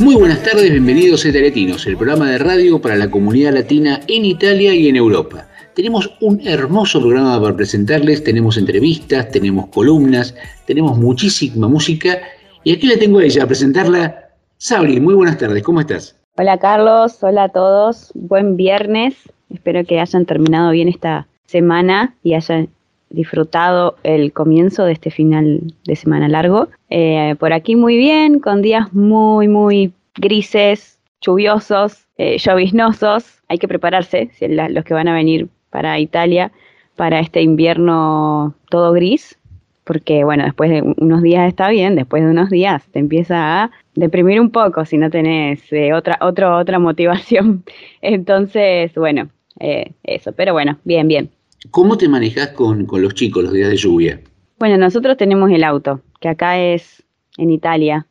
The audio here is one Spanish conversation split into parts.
Muy buenas tardes, bienvenidos a Eteretinos, el programa de radio para la comunidad latina en Italia y en Europa. Tenemos un hermoso programa para presentarles, tenemos entrevistas, tenemos columnas, tenemos muchísima música y aquí la tengo a ella a presentarla. Sabri, muy buenas tardes, ¿cómo estás? Hola Carlos, hola a todos, buen viernes, espero que hayan terminado bien esta semana y hayan disfrutado el comienzo de este final de semana largo. Eh, por aquí muy bien, con días muy, muy grises, lluviosos, eh, lloviznosos. Hay que prepararse, los que van a venir para Italia, para este invierno todo gris, porque bueno, después de unos días está bien, después de unos días te empieza a deprimir un poco si no tenés eh, otra, otra, otra motivación. Entonces, bueno, eh, eso, pero bueno, bien, bien. ¿Cómo te manejas con, con los chicos los días de lluvia? Bueno, nosotros tenemos el auto, que acá es en Italia,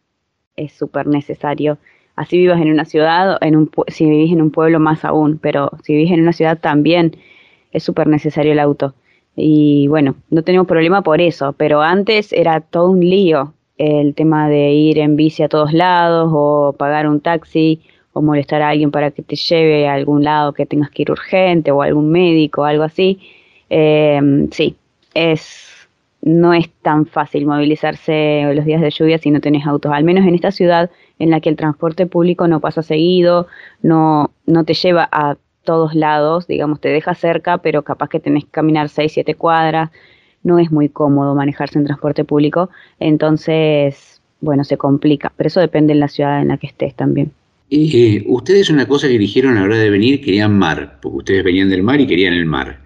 es súper necesario. Así vivas en una ciudad, en un, si vivís en un pueblo más aún, pero si vivís en una ciudad también es súper necesario el auto. Y bueno, no tenemos problema por eso, pero antes era todo un lío el tema de ir en bici a todos lados o pagar un taxi o molestar a alguien para que te lleve a algún lado que tengas que ir urgente o algún médico o algo así. Em, sí, es no es tan fácil movilizarse los días de lluvia si no tenés autos, al menos en esta ciudad en la que el transporte público no pasa seguido, no, no te lleva a todos lados, digamos, te deja cerca, pero capaz que tenés que caminar 6, 7 cuadras, no es muy cómodo manejarse en transporte público, entonces, bueno, se complica, pero eso depende de la ciudad en la que estés también. Eh, ustedes una cosa que dijeron a la hora de venir, querían mar, porque ustedes venían del mar y querían el mar.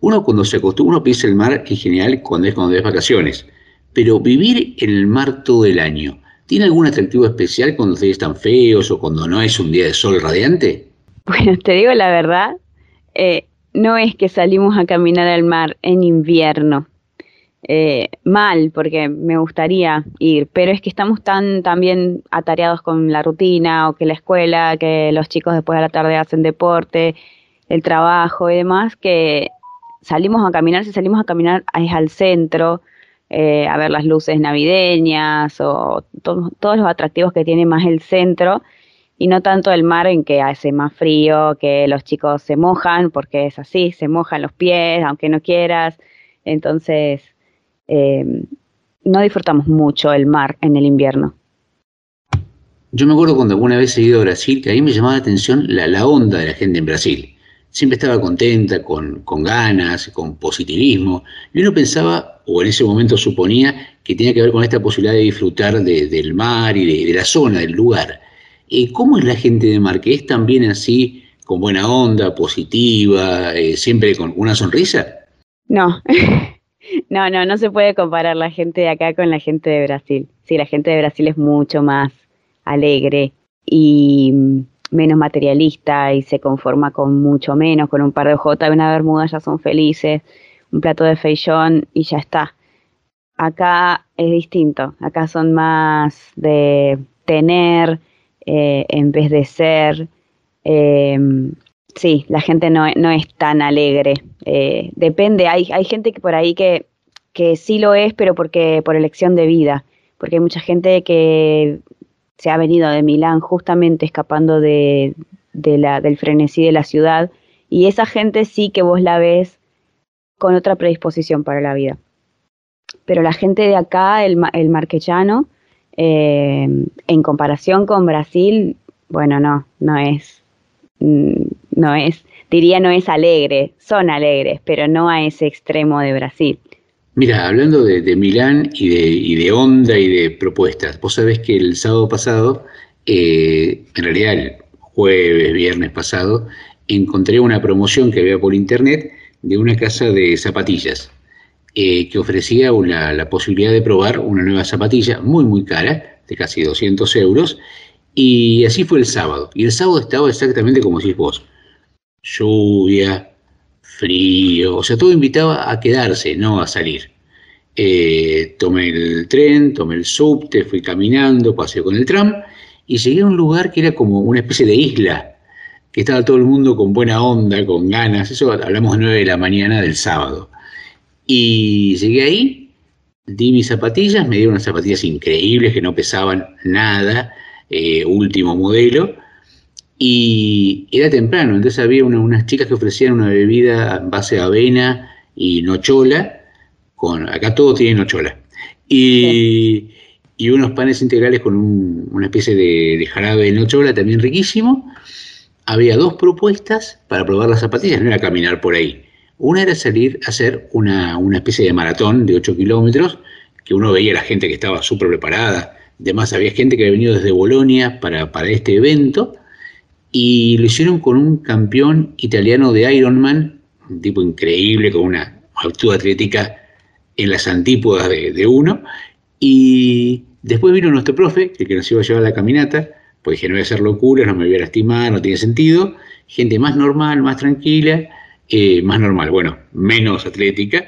Uno cuando se acostumbra, uno piensa el mar en general cuando es cuando es vacaciones, pero vivir en el mar todo el año, ¿tiene algún atractivo especial cuando ustedes están feos o cuando no es un día de sol radiante? Bueno, te digo la verdad, eh, no es que salimos a caminar al mar en invierno. Eh, mal, porque me gustaría ir, pero es que estamos tan también atareados con la rutina o que la escuela, que los chicos después de la tarde hacen deporte, el trabajo y demás, que salimos a caminar, si salimos a caminar es al centro, eh, a ver las luces navideñas o todos los atractivos que tiene más el centro y no tanto el mar en que hace más frío, que los chicos se mojan, porque es así, se mojan los pies, aunque no quieras. Entonces, eh, no disfrutamos mucho el mar en el invierno. Yo me acuerdo cuando alguna vez he ido a Brasil, que a mí me llamaba la atención la, la onda de la gente en Brasil. Siempre estaba contenta, con, ganas, con positivismo. Y uno pensaba, o en ese momento suponía, que tenía que ver con esta posibilidad de disfrutar del mar y de la zona, del lugar. ¿Cómo es la gente de Mar? ¿Que es también así, con buena onda, positiva, eh, siempre con una sonrisa? No, no, no, no se puede comparar la gente de acá con la gente de Brasil. Sí, la gente de Brasil es mucho más alegre y menos materialista y se conforma con mucho menos, con un par de hojotas y una bermuda ya son felices, un plato de feijón y ya está. Acá es distinto, acá son más de tener, eh, en vez de ser, em, sí, la gente no, no, es tan alegre. Eh, depende, hay, hay gente que por ahí que, que sí lo es, pero porque por elección de vida, porque hay mucha gente que se ha venido de Milán justamente escapando de, de la, del frenesí de la ciudad, y esa gente sí que vos la ves con otra predisposición para la vida. Pero la gente de acá, el, el marquechano, eh, en comparación con Brasil, bueno, no, no es, mm, no es, diría no es alegre, son alegres, pero no a ese extremo de Brasil. Mira, hablando de, Milán y de, y de, onda y de propuestas, vos sabés que el sábado pasado, eh, en realidad el jueves, viernes pasado, encontré una promoción que había por internet de una casa de zapatillas. Eh, que ofrecía la posibilidad de probar una nueva zapatilla muy, muy cara, de casi 200 euros, Y así fue el sábado. Y el sábado estaba exactamente como decís vos. Lluvia, frío, o sea, todo invitaba a quedarse, no a salir. Eh, tomé el tren, tomé el subte, fui caminando, pasé con el tram y llegué a un lugar que era como una especie de isla, que estaba todo el mundo con buena onda, con ganas. Eso hablamos de 9 de la mañana del sábado. Y llegué ahí, di mis zapatillas, me dieron unas zapatillas increíbles que no pesaban nada, eh, último modelo. Y era temprano, entonces había unas chicas que ofrecían una bebida en base de avena y nochola acá todo tiene nochola. Y, y unos panes integrales con una especie de, jarabe de nochola también riquísimo. Había dos propuestas para probar las zapatillas, no era caminar por ahí. Una era salir a hacer una, especie de maratón de 8 kilómetros, que uno veía a la gente que estaba súper preparada. Además, había gente que había venido desde Bolonia para, para este evento y lo hicieron con un campeón italiano de Ironman, un tipo increíble, con una altura atlética en las antípodas de, uno. Y después vino nuestro profe, el que nos iba a llevar a la caminata, pues dije, no voy a hacer locuras, no me voy a lastimar, no tiene sentido. Gente más normal, más tranquila, eh, más normal, bueno, menos atlética.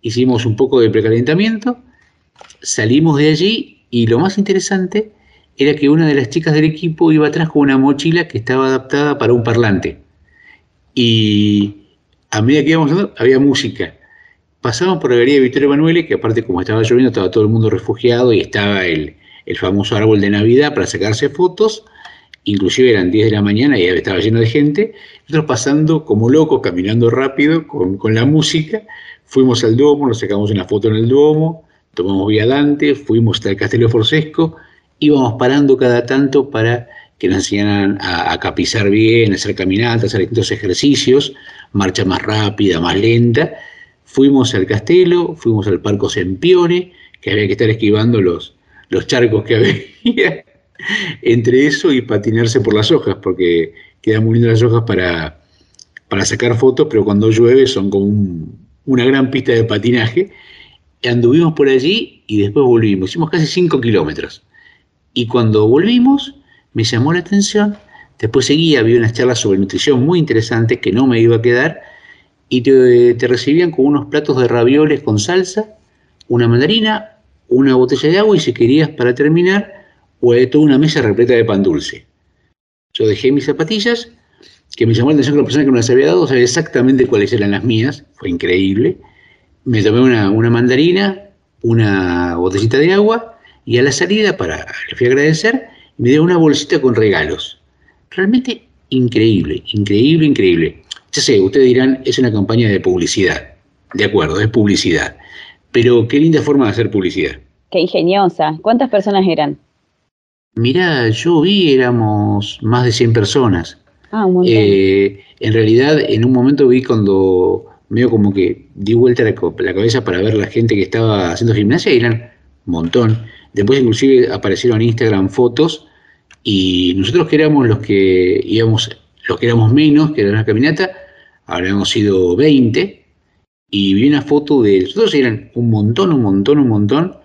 Hicimos un poco de precalentamiento, salimos de allí y lo más interesante era que una de las chicas del equipo iba atrás con una mochila que estaba adaptada para un parlante. Y a medida que íbamos andando, había música. Pasamos por la galería de Victoria Emanuele, que aparte como estaba lloviendo estaba todo el mundo refugiado y estaba el, famoso árbol de Navidad para sacarse fotos, inclusive eran 10 de la mañana y estaba lleno de gente, nosotros pasando como locos, caminando rápido con, la música, fuimos al Duomo, nos sacamos una foto en el Duomo, tomamos vía Dante, fuimos hasta el Castillo Forsesco, íbamos parando cada tanto para que nos enseñaran a, capizar bien, a hacer caminatas, hacer distintos ejercicios, marcha más rápida, más lenta, Fuimos al castelo, fuimos al Parco Sempione, que había que estar esquivando los, los charcos que había entre eso y patinarse por las hojas, porque quedan muy lindas las hojas para, para sacar fotos, pero cuando llueve son como una gran pista de patinaje. Anduvimos por allí y después volvimos. Hicimos casi 5 kilómetros. Y cuando volvimos, me llamó la atención. Después seguía, había unas charlas sobre nutrición muy interesantes que no me iba a quedar y te, recibían con unos platos de ravioles con salsa, una mandarina, una botella de agua y si querías para terminar, pues toda una mesa repleta de pan dulce. Yo dejé mis zapatillas, que me llamó la atención que la persona que me las había dado sabía exactamente cuáles eran las mías, fue increíble. Me tomé una, una mandarina, una botellita de agua y a la salida, para, le fui a agradecer, me dio una bolsita con regalos. Realmente increíble, increíble, increíble. Ya sé, ustedes dirán, es una campaña de publicidad. De acuerdo, es publicidad. Pero qué linda forma de hacer publicidad. Qué ingeniosa. ¿Cuántas personas eran? Mirá, yo vi, éramos más de 100 personas. Ah, un montón. Eh, en realidad, en un momento vi cuando medio como que di vuelta la, la, cabeza para ver la gente que estaba haciendo gimnasia y eran un montón. Después inclusive aparecieron en Instagram fotos y nosotros que éramos los que íbamos, los que éramos menos, que era una caminata, habríamos sido 20, y vi una foto de nosotros, eran un montón, un montón, un montón,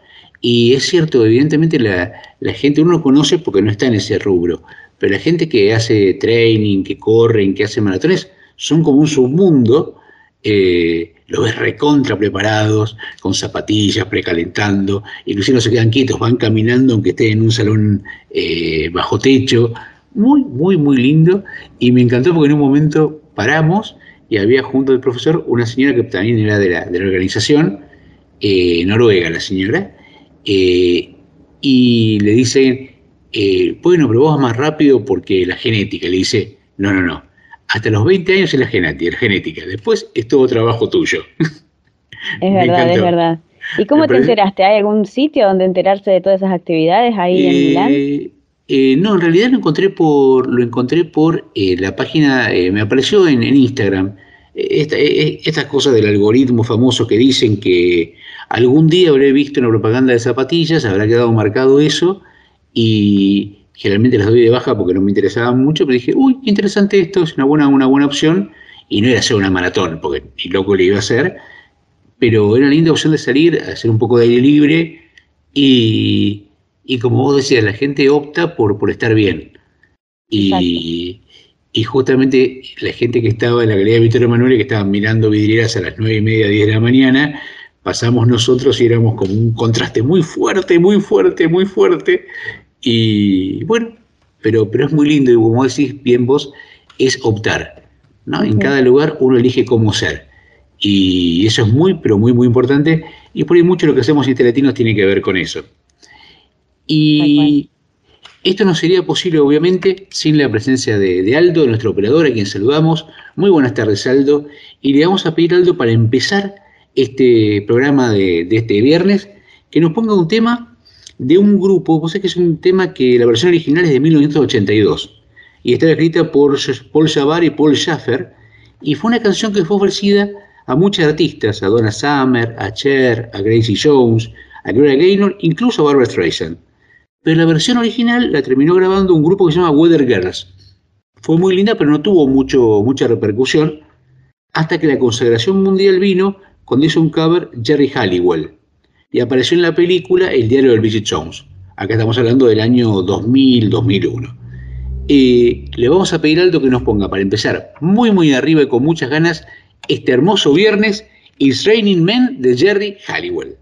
y es cierto, evidentemente la, gente uno lo conoce porque no está en ese rubro, pero la gente que hace training, que corren, que hace maratones, son como un submundo, eh, los ves recontra preparados, con zapatillas, precalentando, inclusive no se quedan quietos, van caminando aunque estén en un salón eh, bajo techo, muy, muy, muy lindo, y me encantó porque en un momento paramos y había junto al profesor una señora que también era de la, de la organización, eh, noruega la señora, eh, y le dice, eh, bueno, pero vos más rápido porque la genética, le dice, no, no, no, hasta los 20 años es la genética, después es todo trabajo tuyo. Es verdad, es verdad. ¿Y cómo te enteraste? ¿Hay algún sitio donde enterarse de todas esas actividades ahí en Milán? Eh, no, en realidad lo encontré por, lo encontré por eh, la página, eh, me apareció en, Instagram. estas cosas del algoritmo famoso que dicen que algún día habré visto una propaganda de zapatillas, habrá quedado marcado eso, y generalmente las doy de baja porque no me interesaban mucho, pero dije, uy, qué interesante esto, es una buena, una buena opción, y no era hacer una maratón, porque ni loco le iba a hacer, pero era una linda opción de salir, hacer un poco de aire libre y y como vos decías, la gente opta por, por estar bien. Y, y justamente la gente que estaba en la galería de Víctor Emanuel, que estaban mirando vidrieras a las nueve y media, 10 de la mañana, pasamos nosotros y éramos como un contraste muy fuerte, muy fuerte, muy fuerte. Y bueno, pero, pero es muy lindo y como decís bien vos, es optar. ¿no? En cada lugar uno elige cómo ser. Y eso es muy, pero muy, muy importante. Y por ahí mucho lo que hacemos en Latinos tiene que ver con eso. Y esto no sería posible, obviamente, sin la presencia de, Aldo, nuestro operador, a quien saludamos. Muy buenas tardes, Aldo. Y le vamos a pedir a Aldo para empezar este programa de, este viernes, que nos ponga un tema de un grupo, vos sabés que es un tema que la versión original es de 1982 y está escrita por Paul Jabbar y Paul Schaffer y fue una canción que fue ofrecida a muchos artistas, a Donna Summer, a Cher, a Gracie Jones, a Gloria Gaynor, incluso a Barbara Streisand. Pero la versión original la terminó grabando un grupo que se llama Weather Girls. Fue muy linda, pero no tuvo mucho, mucha repercusión hasta que la consagración mundial vino cuando hizo un cover Jerry Halliwell y apareció en la película El diario del Bridget Jones. Acá estamos hablando del año 2000-2001. Eh, le vamos a pedir algo que nos ponga para empezar muy muy arriba y con muchas ganas este hermoso viernes It's Raining Men de Jerry Halliwell.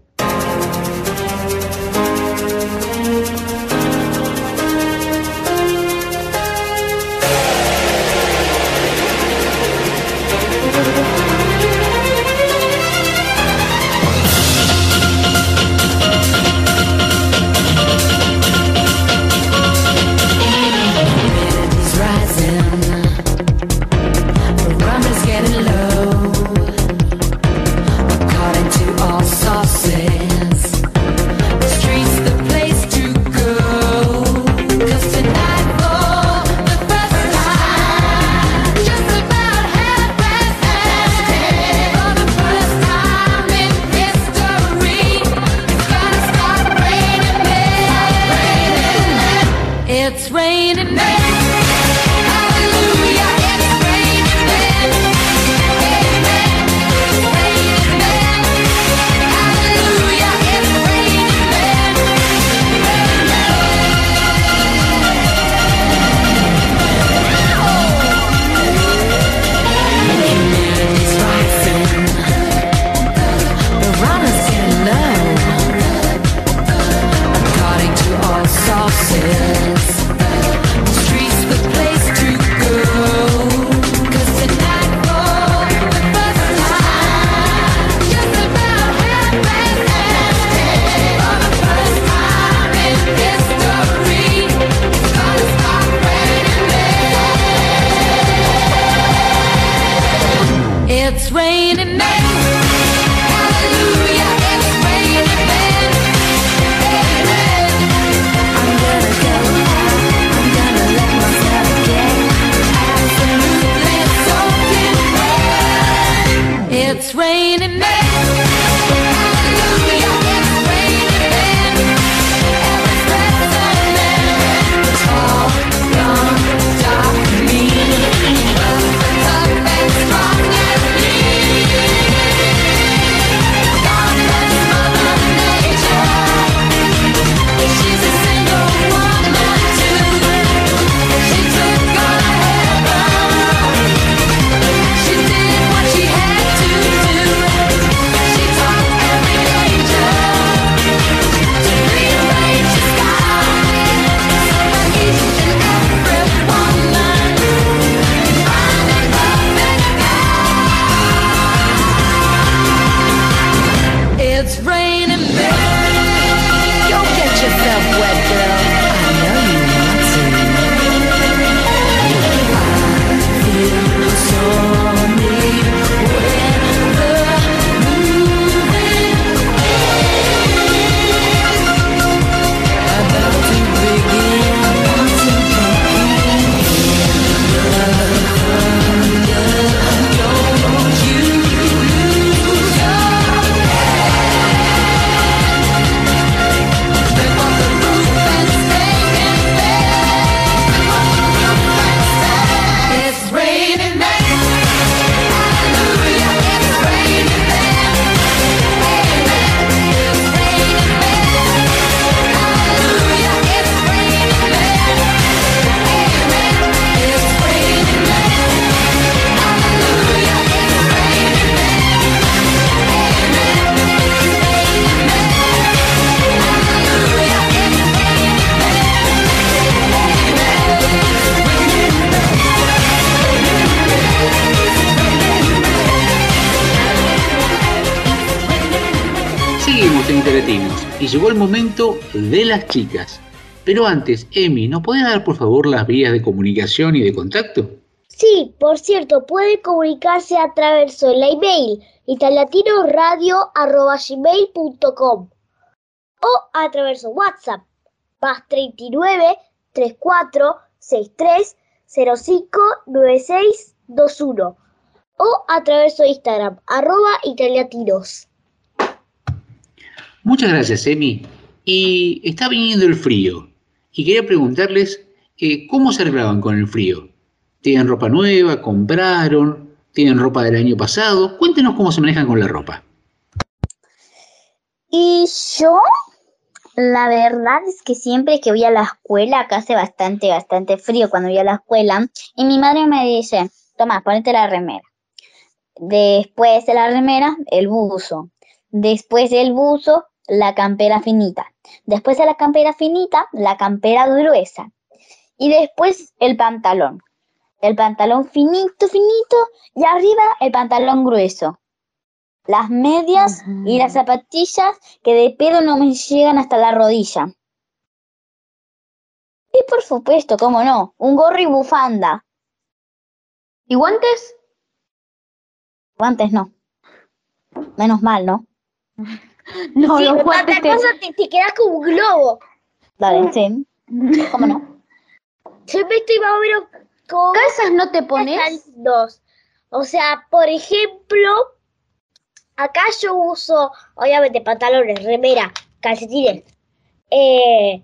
Las chicas. Pero antes, Emi, ¿nos podés dar por favor las vías de comunicación y de contacto? Sí, por cierto, puede comunicarse a través de la email italiatinoradio.com o a través de WhatsApp más 39 34 63 05 96 21 o a través de Instagram arroba italiatinos. Muchas gracias, Emi. Y está viniendo el frío. Y quería preguntarles eh, cómo se arreglaban con el frío. ¿Tienen ropa nueva? ¿Compraron? ¿Tienen ropa del año pasado? Cuéntenos cómo se manejan con la ropa. Y yo, la verdad es que siempre que voy a la escuela, acá hace bastante, bastante frío cuando voy a la escuela, y mi madre me dice, toma, ponete la remera. Después de la remera, el buzo. Después del buzo, la campera finita. Después de la campera finita, la campera gruesa. Y después el pantalón. El pantalón finito, finito. Y arriba el pantalón grueso. Las medias y las zapatillas que de pedo no me llegan hasta la rodilla. Y por supuesto, cómo no, un gorro y bufanda. ¿Y guantes? Guantes no. Menos mal, ¿no? No, Sí, tanta te- cosa te, te quedas como un globo. Dale, sí. ¿Cómo no? Yo me estoy más o menos como ¿Calzas no te pones? están dos. O sea, por ejemplo, acá yo uso, obviamente, pantalones, remera, calcetines. Eh,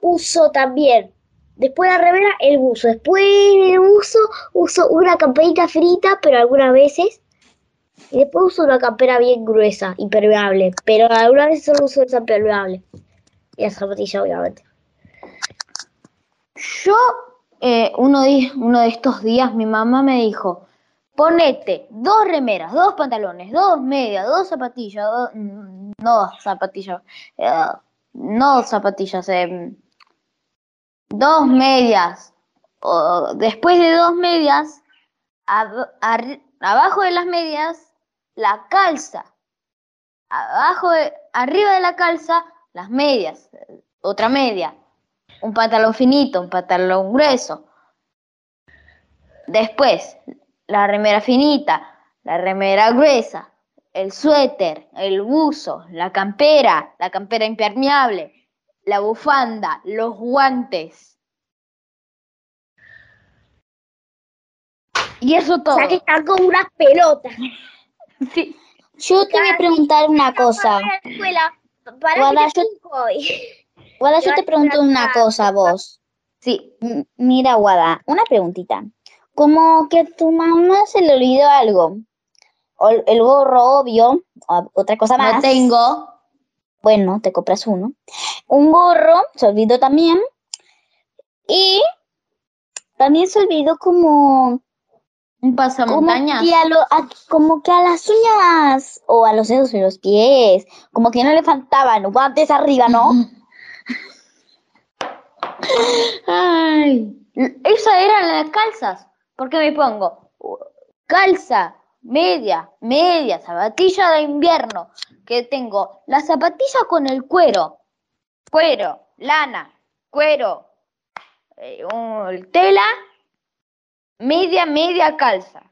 uso también, después de la remera, el buzo. Después del buzo, uso una camperita frita, pero algunas veces. Y después uso una campera bien gruesa, impermeable. Pero algunas veces solo uso esa impermeable. Y la zapatilla, obviamente. Yo, eh, uno, de, uno de estos días, mi mamá me dijo, ponete dos remeras, dos pantalones, dos medias, dos zapatillas, dos, mm, no zapatillas, eh, no zapatillas, eh, dos medias. O, después de dos medias, abajo de las medias, la calza. Abajo, de- arriba de la calza, las medias, eh, otra media un pantalón finito, un pantalón grueso. Después, la remera finita, la remera gruesa, el suéter, el buzo, la campera, la campera impermeable, la bufanda, los guantes. Y eso O todo. sea que están como unas pelotas. Sí. Yo te voy a preguntar una cosa. Para la escuela, para Guarda, que yo-. Guada, yo te pregunto una cosa a vos. Sí. Mira, Guada, una preguntita. Como que a tu mamá se le olvidó algo. O el el gorro, obvio. o otra cosa más. No tengo. Bueno, te compras uno. Un gorro, se olvidó también. Y también se olvidó como, Un como, pasamontañas. que a lo- a- como que a las uñas o a los dedos de los pies, como que no le faltaban guantes arriba, ¿no? Ay, esas eran las calzas. ¿Por qué me pongo? Calza, media, media, zapatilla de invierno. Que tengo la zapatilla con el cuero. Cuero, lana, cuero, eh, un- tela, media, media calza.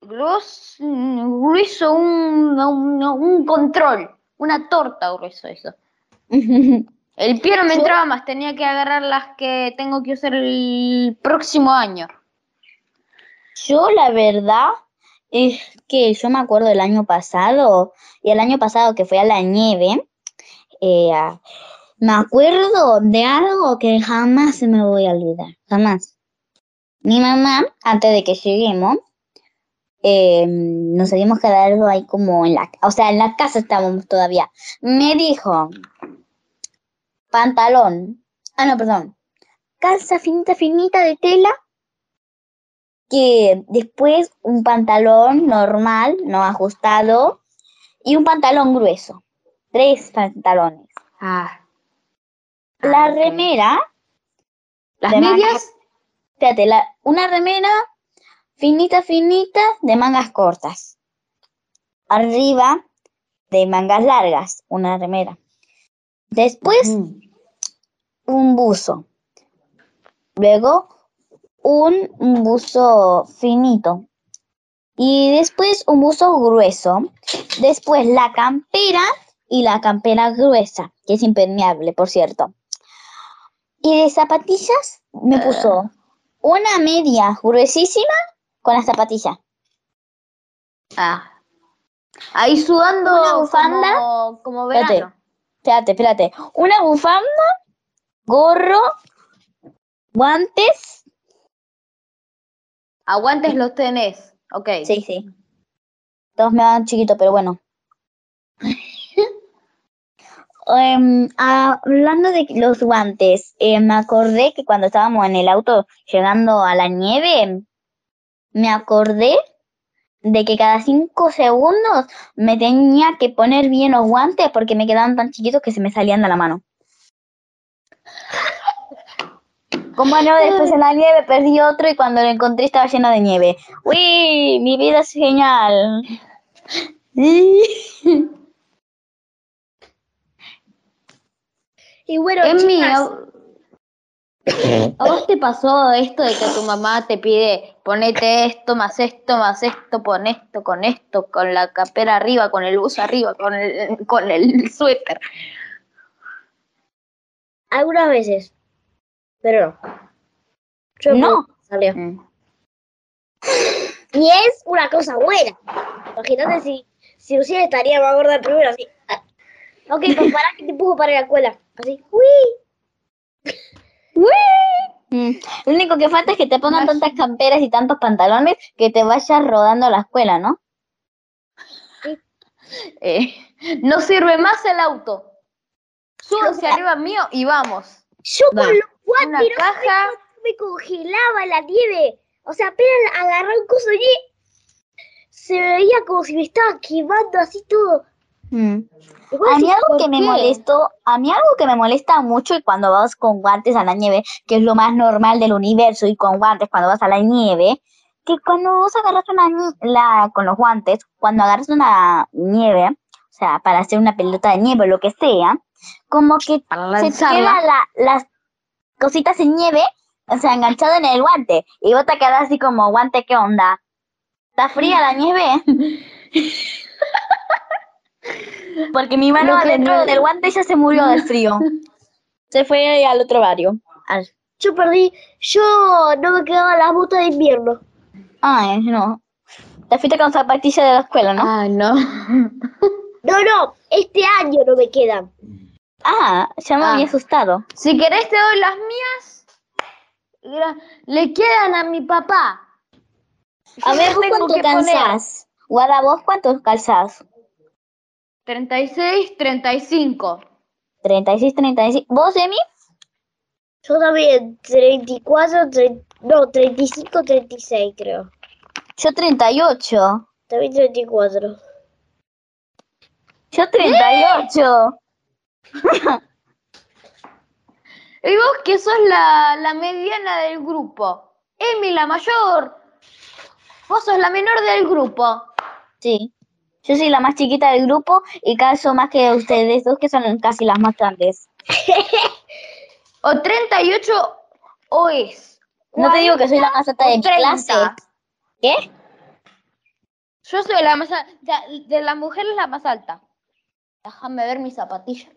Gros- grueso, un, un, un control, una torta grueso eso. El pie no me entraba más, tenía que agarrar las que tengo que usar el próximo año. Yo la verdad es que yo me acuerdo del año pasado, y el año pasado que fui a la nieve, eh, me acuerdo de algo que jamás se me voy a olvidar, jamás. Mi mamá, antes de que lleguemos, eh, nos habíamos quedado ahí como en la, o sea, en la casa estábamos todavía. Me dijo, pantalón, ah, no, perdón, calza finita, finita de tela que después un pantalón normal, no ajustado, y un pantalón grueso. Tres pantalones. Ah. La ok. remera, ¿Las de mangas- medias? fíjate, la, una remera finita, finita, de mangas cortas. Arriba, de mangas largas, una remera. Después Mm. un buzo. Luego un buzo finito. Y después un buzo grueso. Después la campera y la campera gruesa, que es impermeable, por cierto. Y de zapatillas me puso una media gruesísima con las zapatillas. Ah. Ahí sudando Una bufanda. como, como Espérate. verano. Espérate, espérate. Una bufanda, gorro, guantes. Aguantes los tenés. Ok. Sí, sí. Todos me dan chiquito, pero bueno. Em, hablando de los guantes, eh, me acordé que cuando estábamos en el auto llegando a la nieve, me acordé de que cada cinco segundos me tenía que poner bien los guantes porque me quedaban tan chiquitos que se me salían de la mano. Como no, después en la nieve perdí otro y cuando lo encontré estaba lleno de nieve. ¡Uy! Mi vida es genial. Y bueno, ¿a, a vos te pasó esto de que tu mamá te pide ponete esto, más esto, más esto, pon esto, con esto, con la capera arriba, con el buzo arriba, con el, con el suéter? algunas veces. Pero no. Yo No. Salió. Mm. Y es una cosa buena. Imagínate si, si Lucía estaría más gorda primero, así. Ah. Ok, compará que te puso para la escuela. Así. ¡Uy! Mm, Lo único que falta es que te pongan tantas camperas y tantos pantalones que te vayas rodando a la escuela, ¿no? Eh, no sirve más el auto. Súbanse arriba mío y vamos. Yo Va. con los no caja. me congelaba la nieve. O sea, apenas agarré un coso y se veía como si me estaba quemando así todo. Mm. A mí algo ¿por que me molestó, a mí algo que me molesta mucho y cuando vas con guantes a la nieve, que es lo más normal del universo y con guantes cuando vas a la nieve, que cuando vos agarras una la con los guantes, cuando agarras una nieve, o sea, para hacer una pelota de nieve o lo que sea, como que se te quedan la- las cositas en nieve, o sea, enganchado en el guante, y vos te quedas así como, guante, ¿qué onda? ¿Está fría la nieve? Porque mi mano adentro no- del guante ya se murió del frío. Se fue al otro barrio. Al- Yo perdí. Yo no me quedaba las botas de invierno. Ay, no. Te fuiste con zapatillas de la escuela, ¿no? Ah, no. No, no. Este año no me quedan. Ah, ya me Ah. había asustado. Si querés te doy las mías. Le quedan a mi papá. A ver, ¿vos cuánto calzás? Guarda, ¿vos cuántos calzás? 36, 35. 36, 35. ¿Vos, Emi? Yo también. 34, tre- no, 35, 36 creo. Yo 38. También 34. Yo 38. Y vos que sos la, la mediana del grupo. Emi, la mayor. Vos sos la menor del grupo. Sí. Yo soy la más chiquita del grupo y calzo más que ustedes dos, que son casi las más grandes. O 38 o es. No te digo que soy la más alta de mi 30. clase. ¿Qué? Yo soy la más alta. De las mujeres la más alta. Déjame ver mis zapatillas.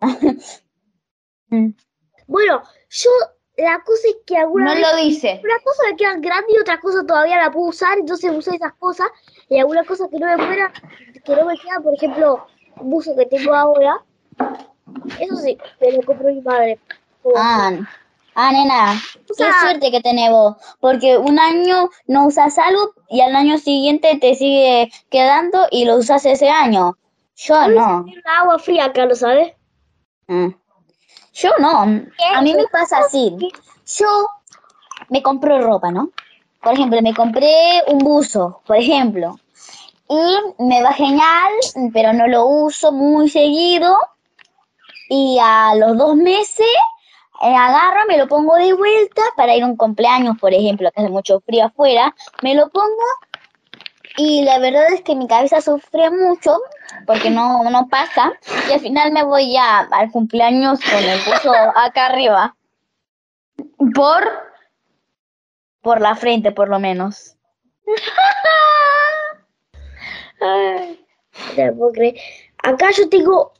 Mm. Bueno, yo. La cosa es que alguna No vez. lo dice. Una cosa me quedan grande y otra cosa todavía la puedo usar, entonces uso esas cosas. Y alguna cosa que no me fuera, que no me queda, por ejemplo, un buzo que tengo ahora. Eso sí, me lo compró mi madre. Como- Ah, ah, nena, O qué suerte que tenés vos, porque un año no usas algo y al año siguiente te sigue quedando y lo usas ese año. Yo no. agua fría acá, ¿lo sabes? Mm. Yo no. A mí me pasa así. Yo me compro ropa, ¿no? Por ejemplo, me compré un buzo, por ejemplo. Y me va genial, pero no lo uso muy seguido. Y a los dos meses eh, agarro, me lo pongo de vuelta para ir a un cumpleaños, por ejemplo, que hace mucho frío afuera. Me lo pongo Y la verdad es que mi cabeza sufre mucho porque no, no pasa. Y al final me voy ya al cumpleaños con el buzo acá arriba. Por Por la frente, por lo menos. Ay, No lo puedo creer. Acá yo tengo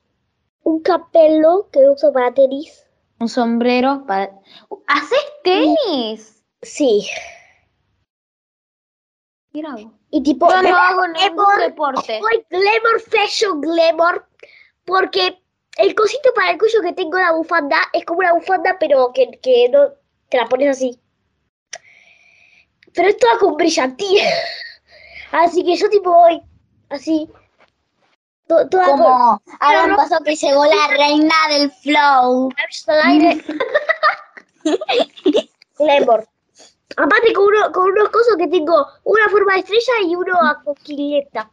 un capello que uso para tenis. un sombrero para. ¿Haces tenis? Sí. Mira vos. Y tipo, Yo no voy hago ningún glamour, deporte. voy glamour, fashion glamour. Porque el cosito para el cuello que tengo la bufanda es como una bufanda, pero que, que no te la pones así. Pero es toda con brillantina. Así que yo tipo voy así. to- toda con Como no- paso que llegó la reina del flow. glamour. Aparte con, uno, con unos cosos que tengo una forma de estrella y uno a coquileta.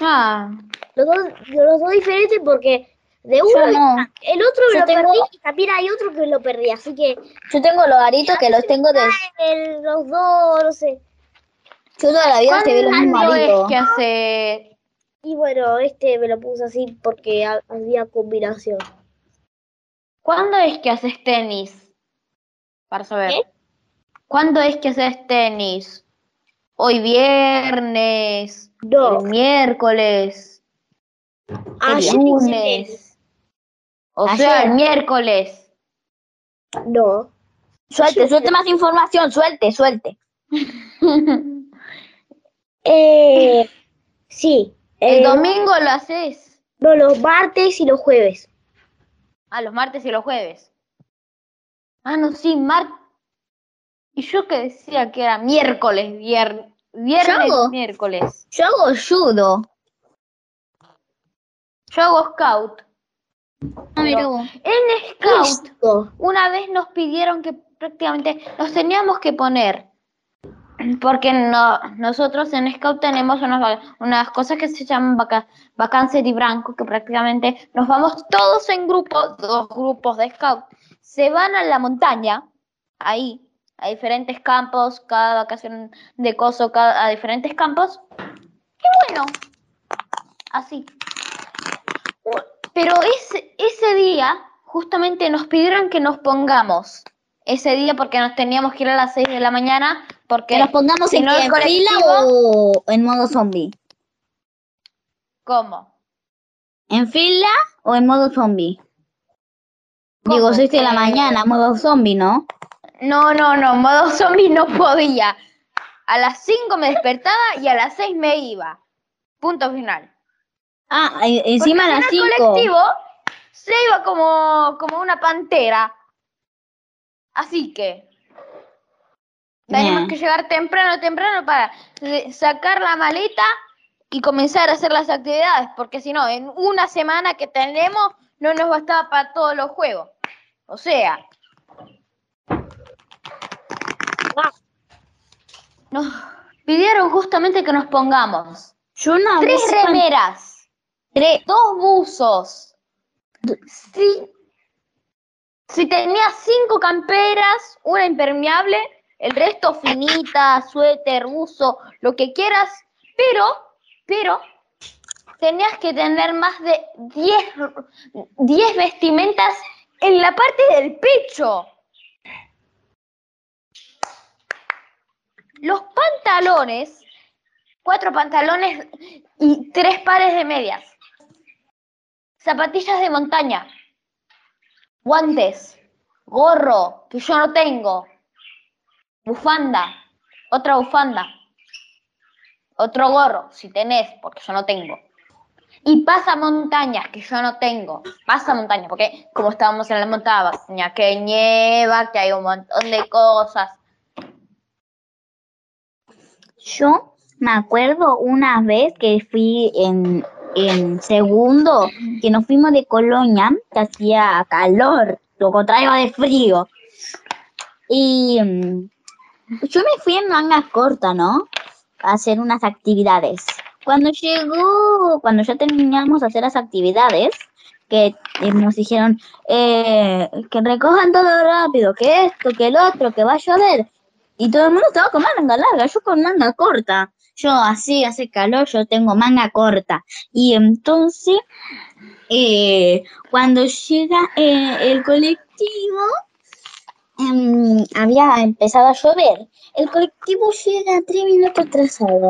Ah, Los dos, los dos diferentes porque de uno no. el otro Yo lo tengo- perdí y también hay otro que lo perdí. Así que Yo tengo los aritos que los tengo de. el- los dos, no sé. Yo toda la vida te veo los mismos ¿cuándo es aritos. que hace Y bueno, este me lo puse así porque ha- había combinación. ¿Cuándo es que haces tenis? Para saber. ¿Qué? ¿Cuándo es que haces tenis? Hoy viernes, No, el miércoles, el ayer hice lunes. O Ayer. sea, el miércoles. No. Suelte, suelte más información, suelte, suelte. Eh, sí. El eh, domingo lo haces. No, los martes y los jueves. Ah, los martes y los jueves. Ah, no, sí, mar... Y yo que decía que era miércoles, vier... viernes, hago? miércoles. Yo hago judo. Yo hago scout. Ah, mira vos. En scout, una vez nos pidieron que prácticamente nos teníamos que poner. Porque no, nosotros en Scout tenemos unas, unas cosas que se llaman vaca, vacancia de blanco, que prácticamente nos vamos todos en grupos, dos grupos de Scout, se van a la montaña, ahí, a diferentes campos, cada vacación de coso, cada, a diferentes campos, y bueno, así. Pero ese, ese día, justamente nos pidieron que nos pongamos ese día porque nos teníamos que ir a las 6 de la mañana porque Que nos pongamos si en, no, qué, el en fila o en modo zombie. ¿Cómo? ¿En fila o en modo zombie? Digo, 6 de la mañana, modo zombie, ¿no? No, no, no, modo zombie no podía. A las 5 me despertaba y a las 6 me iba. Punto final. Ah, encima a las si no, 5. el colectivo se iba como, como una pantera. Así que tenemos que llegar temprano, temprano para sacar la maleta y comenzar a hacer las actividades, porque si no, en una semana que tenemos no nos bastaba para todos los juegos. O sea, nos pidieron justamente que nos pongamos Yo tres remeras, tres- dos buzos. Si, si tenías cinco camperas, una impermeable, el resto finita, suéter, buzo, lo que quieras, pero, pero, tenías que tener más de 10 10 vestimentas en la parte del pecho. Los pantalones, cuatro pantalones y tres pares de medias. Zapatillas de montaña. Guantes. Gorro, que yo no tengo. Bufanda. Otra bufanda. Otro gorro, si tenés, porque yo no tengo. Y pasamontañas, que yo no tengo. Pasamontañas, porque como estábamos en la montaña, que nieva, que hay un montón de cosas. Yo me acuerdo una vez que fui en, en segundo, que nos fuimos de Colonia, que hacía calor, lo contrario de frío. Y mm, yo me fui en manga corta, ¿no? A hacer unas actividades. Cuando llegó, cuando ya terminamos de hacer las actividades, que eh, nos dijeron eh, que recojan todo rápido, que esto, que el otro, que va a llover. Y todo el mundo estaba con manga larga, yo con manga corta. yo así hace calor, yo tengo manga corta. Y entonces, eh, cuando llega eh, el colectivo, em, había empezado a llover. El colectivo llega tres minutos atrasado.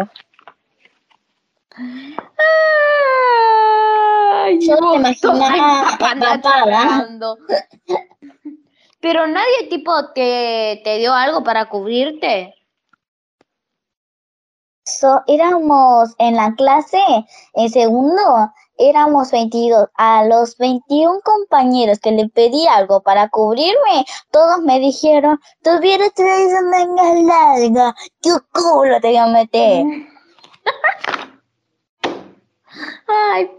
Ay, Yo te imaginaba. Pero nadie tipo te, te dio algo para cubrirte. So, éramos en la clase, en segundo, éramos 22. A los 21 compañeros que le pedí algo para cubrirme, todos me dijeron, tú hubieras traído manga larga, qué culo te iba a meter. Ay,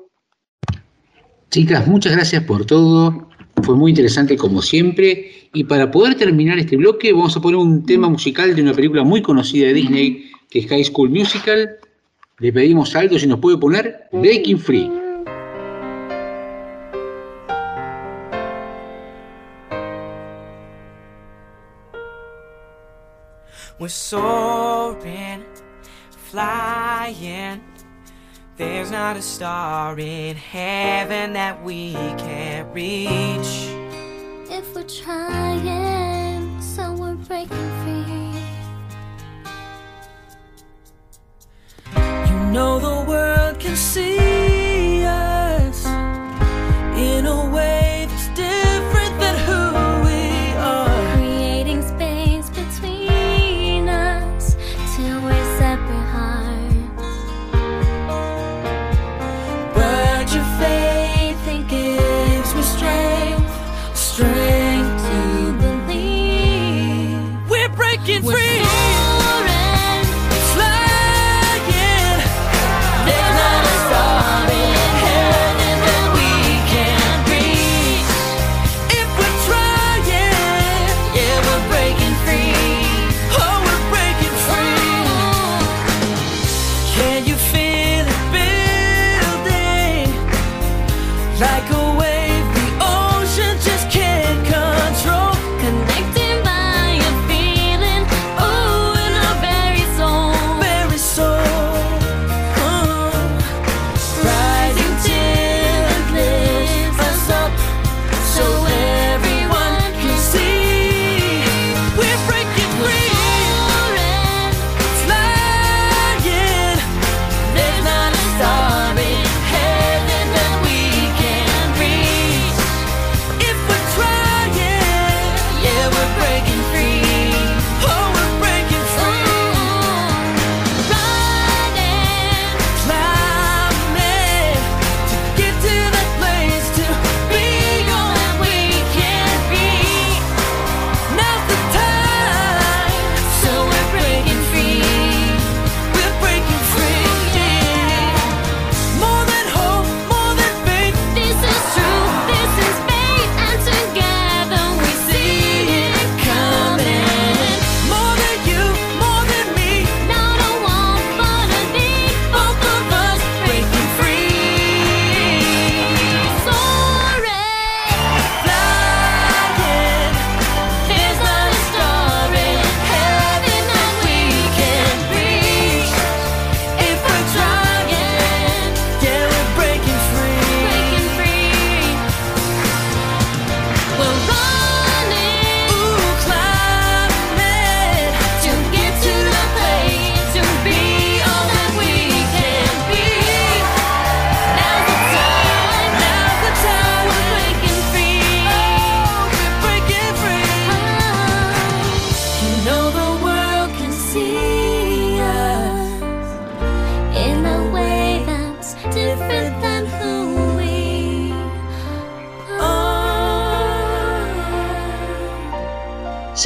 Chicas, muchas gracias por todo. Fue muy interesante como siempre. Y para poder terminar este bloque, vamos a poner un tema musical de una película muy conocida de Disney, que es High School Musical. Le pedimos a Aldo si nos puede poner Breaking Free. We're soaring, flying. There's not a star in heaven that we can't reach. If we're trying, so we're breaking free. You know the world can see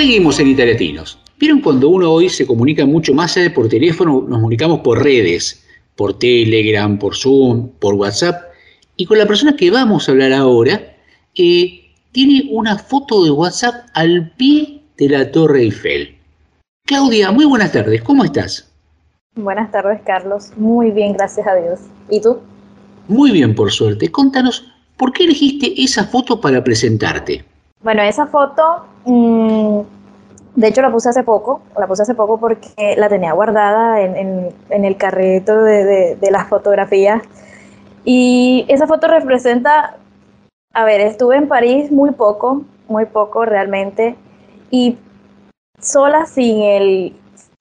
Seguimos en Italiatinos. ¿Vieron cuando uno hoy se comunica mucho más de por teléfono? Nos comunicamos por redes, por Telegram, por Zoom, por WhatsApp. Y con la persona que vamos a hablar ahora, eh, tiene una foto de WhatsApp al pie de la Torre Eiffel. Claudia, muy buenas tardes, ¿cómo estás? Buenas tardes, Carlos. Muy bien, gracias a Dios. ¿Y tú? Muy bien, por suerte. Contanos, ¿por qué elegiste esa foto para presentarte? Bueno, esa foto mm, De hecho, la puse hace poco, la puse hace poco porque la tenía guardada en, el carrito de, las fotografías. Y esa foto representa, a ver, estuve en París muy poco, muy poco realmente, y sola, sin el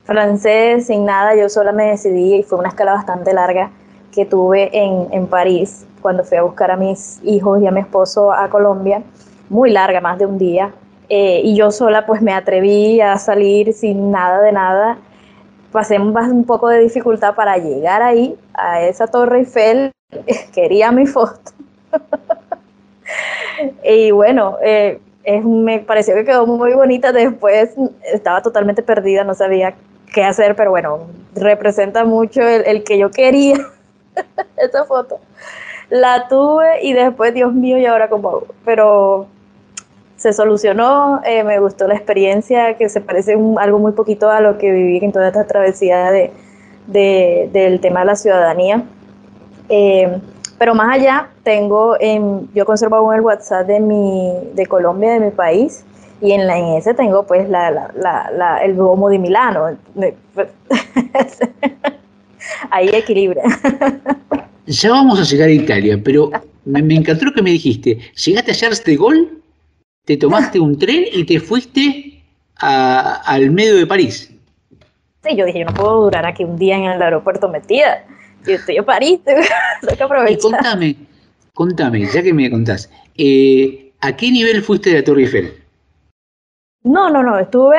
francés, sin nada, yo sola me decidí y fue una escala bastante larga que tuve en París cuando fui a buscar a mis hijos y a mi esposo a Colombia, muy larga, más de un día. Eh, y yo sola pues me atreví a salir sin nada de nada. Pasé un, poco de dificultad para llegar ahí, a esa Torre Eiffel, quería mi foto. y bueno, eh, me pareció que quedó muy bonita. Después estaba totalmente perdida, no sabía qué hacer, pero bueno, representa mucho el, el que yo quería esa foto. La tuve y después, Dios mío, y ahora cómo? Pero se solucionó, eh, me gustó la experiencia, que se parece un- algo muy poquito a lo que viví en toda esta travesía de, de- del tema de la ciudadanía. Eh, pero más allá, tengo, en, yo conservo aún el WhatsApp de, mi, de Colombia, de mi país, y en, la, en ese tengo pues la, la- la- el Duomo de Milano. Ahí equilibra. Ya vamos a llegar a Italia, pero me, me encantó que me dijiste. Llegaste a Charles de Gaulle, te tomaste un tren y te fuiste a- al medio de París. Sí, yo dije, yo no puedo durar aquí un día en el aeropuerto metida. Yo estoy en París, tengo que Y aprovechar. contame, contame, ya que me contás, eh, ¿a qué nivel fuiste de la Torre Eiffel? No, no, no, estuve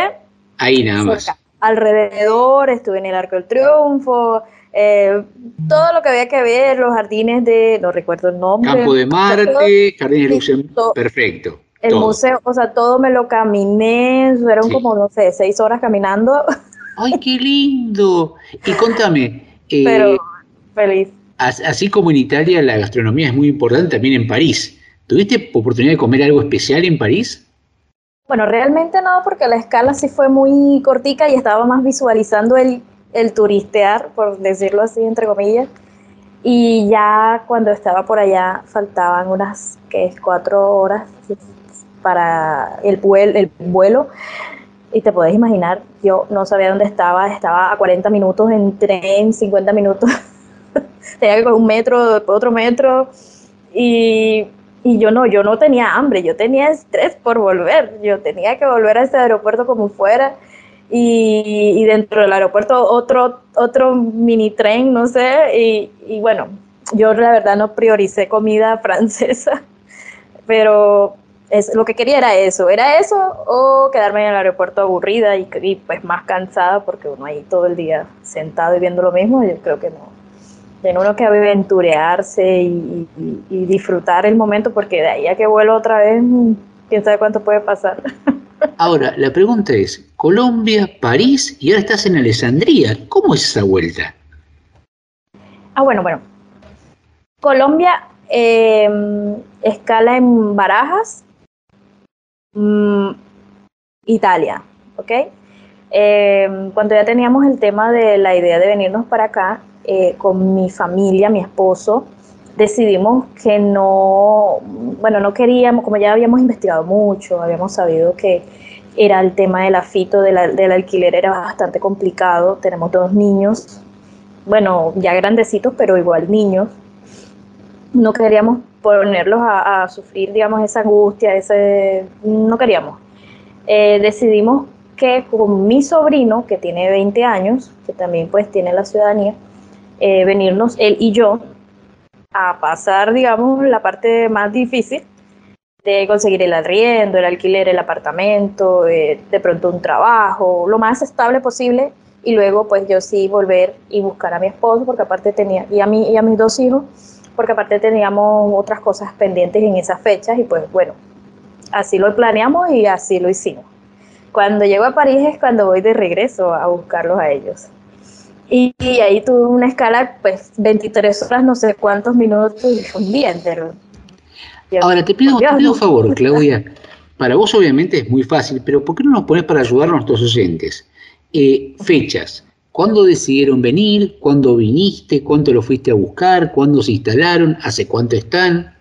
Ahí nada más. cerca, alrededor, estuve en el Arco del Triunfo, eh, todo lo que había que ver, los jardines de, no recuerdo el nombre. Campo de Marte, Jardines de Luxemburgo, perfecto. El todo. museo, o sea, todo me lo caminé, fueron Sí. como, no sé, seis horas caminando, ¡Ay, qué lindo! Y contame, eh, pero feliz. as- así como en Italia la gastronomía es muy importante, también en París. ¿Tuviste oportunidad de comer algo especial en París? Bueno, realmente no, porque la escala sí fue muy cortica y estaba más visualizando el, el turistear, por decirlo así, entre comillas. Y ya cuando estaba por allá faltaban unas que cuatro horas para el vuelo, el vuelo. Y te puedes imaginar, yo no sabía dónde estaba, estaba a 40 minutos en tren, 50 minutos. Tenía que coger un metro, otro metro. Y, y yo no, yo no tenía hambre, yo tenía estrés por volver. Yo tenía que volver a ese aeropuerto como fuera. Y, y dentro del aeropuerto otro, otro mini tren, no sé. Y, y bueno, yo la verdad no prioricé comida francesa, pero es, lo que quería era eso, era eso o quedarme en el aeropuerto aburrida y, y, pues más cansada porque uno ahí todo el día sentado y viendo lo mismo, yo creo que no. Tiene uno que aventurearse y, y- y disfrutar el momento porque de ahí a que vuelva otra vez, quién sabe cuánto puede pasar. Ahora, la pregunta es, Colombia, París y ahora estás en Alessandría. ¿Cómo es esa vuelta? Ah, bueno, bueno. Colombia, eh, escala en Barajas, mm, Italia, ¿ok? Eh, cuando ya teníamos el tema de la idea de venirnos para acá, eh, con mi familia, mi esposo, decidimos que no, bueno, no queríamos, como ya habíamos investigado mucho, habíamos sabido que era el tema del afito, del alquiler era bastante complicado, tenemos dos niños, bueno, ya grandecitos, pero igual niños. No queríamos ponerlos a, sufrir, digamos, esa angustia, ese, no queríamos. Eh, decidimos que con mi sobrino, que tiene 20 años, que también pues tiene la ciudadanía, eh, venirnos él y yo a pasar, digamos, la parte más difícil de conseguir el arriendo, el alquiler, el apartamento, eh, de pronto un trabajo, lo más estable posible y luego pues yo sí volver y buscar a mi esposo porque aparte tenía y a mí y a mis dos hijos porque aparte teníamos otras cosas pendientes en esas fechas y pues bueno así lo planeamos y así lo hicimos cuando llego a París es cuando voy de regreso a buscarlos a ellos y, y ahí tuve una escala pues 23 horas no sé cuántos minutos un día entero Dios, Ahora, te pido, te un favor, Claudia. Para vos obviamente es muy fácil, pero ¿por qué no nos pones para ayudar a nuestros oyentes? Eh, fechas. ¿Cuándo decidieron venir? ¿Cuándo viniste? ¿Cuánto lo fuiste a buscar? ¿Cuándo se instalaron? ¿Hace cuánto están?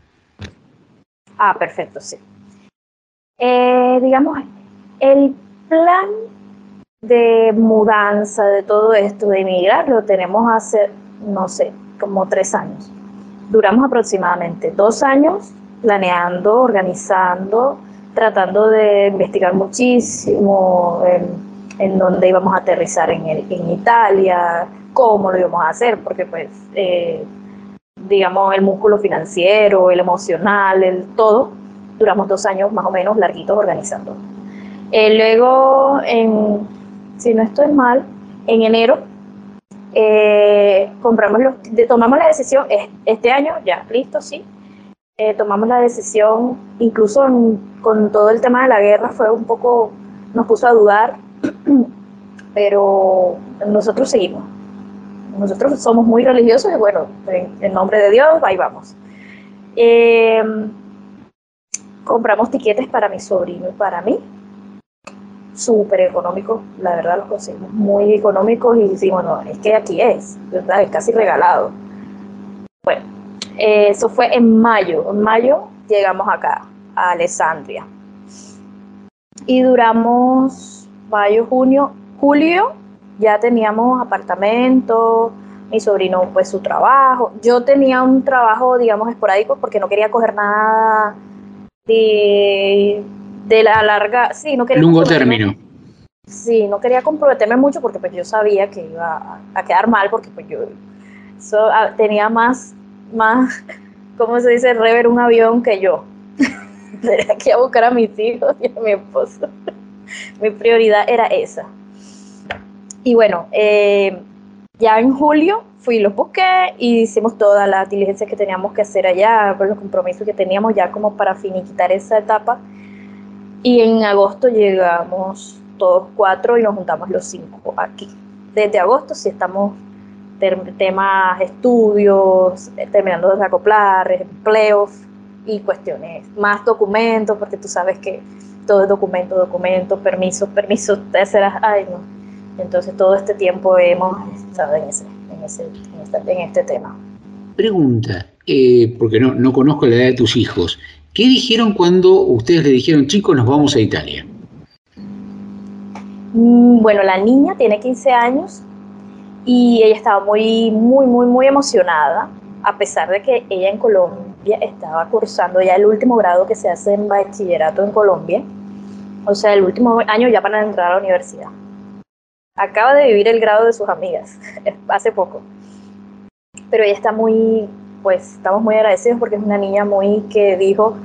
Ah, perfecto, sí. Eh, digamos, el plan de mudanza, de todo esto, de emigrar, lo tenemos hace, no sé, como tres años. Duramos aproximadamente dos años planeando, organizando, tratando de investigar muchísimo en, en dónde íbamos a aterrizar en, el- en Italia, cómo lo íbamos a hacer, porque pues, eh, digamos, el músculo financiero, el emocional, el todo, duramos dos años más o menos larguitos organizando. Eh, luego, en, si no estoy mal, en enero eh, compramos los, tomamos la decisión es- este año, ya, listo, sí. Eh, tomamos la decisión, incluso en- con todo el tema de la guerra, fue un poco, nos puso a dudar, pero nosotros seguimos. Nosotros somos muy religiosos y bueno, en, en nombre de Dios, ahí vamos. Eh, compramos tiquetes para mi sobrino y para mí, súper económicos, la verdad los conseguimos muy económicos y decimos, no, es que aquí es, ¿verdad? es casi regalado. Bueno, eso fue en mayo, en mayo llegamos acá, a Alessandria. Y duramos mayo, junio, julio, ya teníamos apartamento, mi sobrino pues su trabajo. Yo tenía un trabajo, digamos, esporádico porque no quería coger nada de, de la larga, sí, no quería Lungo comprometerme- término. Sí, no quería comprometerme mucho porque pues yo sabía que iba a, a quedar mal porque pues yo so- a- tenía más, más, ¿cómo se dice? Rever un avión que yo. Tenía que ir a buscar a mis hijos y a mi esposo. Mi prioridad era esa. Y bueno, eh, ya en julio fui y los busqué y hicimos todas las diligencias que teníamos que hacer allá, con los compromisos que teníamos ya como para finiquitar esa etapa. Y en agosto llegamos todos cuatro y nos juntamos los cinco aquí. Desde agosto sí estamos temas estudios, eh, terminando de acoplar, empleos y cuestiones, más documentos, porque tú sabes que todo es documento, documento, permisos, terceras, ay no. Entonces todo este tiempo hemos estado en ese, en ese, en este, en este tema. Pregunta, eh, porque no, no conozco la edad de tus hijos. ¿Qué dijeron cuando ustedes le dijeron, chicos, nos vamos a Italia? Mm, Bueno, la niña tiene 15 años y ella estaba muy, muy, muy, muy emocionada, a pesar de que ella en Colombia estaba cursando ya el último grado que se hace en bachillerato en Colombia, o sea, el último año ya para entrar a la universidad. Acaba de vivir el grado de sus amigas hace poco, pero ella está muy, pues estamos muy agradecidos porque es una niña muy que dijo,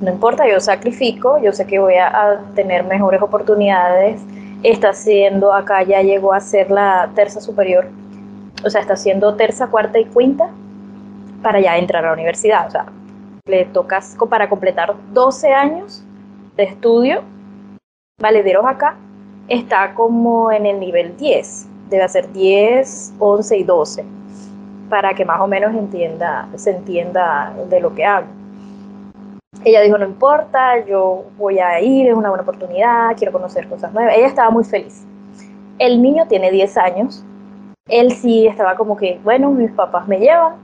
no importa, yo sacrifico, yo sé que voy a, a tener mejores oportunidades. Está haciendo, acá ya llegó a ser la terza superior, o sea, está haciendo terza, cuarta y quinta para ya entrar a la universidad, o sea, le tocas para completar 12 años de estudio, valederos acá, está como en el nivel 10, debe ser 10, 11 y 12, para que más o menos se entienda de lo que hablo. Ella dijo, no importa, yo voy a ir, es una buena oportunidad, quiero conocer cosas nuevas. Ella estaba muy feliz. El niño tiene 10 años. Él sí estaba como que, bueno, mis papás me llevan.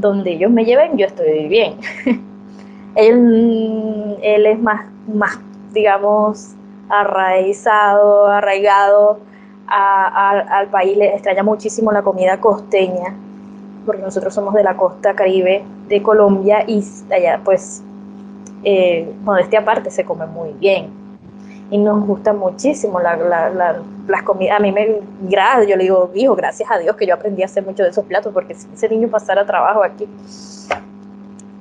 Donde ellos me lleven, yo estoy bien. él, él es más, más, digamos, arraizado, arraigado al país. Le extraña muchísimo la comida costeña porque nosotros somos de la costa caribe de Colombia y allá pues eh, modestia aparte se come muy bien y nos gusta muchísimo la, la- la- las comidas. A mí me gra- yo le digo, hijo, gracias a Dios que yo aprendí a hacer muchos de esos platos porque si ese niño pasara trabajo aquí.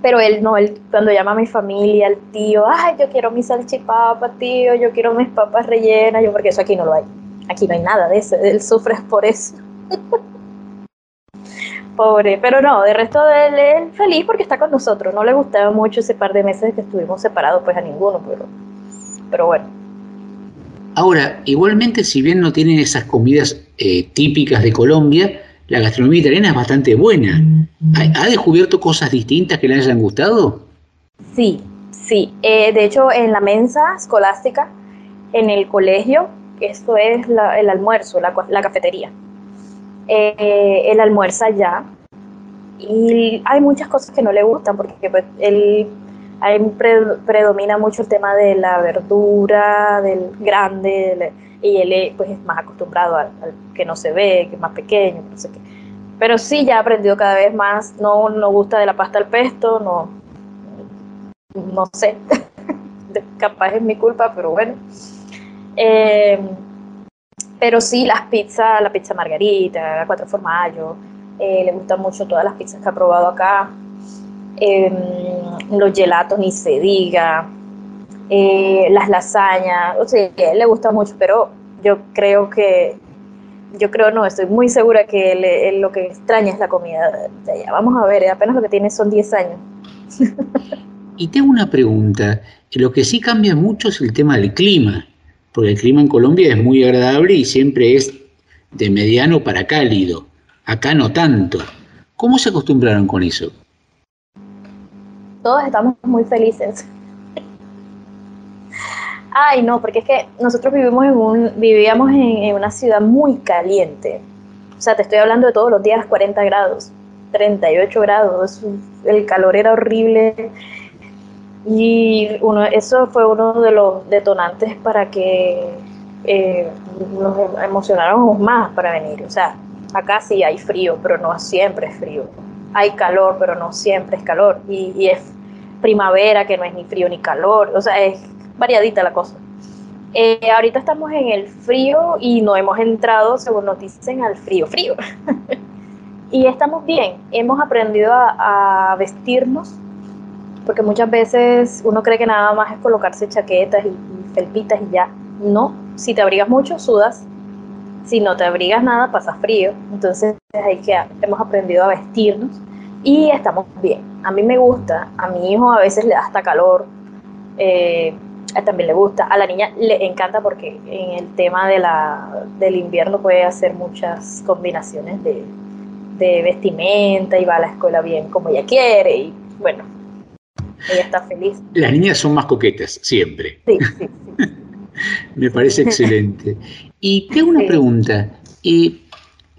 Pero él no, él cuando llama a mi familia, al tío, ay, yo quiero mi salchipapa, tío, yo quiero mis papas rellenas, yo porque eso aquí no lo hay. Aquí no hay nada de eso, él sufre por eso. Pobre, pero no, de resto de él, él feliz porque está con nosotros. No le gustaba mucho ese par de meses que estuvimos separados, pues a ninguno, pero, pero bueno. Ahora, igualmente, si bien no tienen esas comidas eh, típicas de Colombia, la gastronomía italiana es bastante buena. ¿Ha, ha descubierto cosas distintas que le hayan gustado? Sí, sí. Eh, de hecho, en la mensa escolástica, en el colegio, esto es la- el almuerzo, la cafetería. Eh, él almuerza ya y hay muchas cosas que no le gustan porque pues, él ahí pre- predomina mucho el tema de la verdura, del grande, y él eh, pues es más acostumbrado al, que no se ve, que es más pequeño, no sé qué. Pero sí, ya ha aprendido cada vez más, no, no gusta de la pasta al pesto, no, no sé, capaz es mi culpa, pero bueno. Eh, pero sí, las pizzas, la pizza margarita, la cuatro formaggio, eh, le gustan mucho todas las pizzas que ha probado acá. Em, los gelatos ni se diga, eh, las lasañas, o sea, le gusta mucho, pero yo creo que, yo creo no, estoy muy segura que lo que extraña es la comida allá. Vamos a ver, apenas lo que tiene son 10 años. Y tengo una pregunta. Lo que sí cambia mucho es el tema del clima, porque el clima en Colombia es muy agradable y siempre es de mediano para cálido. Acá no tanto. ¿Cómo se acostumbraron con eso? Todos estamos muy felices. Ay, no, porque es que nosotros vivimos en un, vivíamos en, una ciudad muy caliente. O sea, te estoy hablando de todos los días 40 grados, 38 grados, el calor era horrible. Y uno, eso fue uno de los detonantes para que eh, nos emocionáramos más para venir. O sea, acá sí hay frío, pero no siempre es frío. Hay calor, pero no siempre es calor. Y, es primavera, que no es ni frío ni calor. O sea, es variadita la cosa. Eh, ahorita estamos en el frío y no hemos entrado, según nos dicen, al frío, frío. y estamos bien, hemos aprendido a, a vestirnos, porque muchas veces uno cree que nada más es colocarse chaquetas y, y felpitas y ya. No, si te abrigas mucho, sudas. Si no te abrigas nada, pasas frío. Entonces hay que, hemos aprendido a vestirnos y estamos bien. A mí me gusta, a mi hijo a veces le da hasta calor. eh, también le gusta, a la niña le encanta porque en el tema de la, del invierno puede hacer muchas combinaciones de, de vestimenta y va a la escuela bien como ella quiere y bueno, ella está feliz. Las niñas son más coquetas, siempre. Sí, sí, sí. Me parece excelente. Y tengo una pregunta. Eh,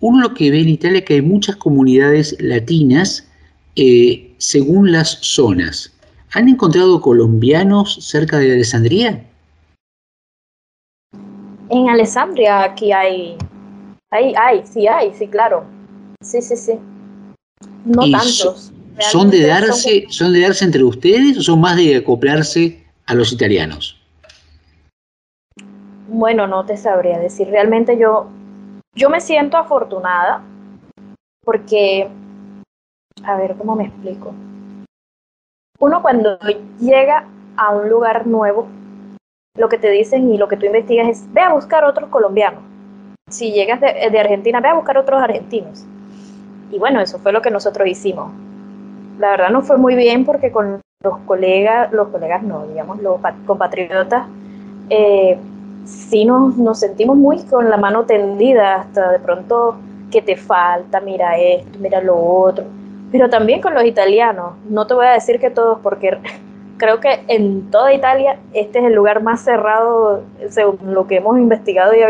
uno lo que ve en Italia es que hay muchas comunidades latinas eh, según las zonas. ¿Han encontrado colombianos cerca de Alessandría? En Alessandria aquí hay, hay, hay, sí hay, sí, claro. Sí, sí, sí. No tantos. ¿Son de darse, son de darse entre ustedes o son más de acoplarse a los italianos? Bueno, no te sabría decir. Realmente yo, yo me siento afortunada porque, a ver, ¿cómo me explico? Uno cuando llega a un lugar nuevo, lo que te dicen y lo que tú investigas es, ve a buscar otros colombianos. Si llegas de, de Argentina, ve a buscar otros argentinos. Y bueno, eso fue lo que nosotros hicimos. La verdad no fue muy bien porque con los colegas, los colegas no, digamos, los pa- compatriotas, eh, sí nos, sentimos muy con la mano tendida, hasta de pronto que te falta, mira esto, mira lo otro. Pero también con los italianos, no te voy a decir que todos, porque creo que en toda Italia este es el lugar más cerrado, según lo que hemos investigado. Y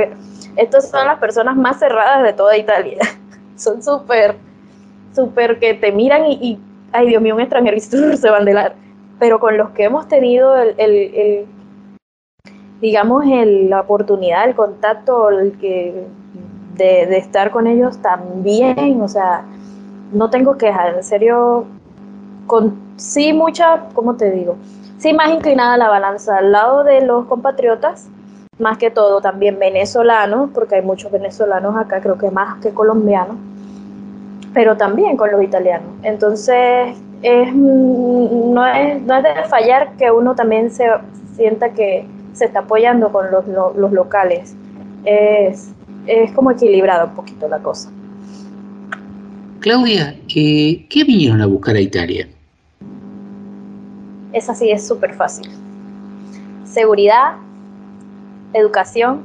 estas son las personas más cerradas de toda Italia. Son súper, súper que te miran y, y, ay Dios mío, un extranjero y se van de la... Pero con los que hemos tenido el digamos, el, la oportunidad, el contacto, el que de, de estar con ellos también, o sea, no tengo quejas, en serio, con sí mucha, ¿cómo te digo? Sí más inclinada la balanza al lado de los compatriotas, más que todo también venezolanos, porque hay muchos venezolanos acá, creo que más que colombianos, pero también con los italianos. Entonces, es, mm, no, es, no es de fallar que uno también se sienta que se está apoyando con los, lo- los locales. Es, es como equilibrada un poquito la cosa. Claudia, eh, ¿qué vinieron a buscar a Italia? Esa sí es súper fácil. Seguridad, educación,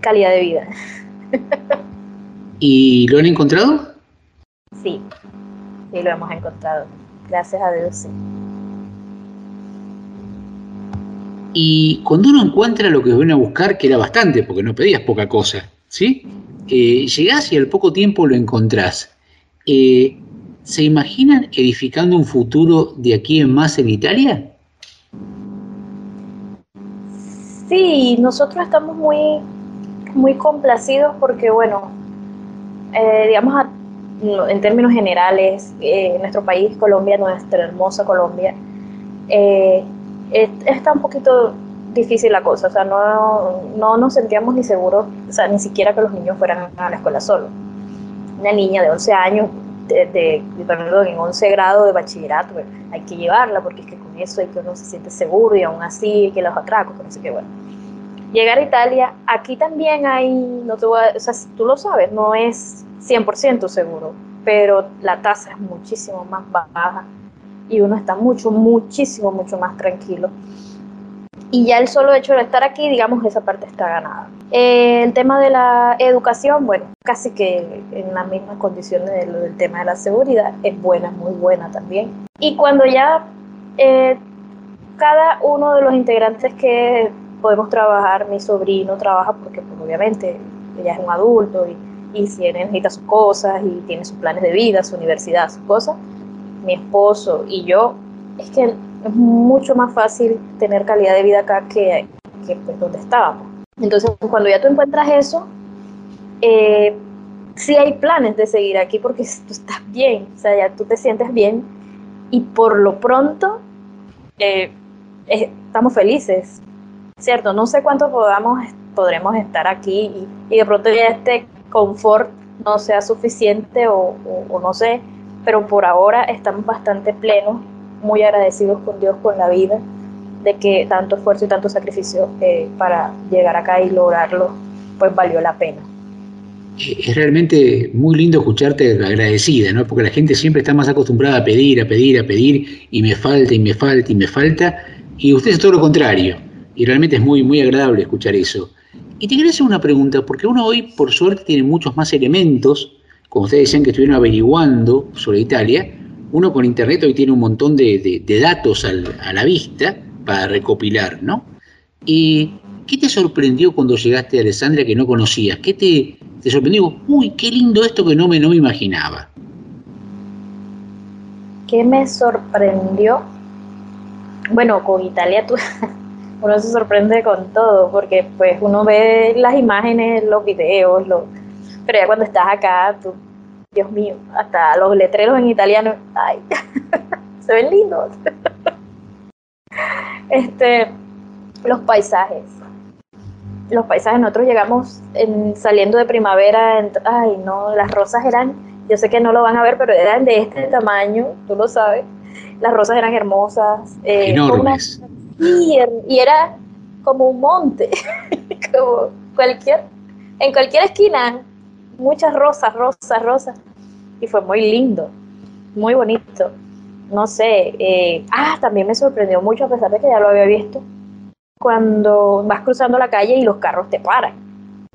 calidad de vida. ¿Y lo han encontrado? Sí, sí lo hemos encontrado. Gracias a Dios, sí. Y cuando uno encuentra lo que viene a buscar, que era bastante, porque no pedías poca cosa, ¿sí? Eh, llegás y al poco tiempo lo encontrás. Eh, ¿Se imaginan edificando un futuro de aquí en más en Italia? Sí, nosotros estamos muy, muy complacidos porque, bueno, eh, digamos, en términos generales, eh, nuestro país, Colombia, nuestra hermosa Colombia, eh, es- está un poquito difícil la cosa, o sea, no, no nos sentíamos ni seguros, o sea, ni siquiera que los niños fueran a la escuela solos. Una niña de 11 años, de, de- perdón, en 11 grado de bachillerato, pues, hay que llevarla porque es que con eso hay que uno se siente seguro y aún así que los atracos, que no sé bueno. Llegar a Italia, aquí también hay, no te voy a- o sea, tú lo sabes, no es 100% seguro, pero la tasa es muchísimo más baja y uno está mucho, muchísimo, mucho más tranquilo. Y ya el solo hecho de estar aquí, digamos, esa parte está ganada. Eh, el tema de la educación, bueno, casi que en las mismas condiciones de del tema de la seguridad, es buena, muy buena también. Y cuando ya eh, cada uno de los integrantes que podemos trabajar, mi sobrino trabaja porque pues, obviamente ella es un adulto y, y él necesita sus cosas y tiene sus planes de vida, su universidad, sus cosas, mi esposo y yo, es que es mucho más fácil tener calidad de vida acá que, que pues, donde estábamos. Entonces, cuando ya tú encuentras eso, eh, sí hay planes de seguir aquí porque tú estás bien, o sea, ya tú te sientes bien y por lo pronto eh, estamos felices, ¿cierto? No sé cuánto podamos, podremos estar aquí y, y de pronto ya este confort no sea suficiente o, o- o no sé, pero por ahora estamos bastante plenos, muy agradecidos con Dios, con la vida, de que tanto esfuerzo y tanto sacrificio eh, para llegar acá y lograrlo, pues valió la pena. Es realmente muy lindo escucharte agradecida, ¿no? Porque la gente siempre está más acostumbrada a pedir, a pedir, a pedir, y me falta, y me falta, y me falta, y usted es todo lo contrario. Y realmente es muy, muy agradable escuchar eso. Y te quería hacer una pregunta, porque uno hoy, por suerte, tiene muchos más elementos, como ustedes decían que estuvieron averiguando sobre Italia, uno con internet hoy tiene un montón de, datos a la vista para recopilar, ¿no? ¿Y qué te sorprendió cuando llegaste a Alessandria que no conocías? ¿Qué te, sorprendió? Uy, qué lindo esto que no me, no me imaginaba. ¿Qué me sorprendió? Bueno, con Italia tú, uno se sorprende con todo, porque pues uno ve las imágenes, los videos, lo- pero ya cuando estás acá, tú, Dios mío, hasta los letreros en italiano, ay, se ven lindos. Este, los paisajes. Los paisajes, nosotros llegamos en- saliendo de primavera, en- ay no, las rosas eran, yo sé que no lo van a ver, pero eran de este tamaño, tú lo sabes. Las rosas eran hermosas. eh, Enormes. Y era como un monte, como cualquier, en cualquier esquina, muchas rosas, rosas, rosas, y fue muy lindo, muy bonito. No sé, eh, ah, también me sorprendió mucho, a pesar de que ya lo había visto, cuando vas cruzando la calle y los carros te paran.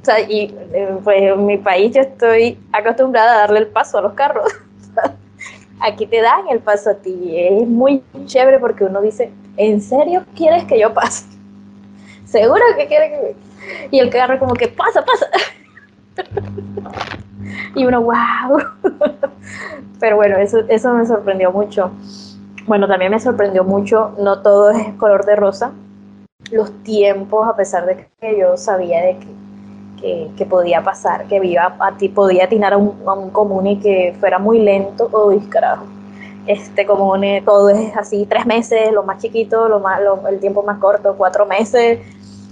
O sea, y eh, pues en mi país yo estoy acostumbrada a darle el paso a los carros. Aquí te dan el paso a ti. Es muy chévere porque uno dice, ¿en serio quieres que yo pase? ¿Seguro que quieres que.? Y el carro, como que pasa, pasa. y uno, wow. Pero bueno, eso, eso me sorprendió mucho. Bueno, también me sorprendió mucho, no todo es color de rosa. Los tiempos, a pesar de que yo sabía de que, que, que podía pasar, que iba a ti, podía atinar a un, a un común y que fuera muy lento. Uy, carajo. Este comune, todo es así, tres meses, lo más chiquito, lo más, lo- el tiempo más corto, cuatro meses.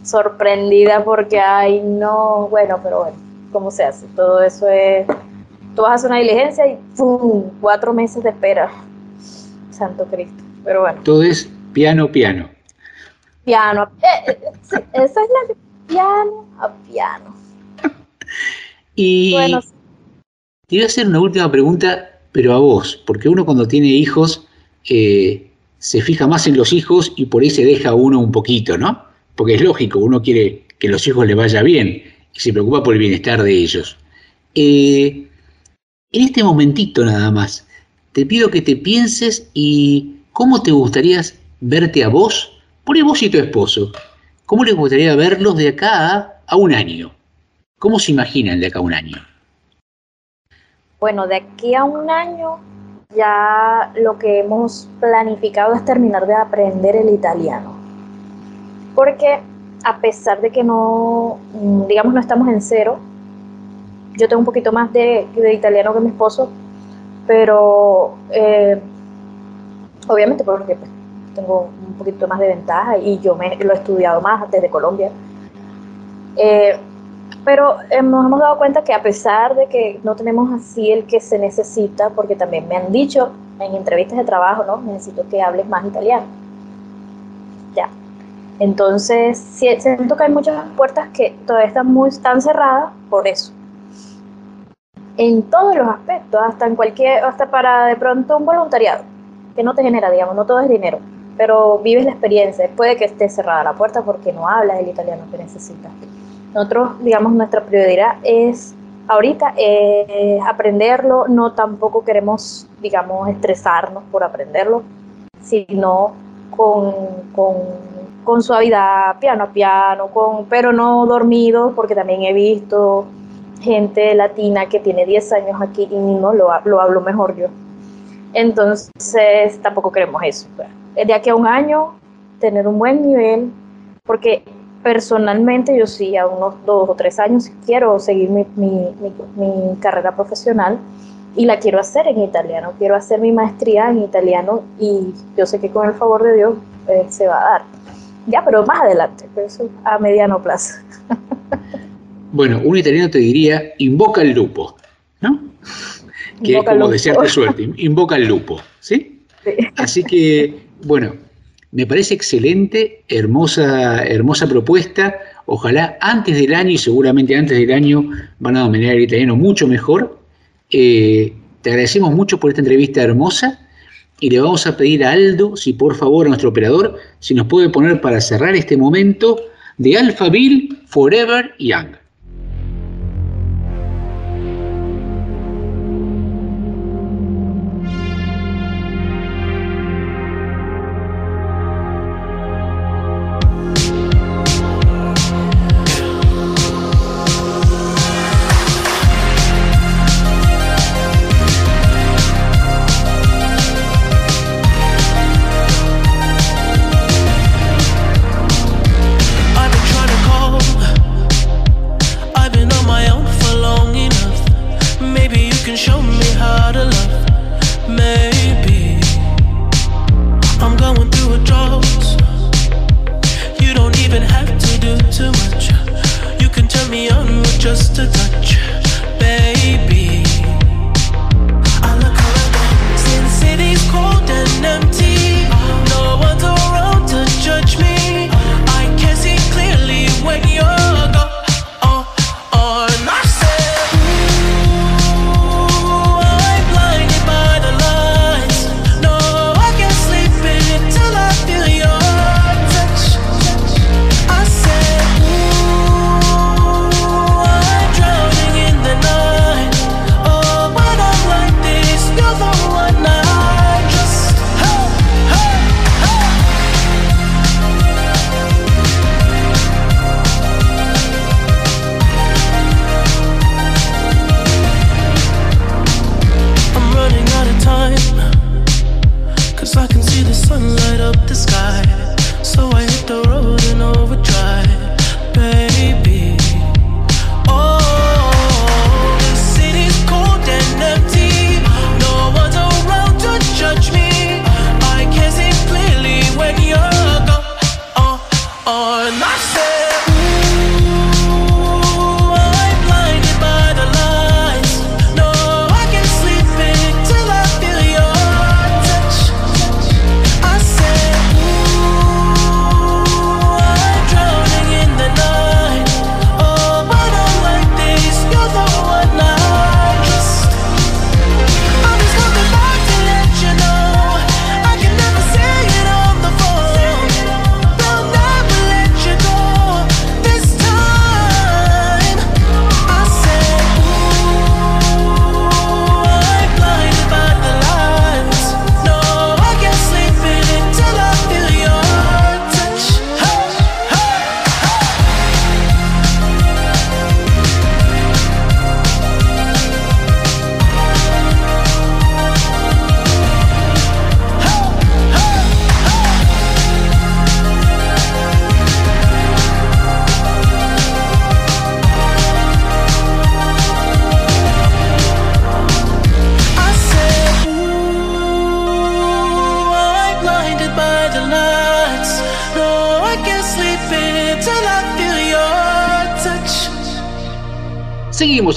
Sorprendida porque, ay, no, bueno, pero bueno, ¿cómo se hace? Todo eso es, tú vas a hacer una diligencia y ¡pum! Cuatro meses de espera. Santo Cristo. Pero bueno, Todo es piano, piano. piano. eh, eh, sí, esa es la de piano a piano. Y Bueno, te iba a hacer una última pregunta, pero a vos, porque uno cuando tiene hijos eh, se fija más en los hijos y por ahí se deja uno un poquito, ¿no? Porque es lógico, uno quiere que los hijos le vaya bien se preocupa por el bienestar de ellos. Eh, en este momentito nada más, te pido que te pienses y cómo te gustaría verte a vos, por vos y tu esposo, cómo les gustaría verlos de acá a, a un año. ¿Cómo se imaginan de acá a un año? Bueno, de aquí a un año, ya lo que hemos planificado es terminar de aprender el italiano. Porque a pesar de que no, mm, digamos, no estamos en cero, yo tengo un poquito más de, italiano que mi esposo, pero eh, obviamente pues, tengo un poquito más de ventaja y yo me, lo he estudiado más desde Colombia. Eh, pero nos hemos dado cuenta que a pesar de que no tenemos así el que se necesita, porque también me han dicho en entrevistas de trabajo, ¿no? Necesito que hables más italiano. Entonces, siento que hay muchas puertas que todavía están muy están cerradas por eso. En todos los aspectos, hasta en cualquier, hasta para de pronto un voluntariado, que no te genera, digamos, no todo es dinero, pero vives la experiencia. Puede que esté cerrada la puerta porque no hablas el italiano que necesitas. Nosotros, digamos, nuestra prioridad es ahorita eh, aprenderlo, no tampoco queremos, digamos, estresarnos por aprenderlo, sino con, con, con suavidad, piano a piano, con, pero no dormido, porque también he visto gente latina que tiene 10 años aquí y no lo, lo hablo mejor yo. Entonces, tampoco queremos eso. De aquí a un año, tener un buen nivel, porque personalmente yo sí, a unos dos o tres años quiero seguir mi, mi- mi- mi carrera profesional y la quiero hacer en italiano. Quiero hacer mi maestría en italiano y yo sé que con el favor de Dios eh, se va a dar. Ya, pero más adelante, pero eso a mediano plazo. Bueno, un italiano te diría, invoca el lupo, ¿no? Que Invoca es como desearte suerte, invoca el lupo, ¿sí? Sí. Así que, bueno, me parece excelente, hermosa, hermosa propuesta. Ojalá antes del año y seguramente antes del año van a dominar el italiano mucho mejor. Eh, te agradecemos mucho por esta entrevista hermosa y le vamos a pedir a Aldo, si por favor, a nuestro operador, si nos puede poner para cerrar este momento de Alphaville Forever Young.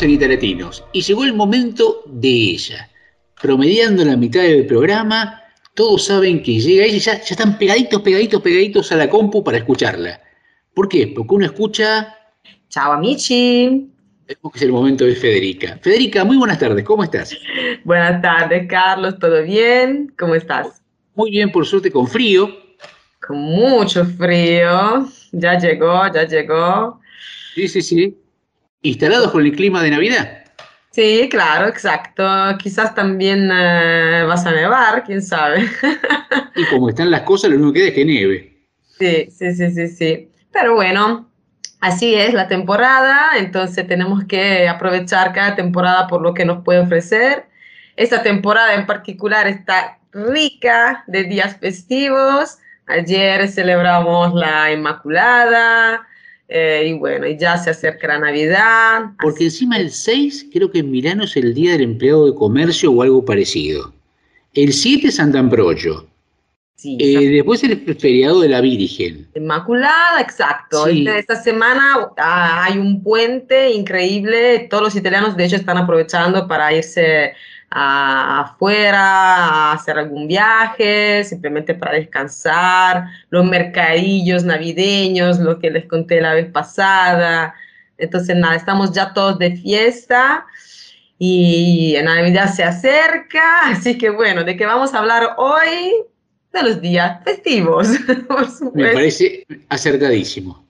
En Italiatinos y llegó el momento de ella. Promediando la mitad del programa, todos saben que llega ella y ya, ya están pegaditos, pegaditos, pegaditos a la compu para escucharla. ¿Por qué? Porque uno escucha... Ciao amici. Vemos que es el momento de Federica. Federica, muy buenas tardes, ¿cómo estás? Buenas tardes, Carlos. ¿Todo bien? ¿Cómo estás? Muy bien, por suerte, con frío. Con mucho frío. Ya llegó, ya llegó. Sí, sí, sí. ¿Instalados con el clima de Navidad? Sí, claro, exacto. Quizás también eh, vas a nevar, quién sabe. Y como están las cosas, lo único que queda es que nieve. Sí, sí, sí, sí, sí. Pero bueno, así es la temporada, entonces tenemos que aprovechar cada temporada por lo que nos puede ofrecer. Esta temporada en particular está rica de días festivos. Ayer celebramos la Inmaculada eh, y bueno, y ya se acerca la Navidad. Porque encima el 6 creo que en Milano es el Día del Empleado de Comercio o algo parecido. El 7 es Sant'Ambrogio. Sí, Eh, después el feriado de la Virgen. Inmaculada, exacto. Sí. Esta semana ah, hay un puente increíble. Todos los italianos, de hecho, están aprovechando para irse a- afuera, a hacer algún viaje, simplemente para descansar. Los mercadillos navideños, lo que les conté la vez pasada. Entonces, nada, estamos ya todos de fiesta. Y Navidad se acerca, así que bueno, ¿de qué vamos a hablar hoy? De los días festivos, por Me parece acertadísimo.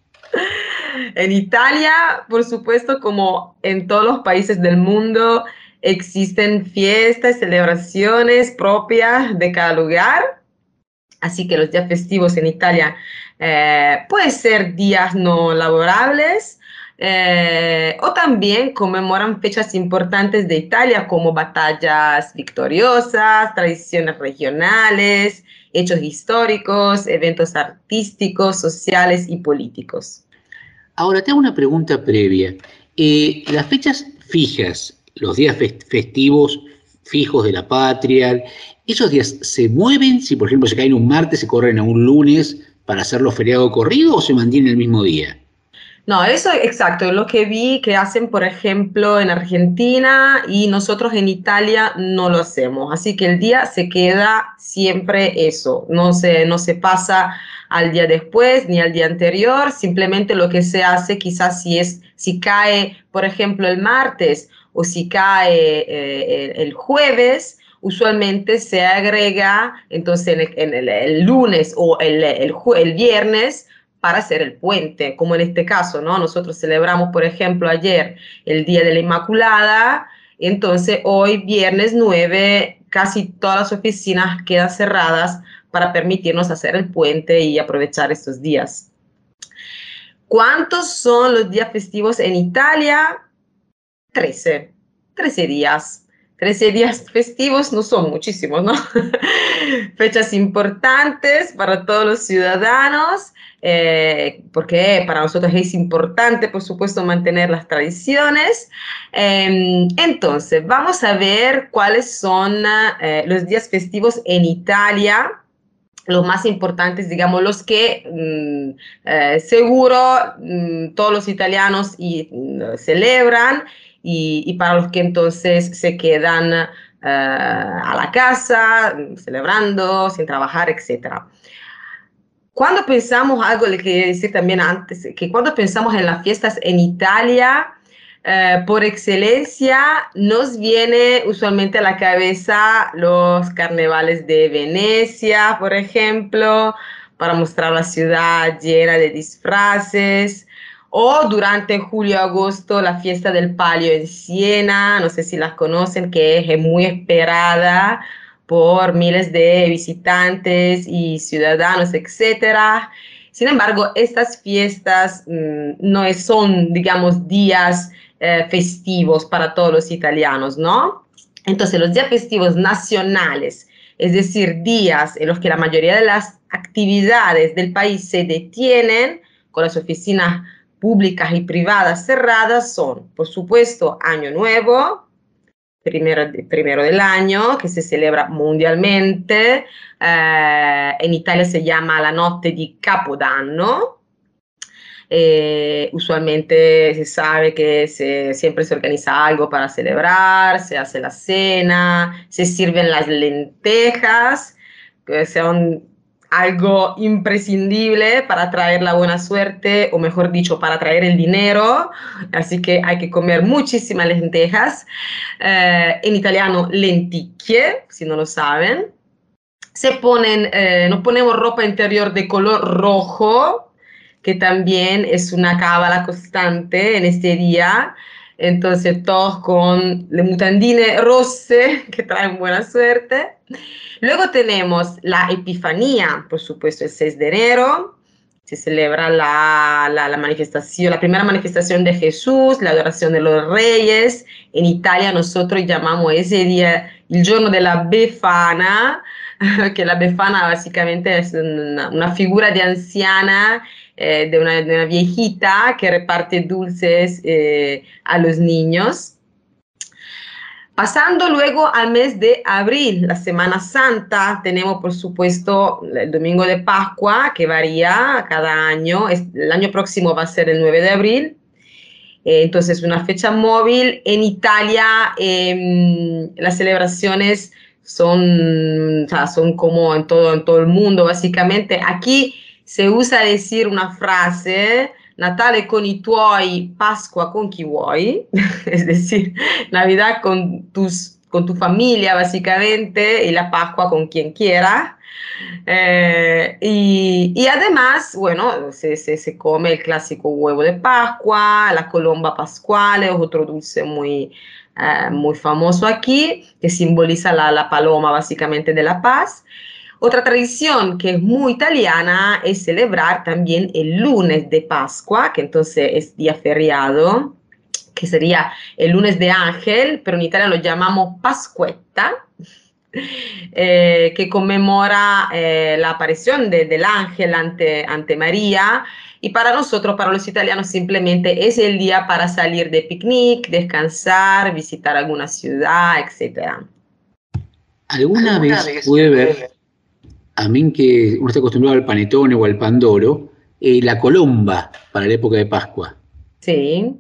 En Italia, por supuesto, como en todos los países del mundo, existen fiestas, celebraciones propias de cada lugar. Así que los días festivos en Italia eh, pueden ser días no laborables eh, o también conmemoran fechas importantes de Italia como batallas victoriosas, tradiciones regionales, hechos históricos, eventos artísticos, sociales y políticos. Ahora te hago una pregunta previa. Eh, las fechas fijas, los días fest- festivos fijos de la patria, ¿esos días se mueven? Si por ejemplo se caen un martes, se corren a un lunes para hacerlo feriado corrido o se mantiene el mismo día? No, eso exacto, es lo que vi que hacen, por ejemplo, en Argentina y nosotros en Italia no lo hacemos. Así que el día se queda siempre eso, no se, no se pasa al día después ni al día anterior, simplemente lo que se hace quizás si es, si cae, por ejemplo, el martes o si cae eh, el, jueves, usualmente se agrega entonces en el, en el- el lunes o el, el viernes para hacer el puente, como en este caso, ¿no? Nosotros celebramos, por ejemplo, ayer el Día de la Inmaculada, entonces hoy, viernes 9, casi todas las oficinas quedan cerradas para permitirnos hacer el puente y aprovechar estos días. ¿Cuántos son los días festivos en Italia? 13. 13 días. 13 días festivos no son muchísimos, ¿no? Fechas importantes para todos los ciudadanos, eh, porque para nosotros es importante, por supuesto, mantener las tradiciones. Eh, entonces, vamos a ver cuáles son eh, los días festivos en Italia los más importantes, digamos, los que mm, eh, seguro mm, todos los italianos mm, celebran y, y para los que entonces se quedan eh, a la casa, celebrando, sin trabajar, etc. Cuando pensamos, algo le quería decir también antes, que cuando pensamos en las fiestas en Italia, eh, por excelencia nos viene usualmente a la cabeza los carnavales de Venecia, por ejemplo, para mostrar la ciudad llena de disfraces. O durante julio-agosto la fiesta del palio en Siena, no sé si las conocen, que es muy esperada por miles de visitantes y ciudadanos, etcétera. Sin embargo, estas fiestas mm, no son, digamos, días eh, festivos para todos los italianos, ¿no? Entonces, los días festivos nacionales, es decir, días en los que la mayoría de las actividades del país se detienen, con las oficinas públicas y privadas cerradas, son, por supuesto, Año Nuevo, primero, de- primero del año, que se celebra mundialmente. Eh, en Italia se llama la notte di Capodanno. Eh, usualmente se sabe que se- siempre se organiza algo para celebrar, se hace la cena, se sirven las lentejas, que son algo imprescindible para traer la buena suerte, o mejor dicho, para traer el dinero. Así que hay que comer muchísimas lentejas. Eh, en italiano, lenticchie, si no lo saben. Se ponen, eh, nos ponemos ropa interior de color rojo, que también es una cábala constante en este día. Entonces, todos con le mutandine rosse, que traen buena suerte. Luego tenemos la Epifanía, por supuesto, el 6 de enero. Se celebra la, la- la manifestación, la primera manifestación de Jesús, la adoración de los reyes. En Italia nosotros llamamos ese día el giorno de la Befana, que la Befana básicamente es una, una figura de anciana, eh, de, una, viejita que reparte dulces eh, a los niños. Pasando luego al mes de abril, la Semana Santa, tenemos por supuesto el domingo de Pascua, que varía cada año. El año próximo va a ser el 9 de abril. Eh, entonces, una fecha móvil. En Italia, em, las celebraciones son, o sea, son como en todo, en todo el mundo, básicamente. Aquí se usa decir una frase, Natale con i tuoi, Pascua con chi vuoi, es decir, Navidad con, tus, con tu familia, básicamente, y la Pascua con quien quiera. Eh, y, además, bueno, se, se- se come el clásico huevo de Pascua, la colomba pascual, es otro dulce muy, eh, muy famoso aquí, que simboliza la, la paloma básicamente de la paz. Otra tradición que es muy italiana es celebrar también el lunes de Pascua, que entonces es día feriado, que sería el lunes de Ángel, pero en Italia lo llamamos Pascuetta, eh, que conmemora eh, la aparición de- del ángel ante, ante María. Y para nosotros, para los italianos, simplemente es el día para salir de picnic, descansar, visitar alguna ciudad, etc. ¿Alguna, vez, pude ver, a mí que uno está acostumbrado al panetone o al pandoro, eh, la colomba para la época de Pascua? Sí.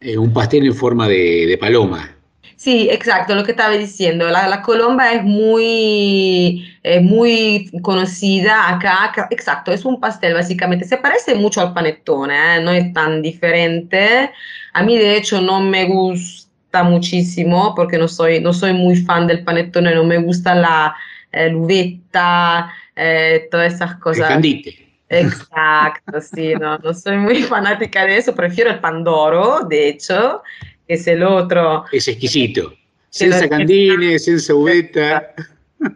Eh, un pastel en forma de, de paloma. Sí, exacto, lo que estaba diciendo. La, la colomba es muy, es muy conocida acá. acá- Exacto, es un pastel básicamente. Se parece mucho al panettone, ¿eh? No es tan diferente. A mí, de hecho, no me gusta muchísimo porque no soy, no soy muy fan del panettone, no me gusta la eh, l'uvetta, eh, todas esas El cosas. candite. Exacto, sí, no, no soy muy fanática de eso, prefiero el Pandoro, de hecho, que es el otro. Es exquisito. Es. candine, senza uvetta.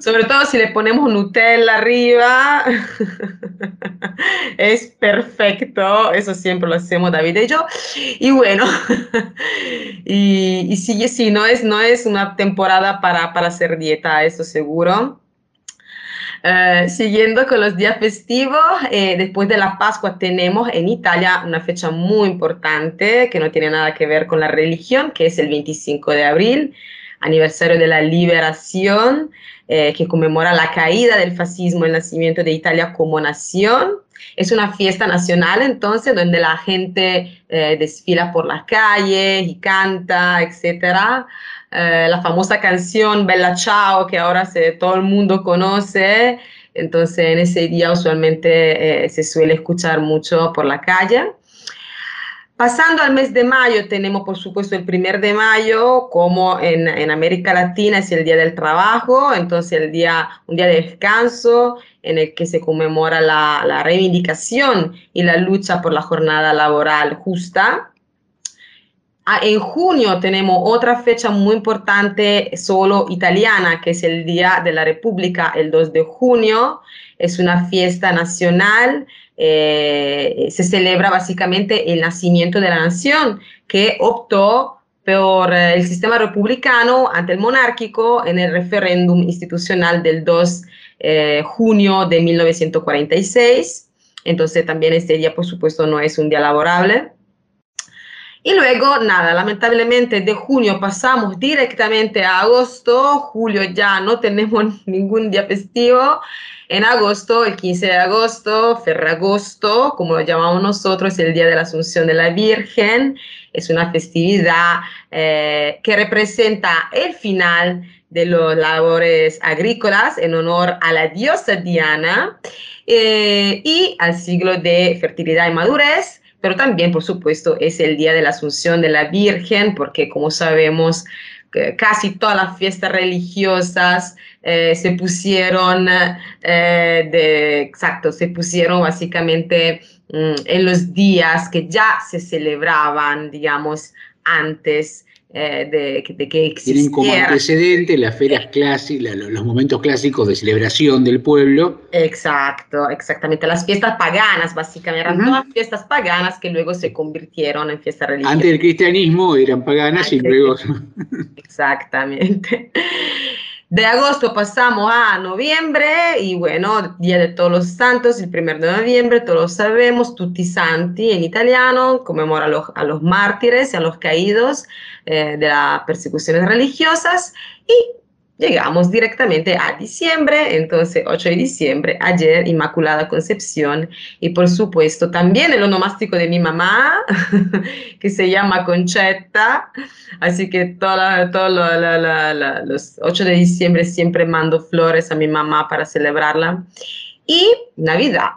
Sobre todo si le ponemos Nutella arriba, es perfecto, eso siempre lo hacemos David y yo. Y bueno, y, y sí, sí, no es, no es una temporada para, para hacer dieta, eso seguro. Eh, siguiendo con los días festivos, eh, después de la Pascua tenemos en Italia una fecha muy importante que no tiene nada que ver con la religión, que es el 25 de abril, aniversario de la liberación, eh, que conmemora la caída del fascismo, el nacimiento de Italia como nación. Es una fiesta nacional entonces donde la gente eh, desfila por las calles y canta, etcétera. Eh, la famosa canción Bella Ciao que ahora se, todo el mundo conoce. Entonces en ese día usualmente eh, se suele escuchar mucho por la calle. Pasando al mes de mayo, tenemos por supuesto el primer de mayo, como en, América Latina es el Día del Trabajo, entonces el día, un día de descanso en el que se conmemora la, la reivindicación y la lucha por la jornada laboral justa. Ah, en junio tenemos otra fecha muy importante, solo italiana, que es el Día de la República, el 2 de junio. Es una fiesta nacional, eh, se celebra básicamente el nacimiento de la nación, que optó por eh, el sistema republicano ante el monárquico en el referéndum institucional del 2 de junio de 1946. Entonces también este día, por supuesto, no es un día laborable. Y luego, nada, lamentablemente de junio pasamos directamente a agosto, julio ya no tenemos ningún día festivo. En agosto, el 15 de agosto, Ferragosto, como lo llamamos nosotros, es el Día de la Asunción de la Virgen. Es una festividad eh, que representa el final de los labores agrícolas en honor a la diosa Diana eh, y al siglo de fertilidad y madurez, pero también, por supuesto, es el día de la Asunción de la Virgen, porque como sabemos, que casi todas las fiestas religiosas eh, se pusieron, eh, de, exacto, se pusieron básicamente mm, en los días que ya se celebraban, digamos, antes eh, de, de que Tienen como existiera. antecedente las ferias clásicas, los momentos clásicos de celebración del pueblo. Exacto, exactamente. Las fiestas paganas, básicamente, eran todas fiestas paganas que luego se convirtieron en fiestas religiosas. Antes del cristianismo eran paganas y luego... Exactamente. De agosto pasamos a noviembre y bueno, Día de Todos los Santos, el primero de noviembre, todos lo sabemos, Tutti Santi en italiano, conmemora a los, a los mártires y a los caídos eh, de las persecuciones religiosas. Y llegamos directamente a diciembre, entonces 8 de diciembre, ayer Inmaculada Concepción y por supuesto también el onomástico de mi mamá, que se llama Conchetta, así que toda la- todo los 8 de diciembre siempre mando flores a mi mamá para celebrarla. Y Navidad,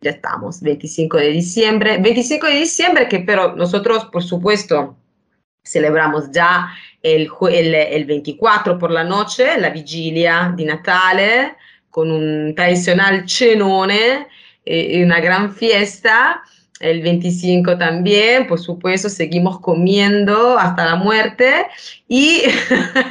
ya estamos, 25 de diciembre, 25 de diciembre que pero nosotros por supuesto celebramos ya el, el, el 24 por la noche, la vigilia di Natale, con un tradicional cenone y una gran fiesta. El 25 también, por supuesto, seguimos comiendo hasta la muerte y,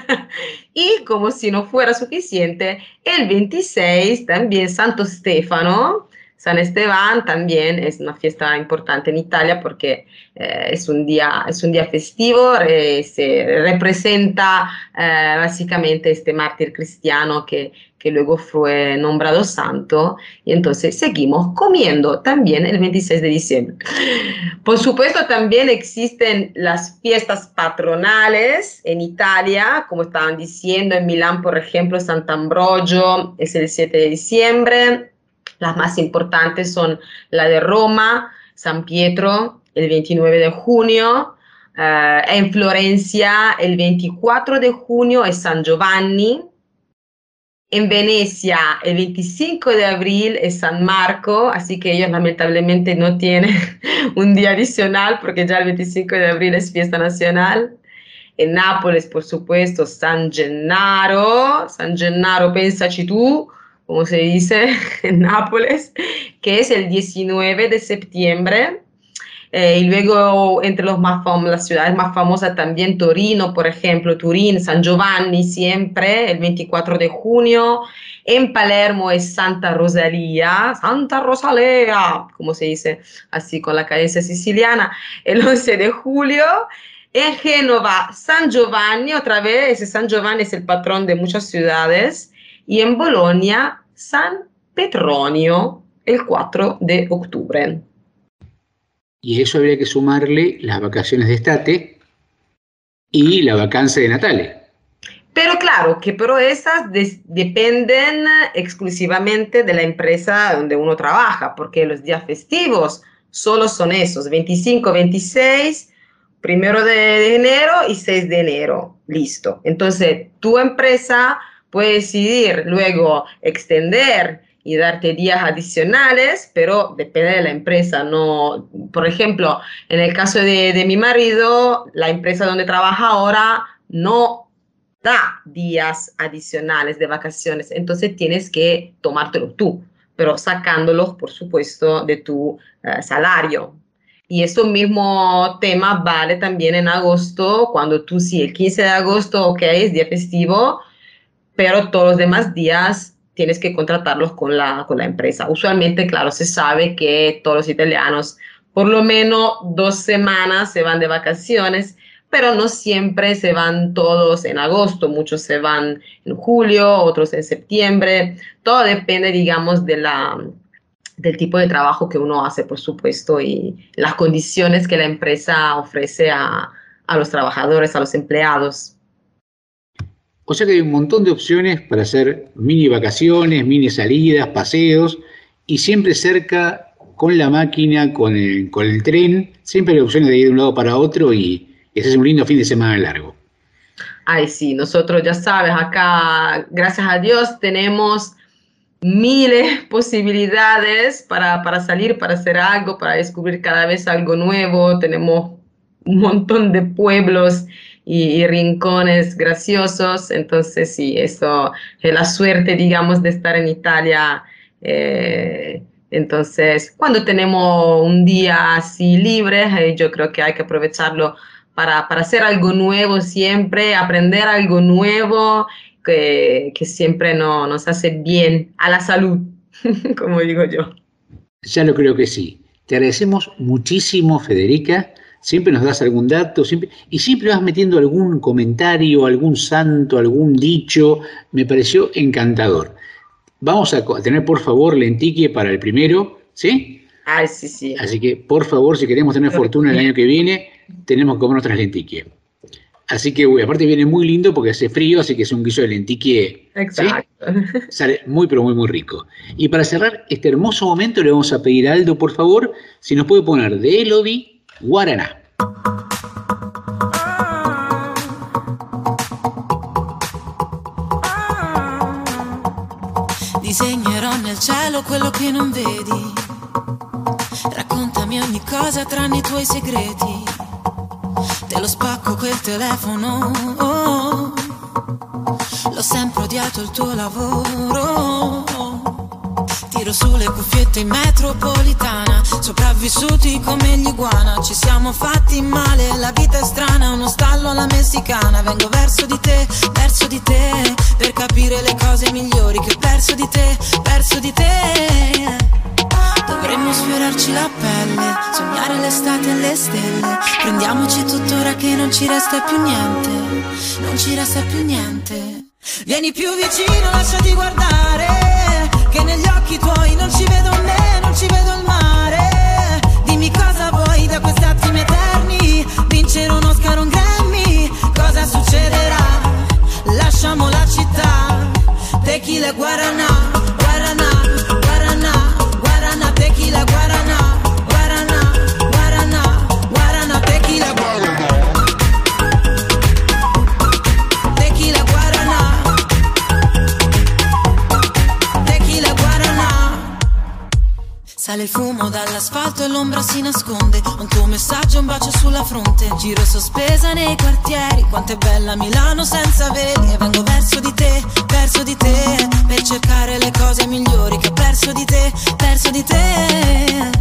y como si no fuera suficiente, el 26 también Santo Stefano, San Esteban también es una fiesta importante en Italia porque eh, es, un día, es un día festivo, eh, se representa eh, básicamente este mártir cristiano que, que luego fue nombrado santo y entonces seguimos comiendo también el 26 de diciembre. Por supuesto también existen las fiestas patronales en Italia, como estaban diciendo en Milán, por ejemplo, Sant'Ambrogio es el 7 de diciembre. Las más importantes son la de Roma, San Pietro, el 29 de junio. eh, en Florencia, el 24 de junio es San Giovanni. En Venecia, el 25 de abril es San Marco, así que ellos lamentablemente no tienen un día adicional porque ya el 25 de abril es fiesta nacional. En Nápoles, por supuesto, San Gennaro, San Gennaro, pensaci tú, como se dice en Nápoles, que es el 19 de septiembre. Eh, y luego entre los más las ciudades más famosas también Torino, por ejemplo, Turín, San Giovanni siempre, el 24 de junio. En Palermo es Santa Rosalía, Santa Rosalía, como se dice así con la cadencia siciliana, el 11 de julio. En Génova, San Giovanni, otra vez, San Giovanni es el patrón de muchas ciudades. Y en Bolonia, San Petronio, el 4 de octubre. Y a eso habría que sumarle las vacaciones de estate y la vacancia de Natale. Pero claro, que pero esas dependen exclusivamente de la empresa donde uno trabaja, porque los días festivos solo son esos, 25, 26, primero de, de enero y 6 de enero, listo. Entonces, tu empresa puede decidir luego extender y darte días adicionales, pero depende de la empresa. No, por ejemplo, en el caso de, de mi marido, la empresa donde trabaja ahora no da días adicionales de vacaciones, entonces tienes que tomártelo tú, pero sacándolos, por supuesto, de tu eh, salario. Y eso mismo tema vale también en agosto, cuando tú sí, el 15 de agosto, ok, es día festivo, pero todos los demás días tienes que contratarlos con la, con la empresa. Usualmente, claro, se sabe que todos los italianos por lo menos dos semanas se van de vacaciones, pero no siempre se van todos en agosto, muchos se van en julio, otros en septiembre, todo depende, digamos, de la, del tipo de trabajo que uno hace, por supuesto, y las condiciones que la empresa ofrece a, a los trabajadores, a los empleados. O sea que hay un montón de opciones para hacer mini vacaciones, mini salidas, paseos, y siempre cerca con la máquina, con el, con el tren, siempre hay opciones de ir de un lado para otro y ese es un lindo fin de semana largo. Ay, sí, nosotros ya sabes, acá, gracias a Dios, tenemos miles posibilidades para, para salir, para hacer algo, para descubrir cada vez algo nuevo. Tenemos un montón de pueblos y, y rincones graciosos. Entonces, sí, eso es la suerte, digamos, de estar en Italia. eh, entonces, cuando tenemos un día así libre, eh, yo creo que hay que aprovecharlo para, para hacer algo nuevo siempre, aprender algo nuevo que, que siempre no, nos hace bien a la salud, como digo yo. Ya lo creo que sí. Te agradecemos muchísimo, Federica. Siempre nos das algún dato siempre, y siempre vas metiendo algún comentario, algún santo, algún dicho. Me pareció encantador. Vamos a tener, por favor, lentique para el primero, ¿sí? Ay, sí, sí. Así que, por favor, si queremos tener fortuna el año que viene, tenemos que comer nuestras lentique. Así que, uy, aparte viene muy lindo porque hace frío, así que es un guiso de lentique Exacto. Sale muy, pero muy, muy rico. Y para cerrar este hermoso momento, le vamos a pedir a Aldo, por favor, si nos puede poner de Elodie Guaraná. Disegnerò nel cielo quello che non vedi. Raccontami ogni cosa tranne i tuoi segreti. Te lo spacco quel telefono. oh. L'ho sempre odiato il tuo lavoro. Tiro sulle cuffiette in metropolitana. Sopravvissuti come gli iguana. Ci siamo fatti male, la vita è strana. Uno stallo alla messicana. Vengo verso di te, verso di te. Per capire le cose migliori che perso di te, perso di te. Dovremmo sfiorarci la pelle, sognare l'estate e le stelle. Prendiamoci tuttora che non ci resta più niente, non ci resta più niente. Vieni più vicino, lasciati guardare, che negli occhi tuoi non ci vedo me, non ci vedo il mare. Dimmi cosa vuoi da questi attimi eterni, vincere un Oscar un Grammy, cosa succederà? Lasciamo la città, tequila guaraná, guaraná, Sale il fumo dall'asfalto e l'ombra si nasconde. Un tuo messaggio, un bacio sulla fronte. Giro sospesa nei quartieri. Quanto è bella Milano senza veli. E vengo verso di te, verso di te. Per cercare le cose migliori che ho perso di te, perso di te.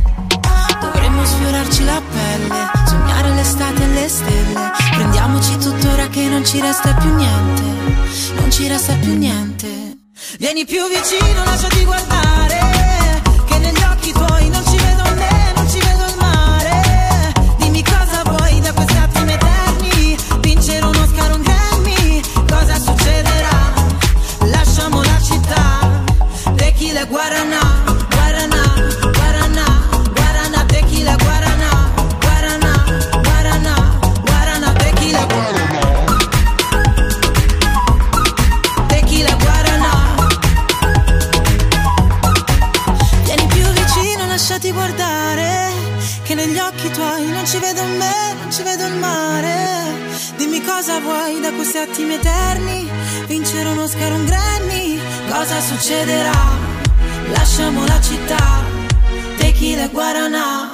Dovremmo sfiorarci la pelle, sognare l'estate e le stelle. Prendiamoci tuttora che non ci resta più niente, non ci resta più niente. Vieni più vicino, lasciati guardare, attimi eterni, vincere un Oscar un Grammy, cosa succederà? Lasciamo la città, tequila guaraná. Tequila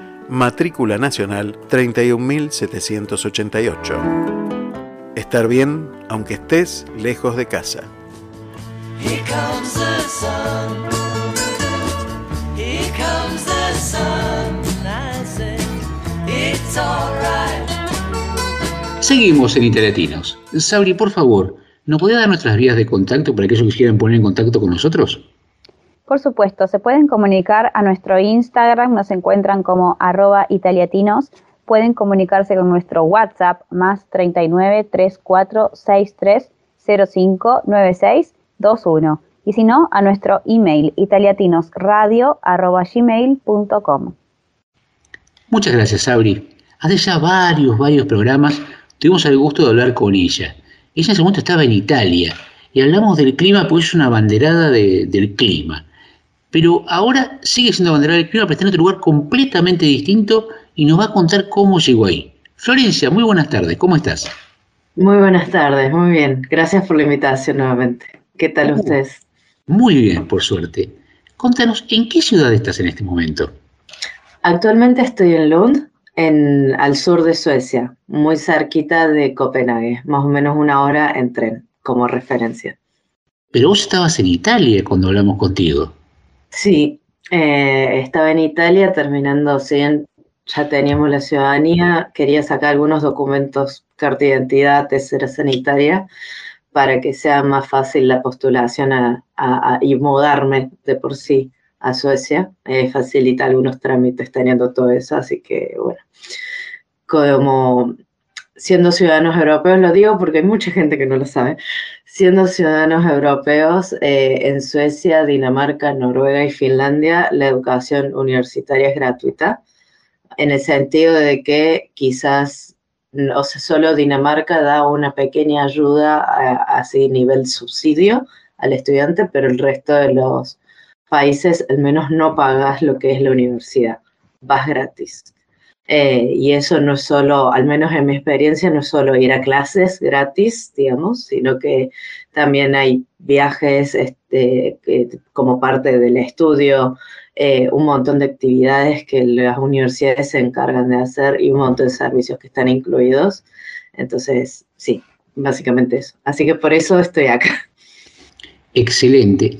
matrícula nacional 31788. Estar bien aunque estés lejos de casa. Here comes the sun. Here comes the sun. I say it's alright. Seguimos en Interlatinos. Sabri, por favor, ¿nos podría dar nuestras vías de contacto para aquellos que quieran poner en contacto con nosotros? Por supuesto, se pueden comunicar a nuestro Instagram, nos encuentran como arroba italiatinos. Pueden comunicarse con nuestro WhatsApp más 39 34 63 05 96 21. Y si no, a nuestro email italiatinosradio arroba gmail.com. Muchas gracias, Sabri. Hace ya varios, varios programas tuvimos el gusto de hablar con ella. Ella en ese momento estaba en Italia y hablamos del clima porque es una banderada de- del clima. Pero ahora sigue siendo banderada del clima, pero está en otro lugar completamente distinto y nos va a contar cómo llegó ahí. Florencia, muy buenas tardes, ¿cómo estás? Muy buenas tardes, muy bien. Gracias por la invitación nuevamente. ¿Qué tal ustedes? Muy bien, por suerte. Contanos, ¿en qué ciudad estás en este momento? Actualmente estoy en Lund, en, al sur de Suecia, muy cerquita de Copenhague, más o menos una hora en tren, como referencia. Pero vos estabas en Italia cuando hablamos contigo. Sí, eh, estaba en Italia terminando, si bien ya teníamos la ciudadanía, quería sacar algunos documentos, carta de identidad, tercera sanitaria, para que sea más fácil la postulación a- a- a- y mudarme de por sí a Suecia. Eh, facilita algunos trámites teniendo todo eso, así que bueno, como siendo ciudadanos europeos, lo digo porque hay mucha gente que no lo sabe, siendo ciudadanos europeos eh, en Suecia, Dinamarca, Noruega y Finlandia, la educación universitaria es gratuita, en el sentido de que quizás, o solo Dinamarca da una pequeña ayuda así nivel subsidio al estudiante, pero el resto de los países al menos no pagas lo que es la universidad, vas gratis. Eh, y eso no es solo, al menos en mi experiencia, no es solo ir a clases gratis, digamos, sino que también hay viajes este, como parte del estudio, eh, un montón de actividades que las universidades se encargan de hacer y un montón de servicios que están incluidos. Entonces, sí, básicamente eso. Así que por eso estoy acá. Excelente.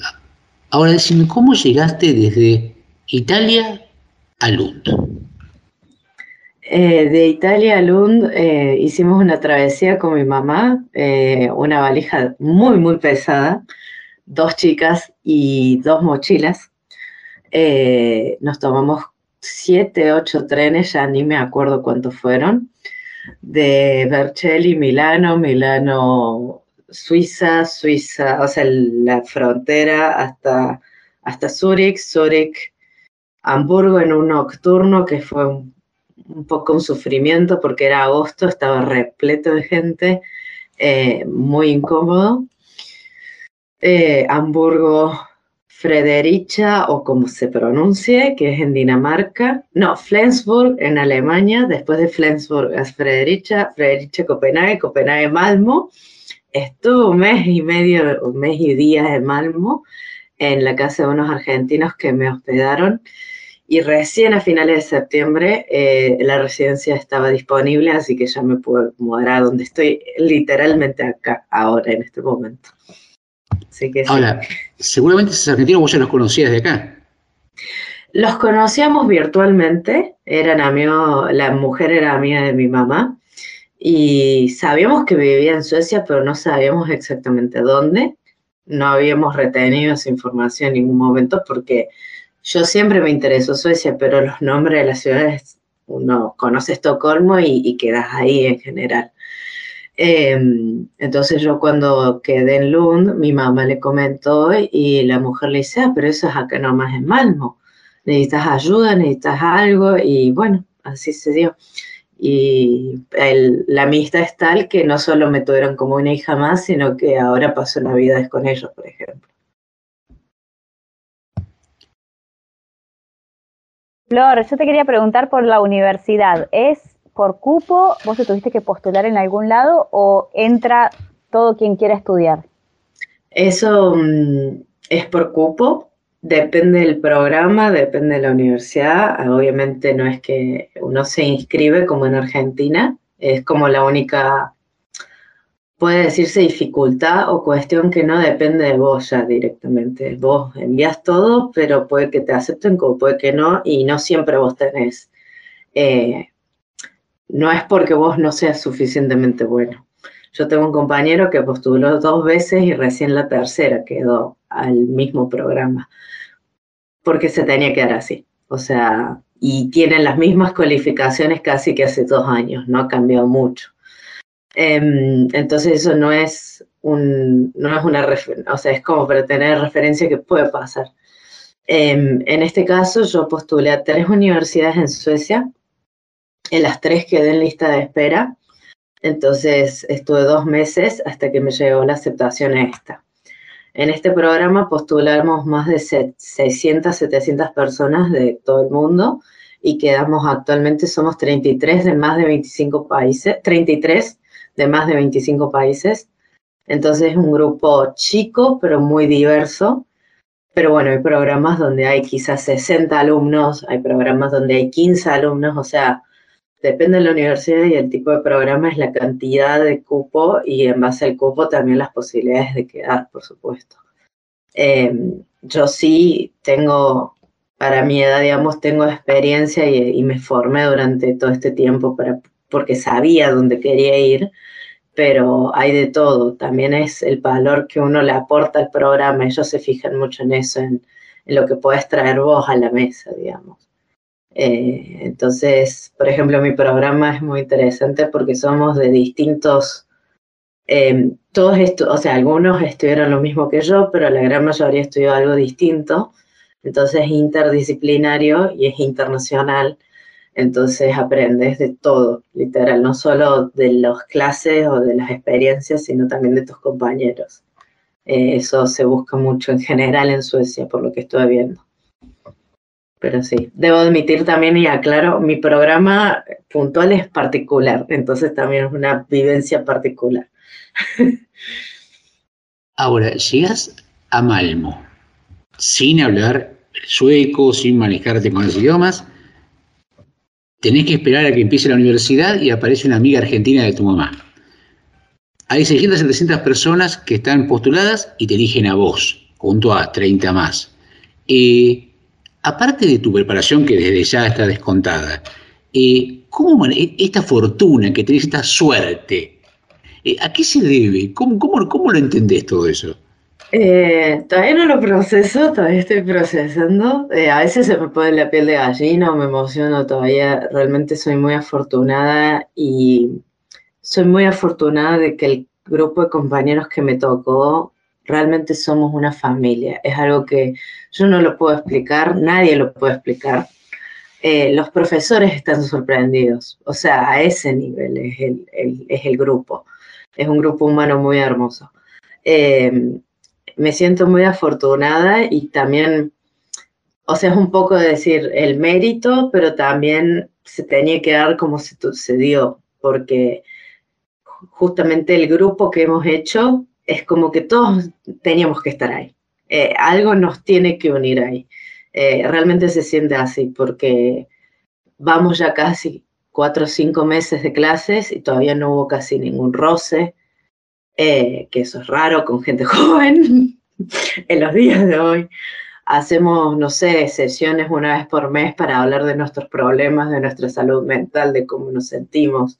Ahora decime, ¿cómo llegaste desde Italia a Lund? Eh, de Italia a Lund eh, hicimos una travesía con mi mamá, eh, una valija muy, muy pesada, dos chicas y dos mochilas. Nos tomamos siete, ocho trenes, ya ni me acuerdo cuántos fueron, de Vercelli, Milano, Milano, Suiza, Suiza, o sea, la frontera hasta, hasta Zúrich, Zúrich, Hamburgo en un nocturno que fue un un poco un sufrimiento porque era agosto, estaba repleto de gente, eh, muy incómodo. Eh, Hamburgo, Fredericia, o como se pronuncie, que es en Dinamarca. No, Flensburg en Alemania, después de Flensburg es Fredericia, Fredericia, Copenhague, Copenhague, Malmo. Estuve un mes y medio, un mes y días en Malmo, en la casa de unos argentinos que me hospedaron. Y recién a finales de septiembre eh, la residencia estaba disponible, así que ya me puedo mudar a donde estoy literalmente acá, ahora, en este momento. Así que sí. Ahora, seguramente esos argentinos vos ya los conocías de acá. Los conocíamos virtualmente, eran amigos, la mujer era amiga de mi mamá y sabíamos que vivía en Suecia, pero no sabíamos exactamente dónde. no habíamos retenido esa información en ningún momento porque yo siempre me interesó Suecia, pero los nombres de las ciudades, uno conoce Estocolmo y, quedas ahí en general. Eh, entonces yo cuando quedé en Lund, mi mamá le comentó y la mujer le dice, ah, pero eso es acá nomás en Malmo. Necesitas ayuda, necesitas algo y bueno, así se dio. Y la amistad es tal que no solo me tuvieron como una hija más, sino que ahora paso navidades con ellos, por ejemplo. Flor, yo te quería preguntar por la universidad. ¿Es por cupo? ¿Vos te tuviste que postular en algún lado o entra todo quien quiera estudiar? Eso mm, es por cupo, depende del programa, depende de la universidad. Ah, Obviamente no es que uno se inscribe como en Argentina, es como la única, puede decirse dificultad o cuestión que no depende de vos ya directamente. Vos envías todo, pero puede que te acepten como puede que no, y no siempre vos tenés. eh, no es porque vos no seas suficientemente bueno. Yo tengo un compañero que postuló dos veces y recién la tercera quedó al mismo programa, porque se tenía que dar así. O sea, y tienen las mismas cualificaciones casi que hace dos años, no ha cambiado mucho. Em, entonces eso no es un, no es una, o sea, es como para tener referencia que puede pasar. Em, en este caso yo postulé a tres universidades en Suecia, en las tres quedé en lista de espera. Entonces estuve dos meses hasta que me llegó la aceptación a esta. En este programa postulamos más de se- 600, 700 personas de todo el mundo y quedamos actualmente, somos 33 de más de 25 países, 33 de más de 25 países. Entonces es un grupo chico, pero muy diverso. Pero bueno, hay programas donde hay quizás 60 alumnos, hay programas donde hay 15 alumnos, o sea, Depende de la universidad y el tipo de programa, es la cantidad de cupo y en base al cupo también las posibilidades de quedar, por supuesto. Eh, yo sí tengo, para mi edad, digamos, tengo experiencia y me formé durante todo este tiempo para, porque sabía dónde quería ir, pero hay de todo. También es el valor que uno le aporta al programa. Ellos se fijan mucho en eso, en, lo que puedes traer vos a la mesa, digamos. Eh, entonces, por ejemplo, mi programa es muy interesante porque somos de distintos, eh, todos o sea, algunos estudiaron lo mismo que yo, pero la gran mayoría estudió algo distinto. Entonces es interdisciplinario y es internacional. Entonces aprendes de todo, literal, no solo de las clases o de las experiencias, sino también de tus compañeros. Eh, eso se busca mucho en general en Suecia, por lo que estoy viendo. Pero sí, debo admitir también y aclaro, mi programa puntual es particular, entonces también es una vivencia particular. Ahora, llegas a Malmo sin hablar sueco, sin manejarte con los idiomas. Tenés que esperar a que empiece la universidad y aparece una amiga argentina de tu mamá. Hay 600, 700 personas que están postuladas y te eligen a vos, junto a 30 más. Eh, aparte de tu preparación, que desde ya está descontada, eh, ¿cómo esta fortuna que tenés, esta suerte, eh, ¿a qué se debe? ¿Cómo, cómo, cómo lo entendés todo eso? Eh, todavía no lo proceso, todavía estoy procesando. Eh, a veces se me pone la piel de gallina me emociono todavía. Realmente soy muy afortunada y soy muy afortunada de que el grupo de compañeros que me tocó realmente somos una familia. Es algo que yo no lo puedo explicar, nadie lo puede explicar. Eh, los profesores están sorprendidos, o sea, a ese nivel es el, es el grupo. Es un grupo humano muy hermoso. Me siento muy afortunada y también, o sea, es un poco de decir el mérito, pero también se tenía que dar como se, dio, porque justamente el grupo que hemos hecho es como que todos teníamos que estar ahí. Eh, algo nos tiene que unir ahí. Eh, realmente se siente así, porque vamos ya casi cuatro o cinco meses de clases y todavía no hubo casi ningún roce, eh, que eso es raro con gente joven en los días de hoy. Hacemos, no sé, sesiones una vez por mes para hablar de nuestros problemas, de nuestra salud mental, de cómo nos sentimos.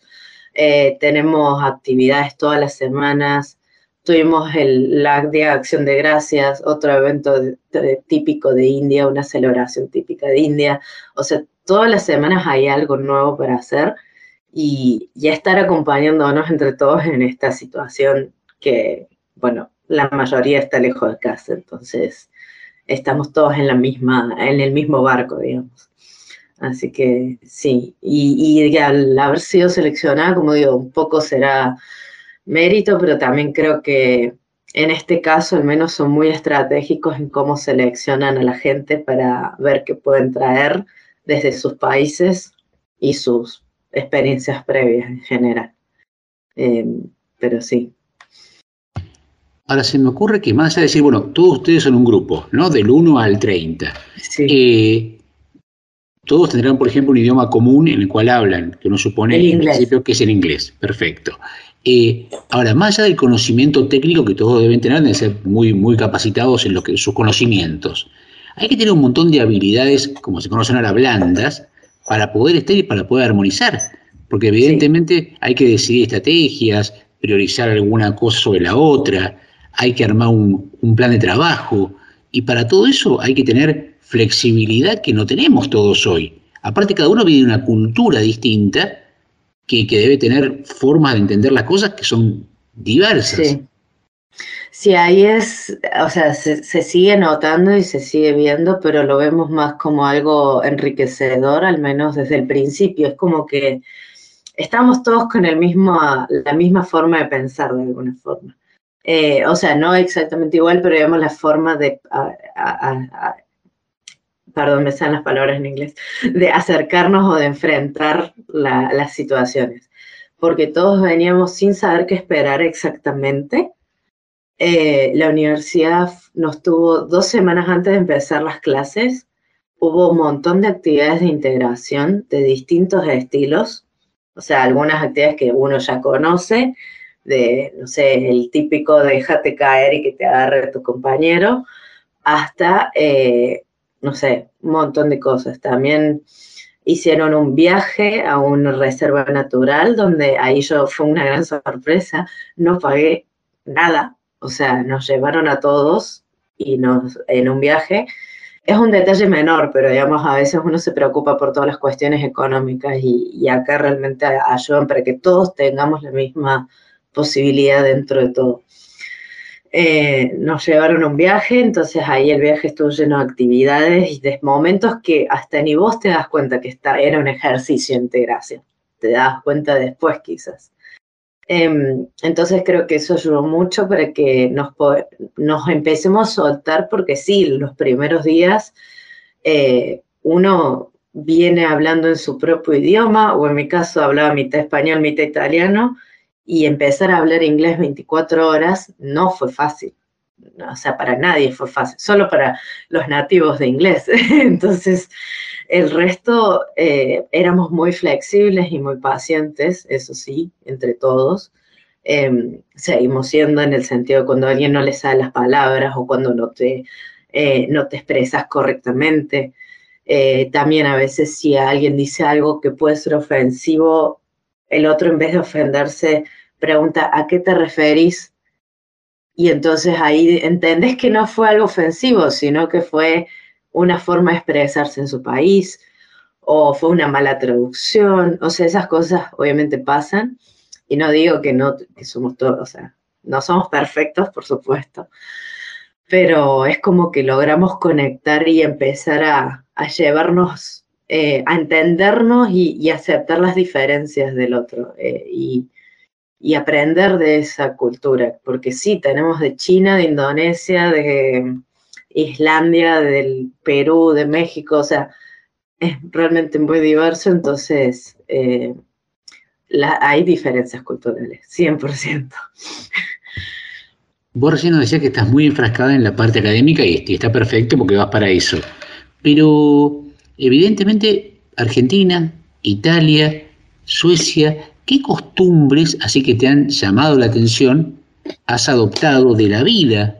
Eh, tenemos actividades todas las semanas tuvimos el, Día de Acción de Gracias, otro evento típico de India, una celebración típica de India. O sea, todas las semanas hay algo nuevo para hacer y, y estar acompañándonos entre todos en esta situación que, bueno, la mayoría está lejos de casa, entonces estamos todos en la misma, en el mismo barco, digamos. Así que sí, y, y al haber sido seleccionada, como digo, un poco será mérito, pero también creo que en este caso al menos son muy estratégicos en cómo seleccionan a la gente para ver qué pueden traer desde sus países y sus experiencias previas en general. Eh, pero sí. Ahora se me ocurre que más allá de decir, bueno, todos ustedes son un grupo, ¿no? Del 1 al 30. Eh, todos tendrán, por ejemplo, un idioma común en el cual hablan, que uno supone El en inglés. principio que es el inglés. Perfecto. Eh, ahora, más allá del conocimiento técnico que todos deben tener, deben ser muy, muy capacitados en lo que, sus conocimientos. Hay que tener un montón de habilidades, como se conocen ahora, blandas, para poder estar y para poder armonizar. Porque evidentemente hay que decidir estrategias, priorizar alguna cosa sobre la otra, hay que armar un, un plan de trabajo. Y para todo eso hay que tener flexibilidad que no tenemos todos hoy. Aparte, cada uno vive de una cultura distinta que, que debe tener formas de entender las cosas que son diversas. Sí. Sí, ahí es, o sea, se, sigue notando y se sigue viendo, pero lo vemos más como algo enriquecedor, al menos desde el principio. Es como que estamos todos con el mismo, la misma forma de pensar de alguna forma. Eh, o sea, no exactamente igual, pero vemos la forma de, perdón, me salen las palabras en inglés, de acercarnos o de enfrentar la- las situaciones. Porque todos veníamos sin saber qué esperar exactamente. Eh, la universidad nos tuvo dos semanas antes de empezar las clases. Hubo un montón de actividades de integración de distintos estilos. O sea, algunas actividades que uno ya conoce, de, no sé, el típico déjate caer y que te agarre tu compañero, hasta, eh, no sé, un montón de cosas. También hicieron un viaje a una reserva natural donde ahí yo fue una gran sorpresa, no pagué nada, o sea, nos llevaron a todos y nos en un viaje. Es un detalle menor, pero digamos, a veces uno se preocupa por todas las cuestiones económicas y, acá realmente ayudan para que todos tengamos la misma posibilidad dentro de todo. Eh, nos llevaron a un viaje, entonces ahí el viaje estuvo lleno de actividades y de momentos que hasta ni vos te das cuenta que era un ejercicio de integración. Te das cuenta después quizás. Em, entonces creo que eso ayudó mucho para que nos, nos empecemos a soltar porque sí, los primeros días eh, uno viene hablando en su propio idioma, o en mi caso hablaba mitad español, mitad italiano, y empezar a hablar inglés 24 horas no fue fácil. O sea, para nadie fue fácil, solo para los nativos de inglés. Entonces, el resto eh, éramos muy flexibles y muy pacientes, eso sí, entre todos. Em, seguimos siendo en el sentido de cuando alguien no le sale las palabras o cuando no te, eh, no te expresas correctamente. Eh, también a veces si alguien dice algo que puede ser ofensivo, el otro en vez de ofenderse pregunta, ¿a qué te referís? Y entonces ahí entendés que no fue algo ofensivo, sino que fue una forma de expresarse en su país o fue una mala traducción. O sea, esas cosas obviamente pasan. Y no digo que no, que somos todos, o sea, no somos perfectos, por supuesto. Pero es como que logramos conectar y empezar a, a llevarnos, eh, a entendernos y, aceptar las diferencias del otro. eh, y, y aprender de esa cultura, porque sí, tenemos de China, de Indonesia, de Islandia, del Perú, de México, o sea, es realmente muy diverso, entonces eh, hay diferencias culturales, 100%. Vos recién nos decías que estás muy enfrascada en la parte académica y, y está perfecto porque vas para eso. Pero evidentemente Argentina, Italia, Suecia, ¿qué costumbres así que te han llamado la atención has adoptado de la vida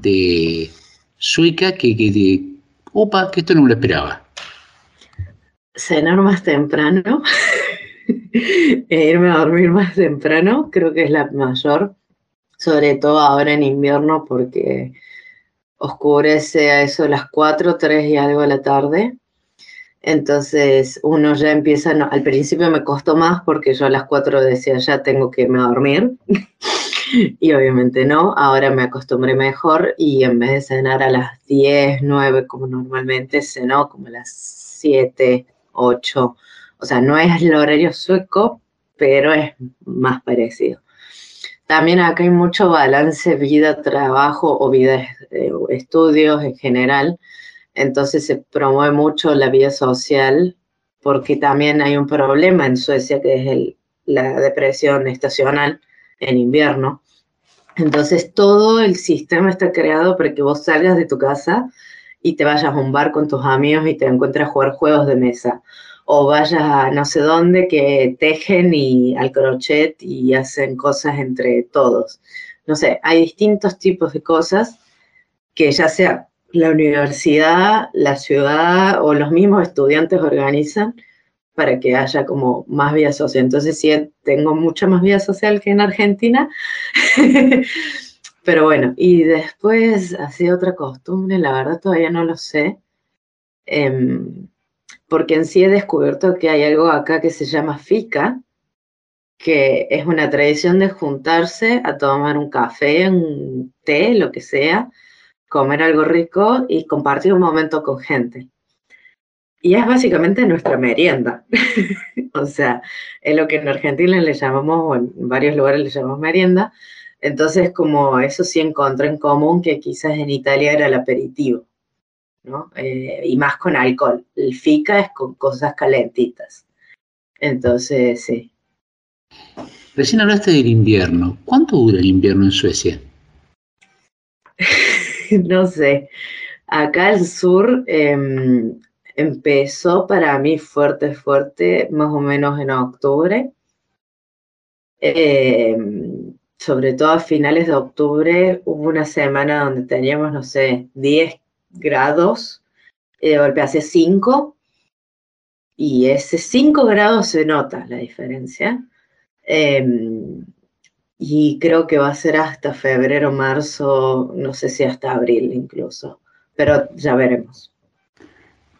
de sueca que, que te... Opa, que esto no me lo esperaba. Cenar más temprano, e irme a dormir más temprano, creo que es la mayor. sobre todo ahora en invierno porque oscurece a eso de las 4, 3 y algo de la tarde. Entonces uno ya empieza, no, al principio me costó más porque yo a las 4 decía ya tengo que irme a dormir y obviamente no, ahora me acostumbré mejor y en vez de cenar a las 10, 9 como normalmente cenó como a las 7, 8, o sea, no es el horario sueco, pero es más parecido. También acá hay mucho balance vida-trabajo o vida-estudios en general. Entonces se promueve mucho la vida social porque también hay un problema en Suecia que es el- la depresión estacional en invierno. Entonces todo el sistema está creado para que vos salgas de tu casa y te vayas a un bar con tus amigos y te encuentres a jugar juegos de mesa. O vayas a no sé dónde que tejen y al crochet y hacen cosas entre todos. No sé, hay distintos tipos de cosas que ya sea la universidad, la ciudad o los mismos estudiantes organizan para que haya como más vida social. Entonces sí, tengo mucha más vida social que en Argentina. Pero bueno, y después así otra costumbre, la verdad todavía no lo sé. Em, porque en sí he descubierto que hay algo acá que se llama fika, que es una tradición de juntarse a tomar un café, un té, lo que sea, comer algo rico y compartir un momento con gente. Y es básicamente nuestra merienda. o sea, es lo que en Argentina le llamamos, o en varios lugares le llamamos merienda. Entonces, como eso sí encontré en común que quizás en Italia era el aperitivo, ¿no? Eh, y más con alcohol. El fika es con cosas calentitas. Entonces, sí. Recién hablaste del invierno. ¿Cuánto dura el invierno en Suecia? no sé. Acá al sur em, empezó para mí fuerte, fuerte, más o menos en octubre. Em, sobre todo a finales de octubre hubo una semana donde teníamos, no sé, 10 grados, y de golpe hace 5, y ese 5 grados se nota la diferencia. Em, y creo que va a ser hasta febrero, marzo, no sé si hasta abril incluso, pero ya veremos.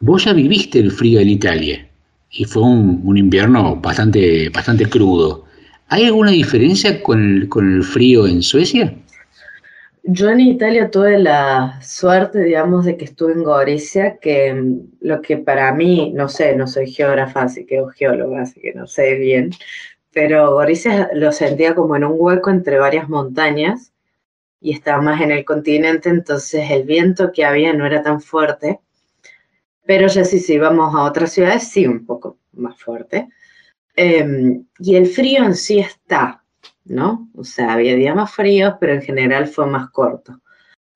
Vos ya viviste el frío en Italia y fue un, un invierno bastante, bastante crudo. ¿Hay alguna diferencia con el, con el frío en Suecia? Yo en Italia tuve la suerte, digamos, de que estuve en Gorizia, que mm, lo que para mí, no sé, no soy geógrafa, así que o geóloga, así que no sé bien, pero Gorizia lo sentía como en un hueco entre varias montañas y estaba más en el continente, entonces el viento que había no era tan fuerte, pero ya si íbamos a otras ciudades, sí, un poco más fuerte. Em, y el frío en sí está, ¿no? O sea, había días más fríos, pero en general fue más corto.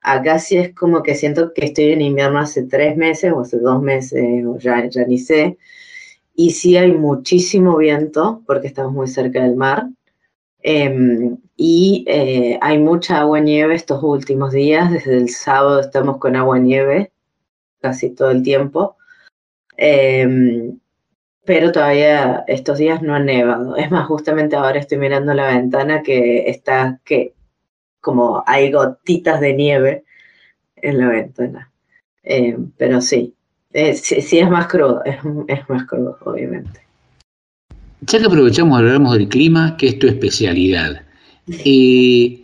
Acá sí es como que siento que estoy en invierno hace tres meses o hace dos meses, o ya ni sé. Y sí hay muchísimo viento porque estamos muy cerca del mar. Em, y eh, hay mucha agua nieve estos últimos días. Desde el sábado estamos con agua nieve casi todo el tiempo. Em, pero todavía estos días no ha nevado. Es más, justamente ahora estoy mirando la ventana que está que como hay gotitas de nieve en la ventana. Eh, pero sí, eh, sí, sí es más crudo, es, es más crudo, obviamente. Ya que aprovechamos y hablamos del clima, que es tu especialidad. Eh,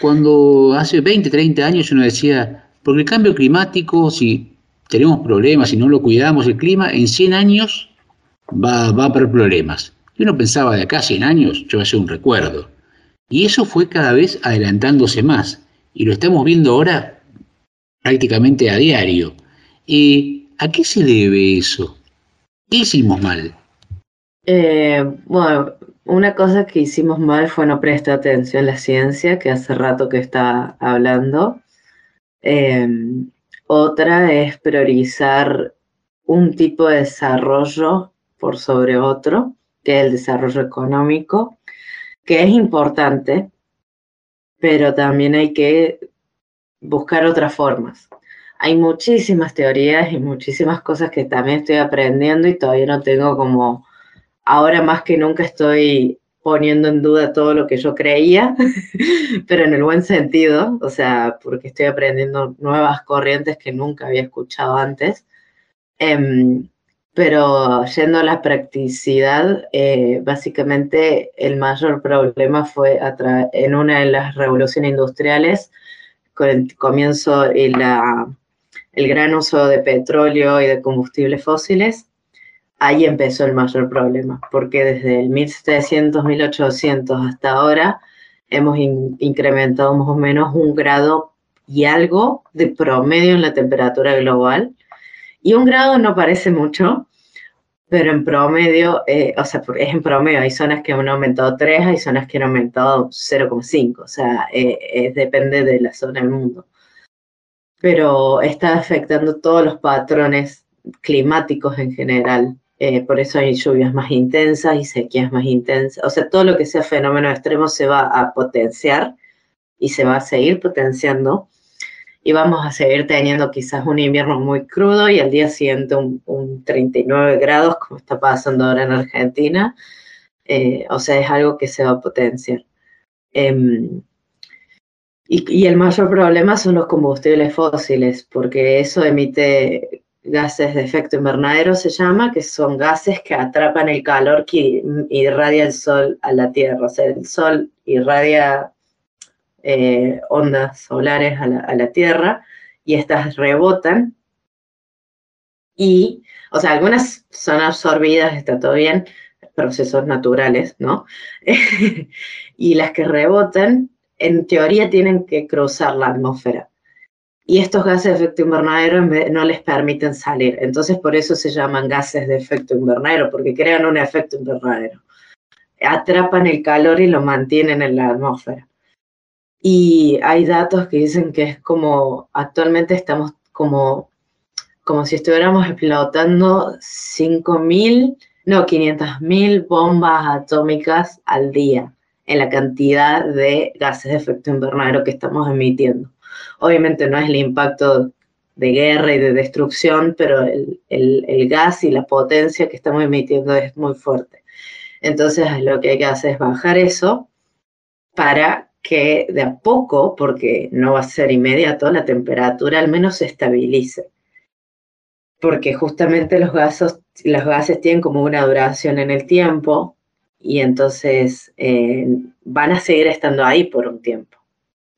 cuando hace 20, 30 años uno decía, porque el cambio climático, si tenemos problemas, si no lo cuidamos el clima, en 100 años va, va a haber problemas. Y uno pensaba de acá a 100 años, yo hace un recuerdo. Y eso fue cada vez adelantándose más. Y lo estamos viendo ahora prácticamente a diario. Eh, ¿A qué se debe eso? ¿Qué hicimos mal? Eh, bueno, una cosa que hicimos mal fue no prestar atención a la ciencia, que hace rato que está hablando. Eh, otra es priorizar un tipo de desarrollo por sobre otro, que es el desarrollo económico, que es importante, pero también hay que buscar otras formas. Hay muchísimas teorías y muchísimas cosas que también estoy aprendiendo y todavía no tengo como, ahora más que nunca estoy poniendo en duda todo lo que yo creía, pero en el buen sentido, o sea, porque estoy aprendiendo nuevas corrientes que nunca había escuchado antes. Em, pero yendo a la practicidad, eh, básicamente el mayor problema fue en una de las revoluciones industriales, con el comienzo y la, el gran uso de petróleo y de combustibles fósiles, ahí empezó el mayor problema, porque desde el 1700, 1800 hasta ahora hemos in- incrementado más o menos un grado y algo de promedio en la temperatura global. Y un grado no parece mucho, pero en promedio, eh, o sea, es en promedio, hay zonas que han aumentado 3, hay zonas que han aumentado 0,5, o sea, eh, depende de la zona del mundo. Pero está afectando todos los patrones climáticos en general. eh, por eso hay lluvias más intensas y sequías más intensas. O sea, todo lo que sea fenómeno extremo se va a potenciar y se va a seguir potenciando. Y vamos a seguir teniendo quizás un invierno muy crudo y al día siguiente un, un 39 grados, como está pasando ahora en Argentina. Eh, o sea, es algo que se va a potenciar. Em, y, el mayor problema son los combustibles fósiles, porque eso emite gases de efecto invernadero, se llama, que son gases que atrapan el calor que irradia el sol a la Tierra. O sea, el sol irradia eh, ondas solares a la, a la Tierra y estas rebotan. Y, o sea, algunas son absorbidas, está todo bien, procesos naturales, ¿no? y las que rebotan, en teoría, tienen que cruzar la atmósfera. Y estos gases de efecto invernadero no les permiten salir. Entonces, por eso se llaman gases de efecto invernadero, porque crean un efecto invernadero. Atrapan el calor y lo mantienen en la atmósfera. Y hay datos que dicen que es como, actualmente estamos como, como si estuviéramos explotando 5.000, no, 500.000 bombas atómicas al día en la cantidad de gases de efecto invernadero que estamos emitiendo. Obviamente no es el impacto de guerra y de destrucción, pero el, el- gas y la potencia que estamos emitiendo es muy fuerte. Entonces lo que hay que hacer es bajar eso para que de a poco, porque no va a ser inmediato, la temperatura al menos se estabilice. Porque justamente los gases, los gases tienen como una duración en el tiempo y entonces eh, van a seguir estando ahí por un tiempo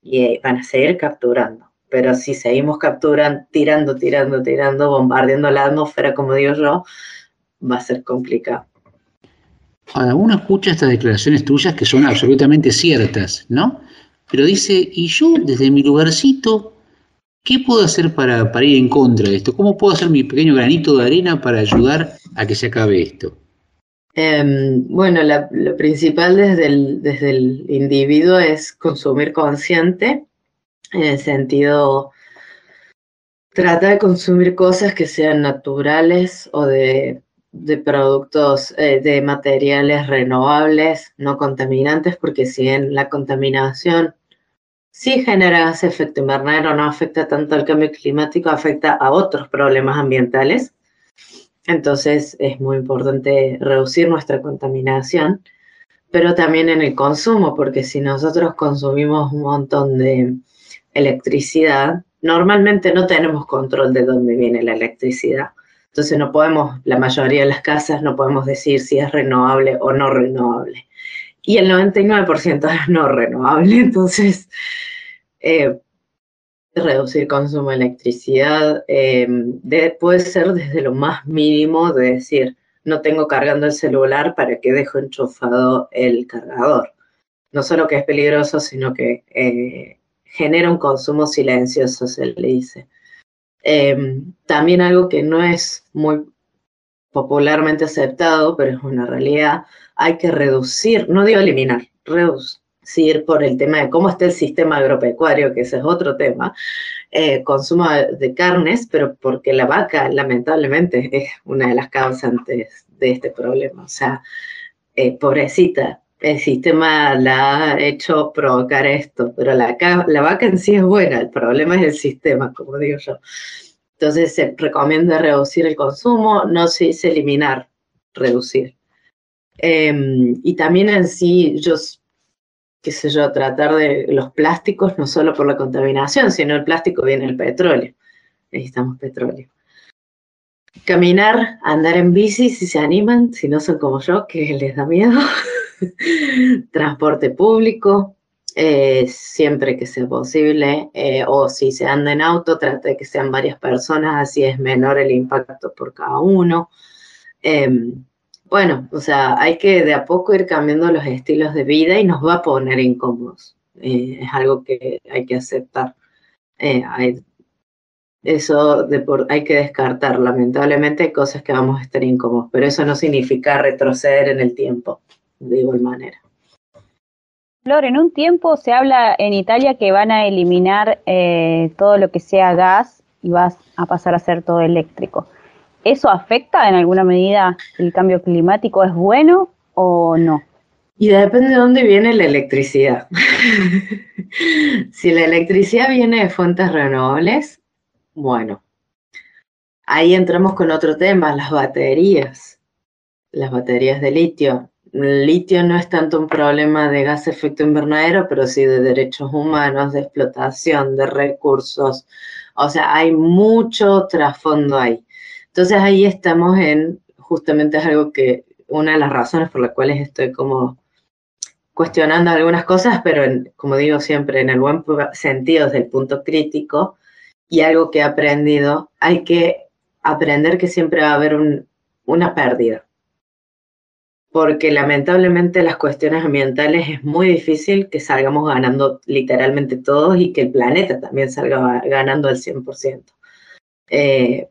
y eh, van a seguir capturando. Pero si seguimos capturando, tirando, tirando, tirando, bombardeando la atmósfera, como digo yo, va a ser complicado. Ahora, uno escucha estas declaraciones tuyas que son absolutamente ciertas, ¿no? Pero dice, y yo desde mi lugarcito, ¿qué puedo hacer para, para ir en contra de esto? ¿Cómo puedo hacer mi pequeño granito de arena para ayudar a que se acabe esto? Em, bueno, lo principal desde el, desde el individuo es consumir consciente, en el sentido, trata de consumir cosas que sean naturales o de, de productos, eh, de materiales renovables, no contaminantes, porque si bien la contaminación sí genera ese efecto invernadero, no afecta tanto al cambio climático, afecta a otros problemas ambientales. Entonces es muy importante reducir nuestra contaminación, pero también en el consumo, porque si nosotros consumimos un montón de electricidad, normalmente no tenemos control de dónde viene la electricidad. Entonces no podemos, la mayoría de las casas no podemos decir si es renovable o no renovable. Y el 99% es no renovable, entonces eh, reducir consumo de electricidad de- puede ser desde lo más mínimo de decir, no tengo cargando el celular, ¿para qué dejo enchufado el cargador? No solo que es peligroso, sino que eh, genera un consumo silencioso, se le dice. Eh, también algo que no es muy popularmente aceptado, pero es una realidad, hay que reducir, no digo eliminar, reducir por el tema de cómo está el sistema agropecuario, que ese es otro tema, eh, consumo de, carnes, pero porque la vaca lamentablemente es una de las causantes de este problema. O sea, eh, pobrecita, el sistema la ha hecho provocar esto, pero la, la vaca en sí es buena, el problema es el sistema, como digo yo. Entonces se recomienda reducir el consumo, no se dice eliminar, reducir. Em, y también en sí, yo, qué sé yo, tratar de los plásticos, no solo por la contaminación, sino el plástico viene del petróleo. Necesitamos petróleo. Caminar, andar en bici si se animan, si no son como yo, que les da miedo. Transporte público, eh, siempre que sea posible, eh, o si se anda en auto, trate de que sean varias personas, así es menor el impacto por cada uno. Em, bueno, o sea, hay que de a poco ir cambiando los estilos de vida y nos va a poner incómodos. Eh, es algo que hay que aceptar. Eh, hay- eso de por- hay que descartar. Lamentablemente hay cosas que vamos a estar incómodos, pero eso no significa retroceder en el tiempo, de igual manera. Flor, en un tiempo se habla en Italia que van a eliminar eh, todo lo que sea gas y vas a pasar a ser todo eléctrico. ¿Eso afecta en alguna medida el cambio climático? ¿Es bueno o no? Y depende de dónde viene la electricidad. si la electricidad viene de fuentes renovables, bueno, ahí entramos con otro tema, las baterías, las baterías de litio. El litio no es tanto un problema de gas efecto invernadero, pero sí de derechos humanos, de explotación, de recursos. O sea, hay mucho trasfondo ahí. Entonces ahí estamos en, justamente es algo que, una de las razones por las cuales estoy como cuestionando algunas cosas, pero en- como digo siempre, en el buen sentido, desde el punto crítico, y algo que he aprendido, hay que aprender que siempre va a haber un- una pérdida. Porque lamentablemente las cuestiones ambientales es muy difícil que salgamos ganando literalmente todos y que el planeta también salga ganando al 100%. Eh,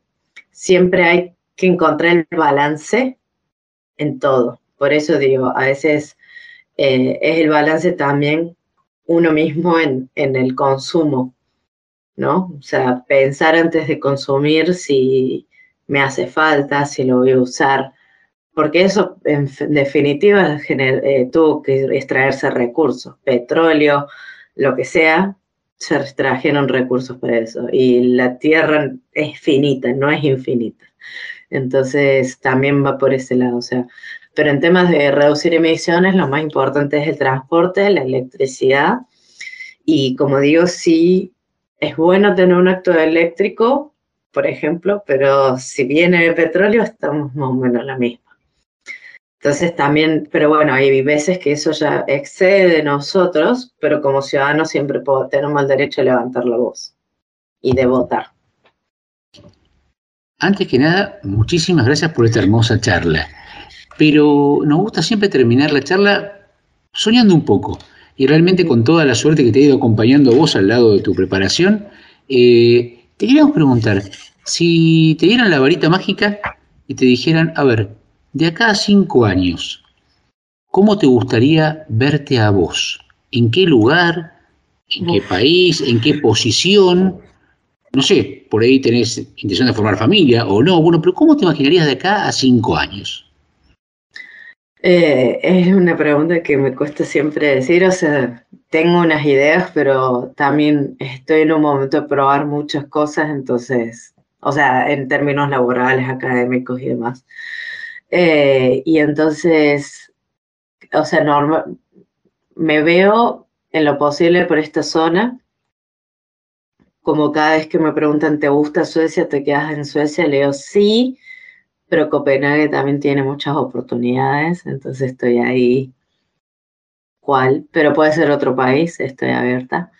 siempre hay que encontrar el balance en todo. Por eso digo, a veces eh, es el balance también uno mismo en, en el consumo, ¿no? O sea, pensar antes de consumir si me hace falta, si lo voy a usar, porque eso en definitiva gener- eh, tuvo que extraerse recursos, petróleo, lo que sea, se extrajeron recursos para eso. Y la tierra es finita, no es infinita. Entonces también va por ese lado. O sea, pero en temas de reducir emisiones, lo más importante es el transporte, la electricidad. Y como digo, sí es bueno tener un acto eléctrico, por ejemplo, pero si viene el petróleo, estamos más o menos en la misma. Entonces también, pero bueno, hay veces que eso ya excede de nosotros, pero como ciudadanos siempre tenemos el derecho de levantar la voz y de votar. Antes que nada, muchísimas gracias por esta hermosa charla. Pero nos gusta siempre terminar la charla soñando un poco. Y realmente con toda la suerte que te ha ido acompañando vos al lado de tu preparación, eh, te queríamos preguntar, si te dieran la varita mágica y te dijeran, a ver, de acá a cinco años, ¿cómo te gustaría verte a vos? ¿En qué lugar? ¿En qué país? ¿En qué posición? No sé, por ahí tenés intención de formar familia o no. Bueno, pero ¿cómo te imaginarías de acá a cinco años? Eh, es una pregunta que me cuesta siempre decir, o sea, tengo unas ideas, pero también estoy en un momento de probar muchas cosas, entonces, o sea, en términos laborales, académicos y demás. Eh, y entonces, o sea, norma- me veo en lo posible por esta zona, como cada vez que me preguntan, ¿te gusta Suecia? ¿Te quedas en Suecia? Le digo sí, pero Copenhague también tiene muchas oportunidades, entonces estoy ahí. ¿Cuál? Pero puede ser otro país, estoy abierta.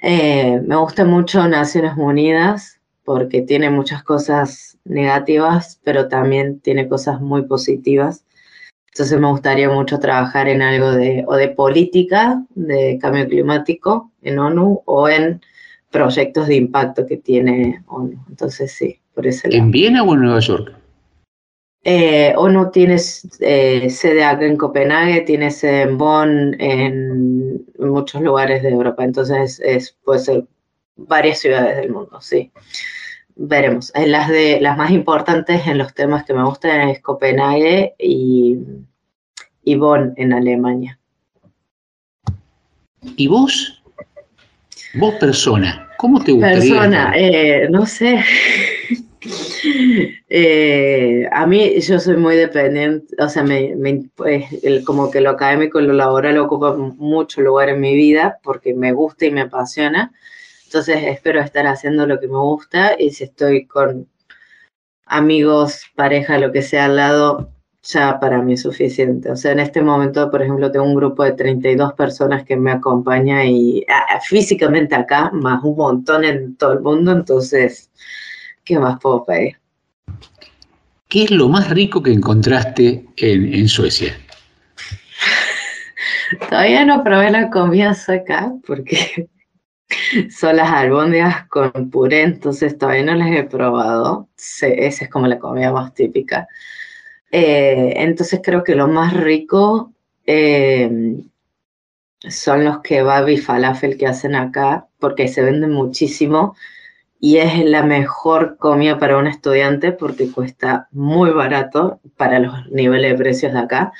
Eh, me gusta mucho Naciones Unidas porque tiene muchas cosas negativas, pero también tiene cosas muy positivas. Entonces me gustaría mucho trabajar en algo de, o de política de cambio climático en ONU o en proyectos de impacto que tiene ONU. Entonces sí, por ese lado. ¿En Viena o en Nueva York? Eh, ONU tiene eh, sede acá en Copenhague, tiene sede en Bonn, en muchos lugares de Europa, entonces es, puede ser varias ciudades del mundo, sí. Veremos. En las, de, las más importantes en los temas que me gustan es Copenhague y, y Bonn en Alemania. ¿Y vos? Vos persona, ¿cómo te gustaría? Persona, eh, no sé. Eh, a mí yo soy muy dependiente, o sea, me, me- pues, el- como que lo académico y lo laboral ocupa mucho lugar en mi vida porque me gusta y me apasiona. Entonces espero estar haciendo lo que me gusta y si estoy con amigos, pareja, lo que sea al lado, ya para mí es suficiente. O sea, en este momento, por ejemplo, tengo un grupo de 32 personas que me acompaña y ah, físicamente acá, más un montón en todo el mundo, entonces, ¿qué más puedo pedir? ¿Qué es lo más rico que encontraste en, en Suecia? Todavía no probé la comida sueca porque son las albóndigas con puré, entonces todavía no las he probado. Se- esa es como la comida más típica. Eh, entonces creo que lo más rico eh, son los kebab y falafel que hacen acá, porque se venden muchísimo y es la mejor comida para un estudiante porque cuesta muy barato para los niveles de precios de acá.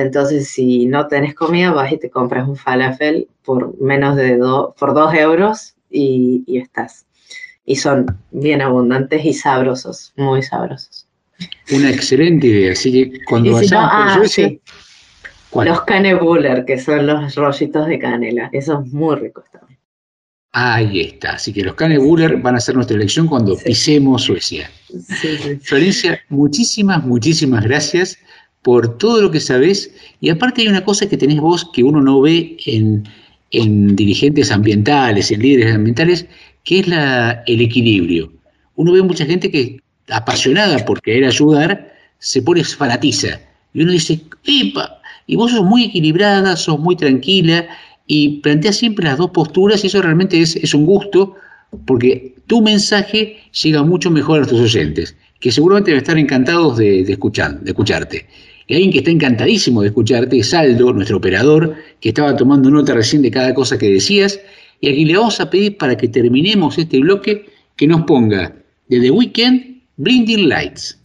Entonces, si no tenés comida, vas y te compras un falafel por menos de dos, por dos euros y, y estás. Y son bien abundantes y sabrosos, muy sabrosos. Una excelente idea. Así que cuando Y si no, vayamos por ah, Suecia, sí. Los canebuller, que son los rollitos de canela, esos muy ricos también. Ahí está. Así que los Canebuller van a ser nuestra elección cuando pisemos Suecia. Sí, sí. Florencia, muchísimas, muchísimas gracias por todo lo que sabés. Y aparte hay una cosa que tenés vos que uno no ve en, en dirigentes ambientales, en líderes ambientales, que es el equilibrio. Uno ve mucha gente que, apasionada por querer ayudar, se pone fanatiza. Y uno dice, ¡epa! Y vos sos muy equilibrada, sos muy tranquila y planteas siempre las dos posturas y eso realmente es, es un gusto porque tu mensaje llega mucho mejor a tus oyentes, que seguramente van a estar encantados de escuchar, de escucharte. Y alguien que está encantadísimo de escucharte es Aldo, nuestro operador, que estaba tomando nota recién de cada cosa que decías, y aquí le vamos a pedir para que terminemos este bloque que nos ponga de The Weeknd Blinding Lights.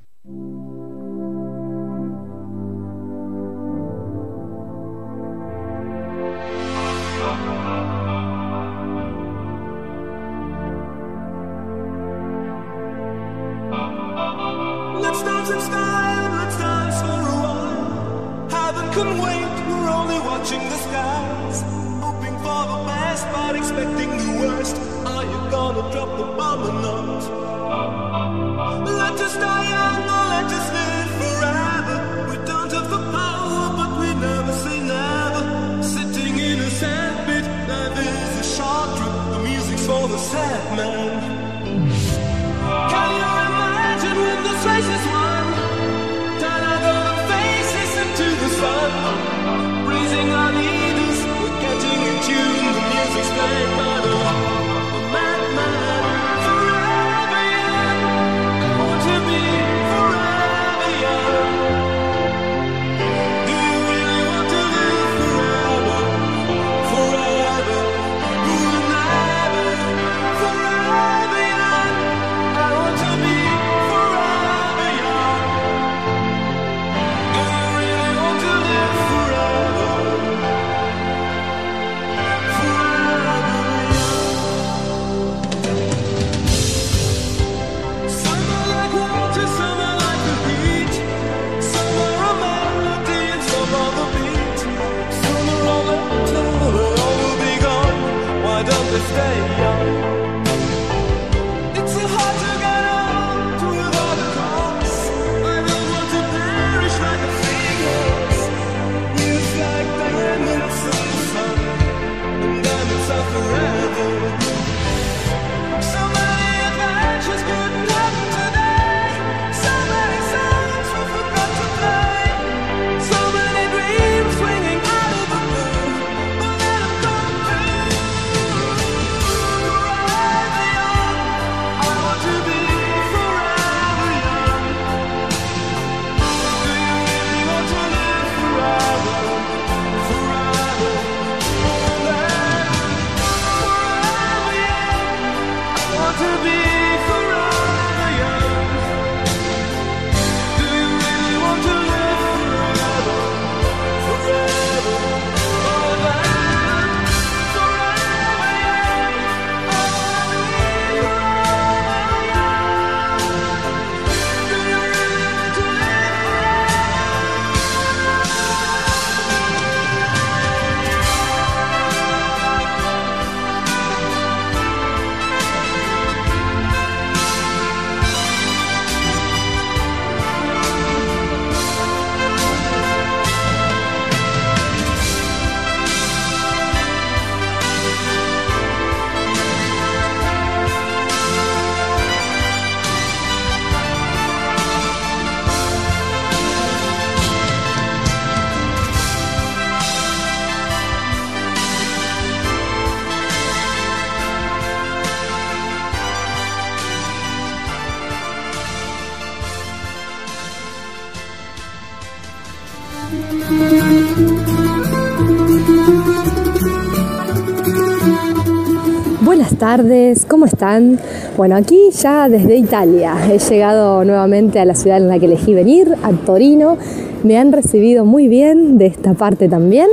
Tardes, ¿cómo están? Bueno, aquí ya desde Italia he llegado nuevamente a la ciudad en la que elegí venir, a Torino. Me han recibido muy bien de esta parte también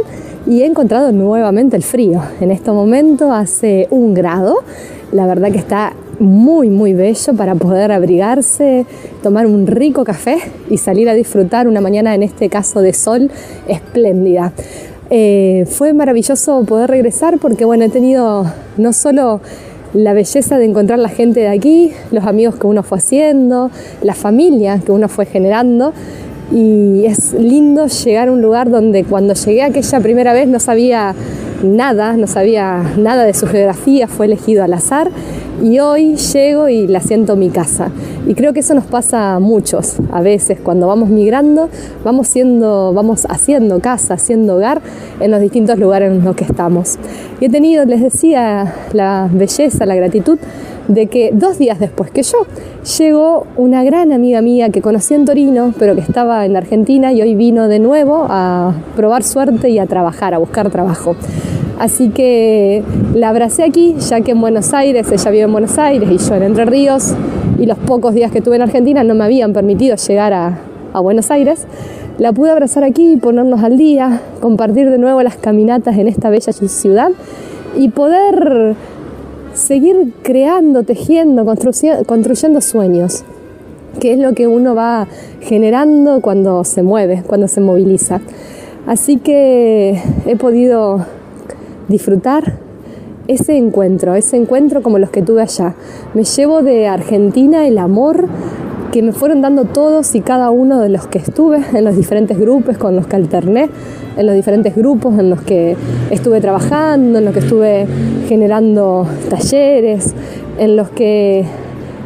y he encontrado nuevamente el frío. En este momento hace un grado, la verdad que está muy muy bello para poder abrigarse, tomar un rico café y salir a disfrutar una mañana en este caso de sol espléndida. Eh, fue maravilloso poder regresar porque bueno, he tenido no solo la belleza de encontrar la gente de aquí, los amigos que uno fue haciendo, la familia que uno fue generando. Y es lindo llegar a un lugar donde cuando llegué aquella primera vez no sabía nada, no sabía nada de su geografía, fue elegido al azar y hoy llego y la siento mi casa. Y creo que eso nos pasa a muchos, a veces cuando vamos migrando, vamos siendo, vamos haciendo casa, haciendo hogar en los distintos lugares en los que estamos. Y he tenido, les decía, la belleza, la gratitud de que dos días después que yo llegó una gran amiga mía que conocí en Torino, pero que estaba en Argentina y hoy vino de nuevo a probar suerte y a trabajar, a buscar trabajo. Así que la abracé aquí, ya que en Buenos Aires, ella vive en Buenos Aires y yo en Entre Ríos, y los pocos días que estuve en Argentina no me habían permitido llegar a, a Buenos Aires. La pude abrazar aquí, ponernos al día, compartir de nuevo las caminatas en esta bella ciudad y poder seguir creando, tejiendo, construyendo sueños, que es lo que uno va generando cuando se mueve, cuando se moviliza. Así que he podido disfrutar ese encuentro, ese encuentro como los que tuve allá. Me llevo de Argentina el amor que me fueron dando todos y cada uno de los que estuve en los diferentes grupos con los que alterné, en los diferentes grupos en los que estuve trabajando, en los que estuve generando talleres, en los que,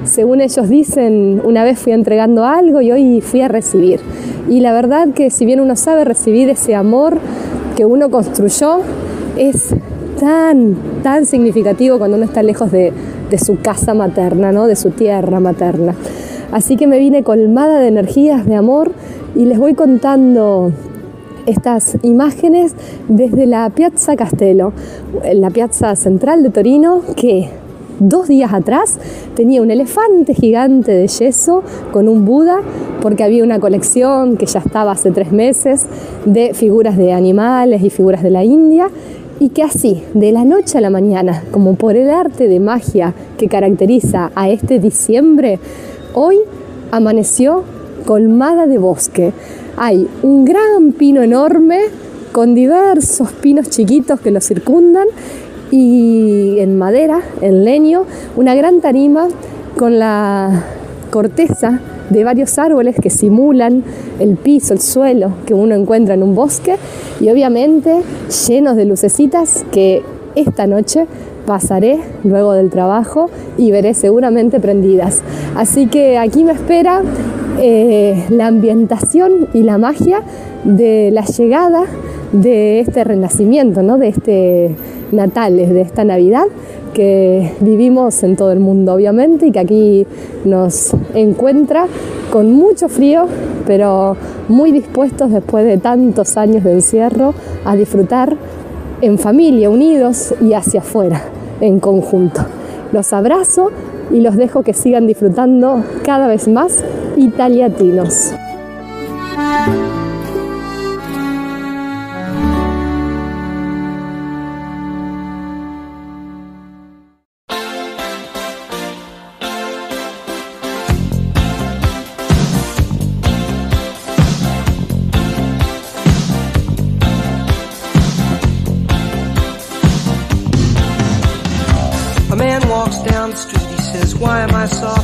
según ellos dicen, una vez fui entregando algo y hoy fui a recibir. Y la verdad que si bien uno sabe recibir ese amor que uno construyó, es tan, tan significativo cuando uno está lejos de, de su casa materna, ¿no? de su tierra materna. Así que me vine colmada de energías, de amor y les voy contando estas imágenes desde la Piazza Castello, la piazza central de Torino, que dos días atrás tenía un elefante gigante de yeso con un Buda, porque había una colección que ya estaba hace tres meses de figuras de animales y figuras de la India, y que así, de la noche a la mañana, como por el arte de magia que caracteriza a este diciembre, hoy amaneció colmada de bosque. Hay un gran pino enorme con diversos pinos chiquitos que lo circundan y en madera, en leño, una gran tarima con la corteza de varios árboles que simulan el piso, el suelo que uno encuentra en un bosque y obviamente llenos de lucecitas que esta noche pasaré luego del trabajo y veré seguramente prendidas. Así que aquí me espera eh, la ambientación y la magia de la llegada de este renacimiento, ¿no? de este Natales, de esta Navidad que vivimos en todo el mundo, obviamente, y que aquí nos encuentra con mucho frío, pero muy dispuestos después de tantos años de encierro a disfrutar en familia, unidos y hacia afuera, en conjunto. Los abrazo y los dejo que sigan disfrutando cada vez más italiatinos.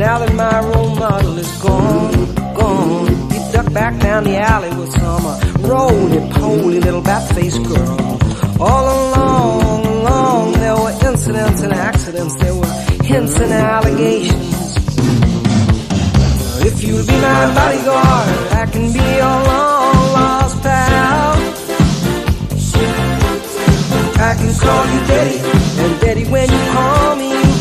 now that my role model is gone, gone? He ducked back down the alley with some uh, roly-poly little bat-faced girl. All along, along, there were incidents and accidents, there were hints and allegations. If you'll be my bodyguard, I can be your long lost pal. I can call you Daddy, and Daddy, when you call me,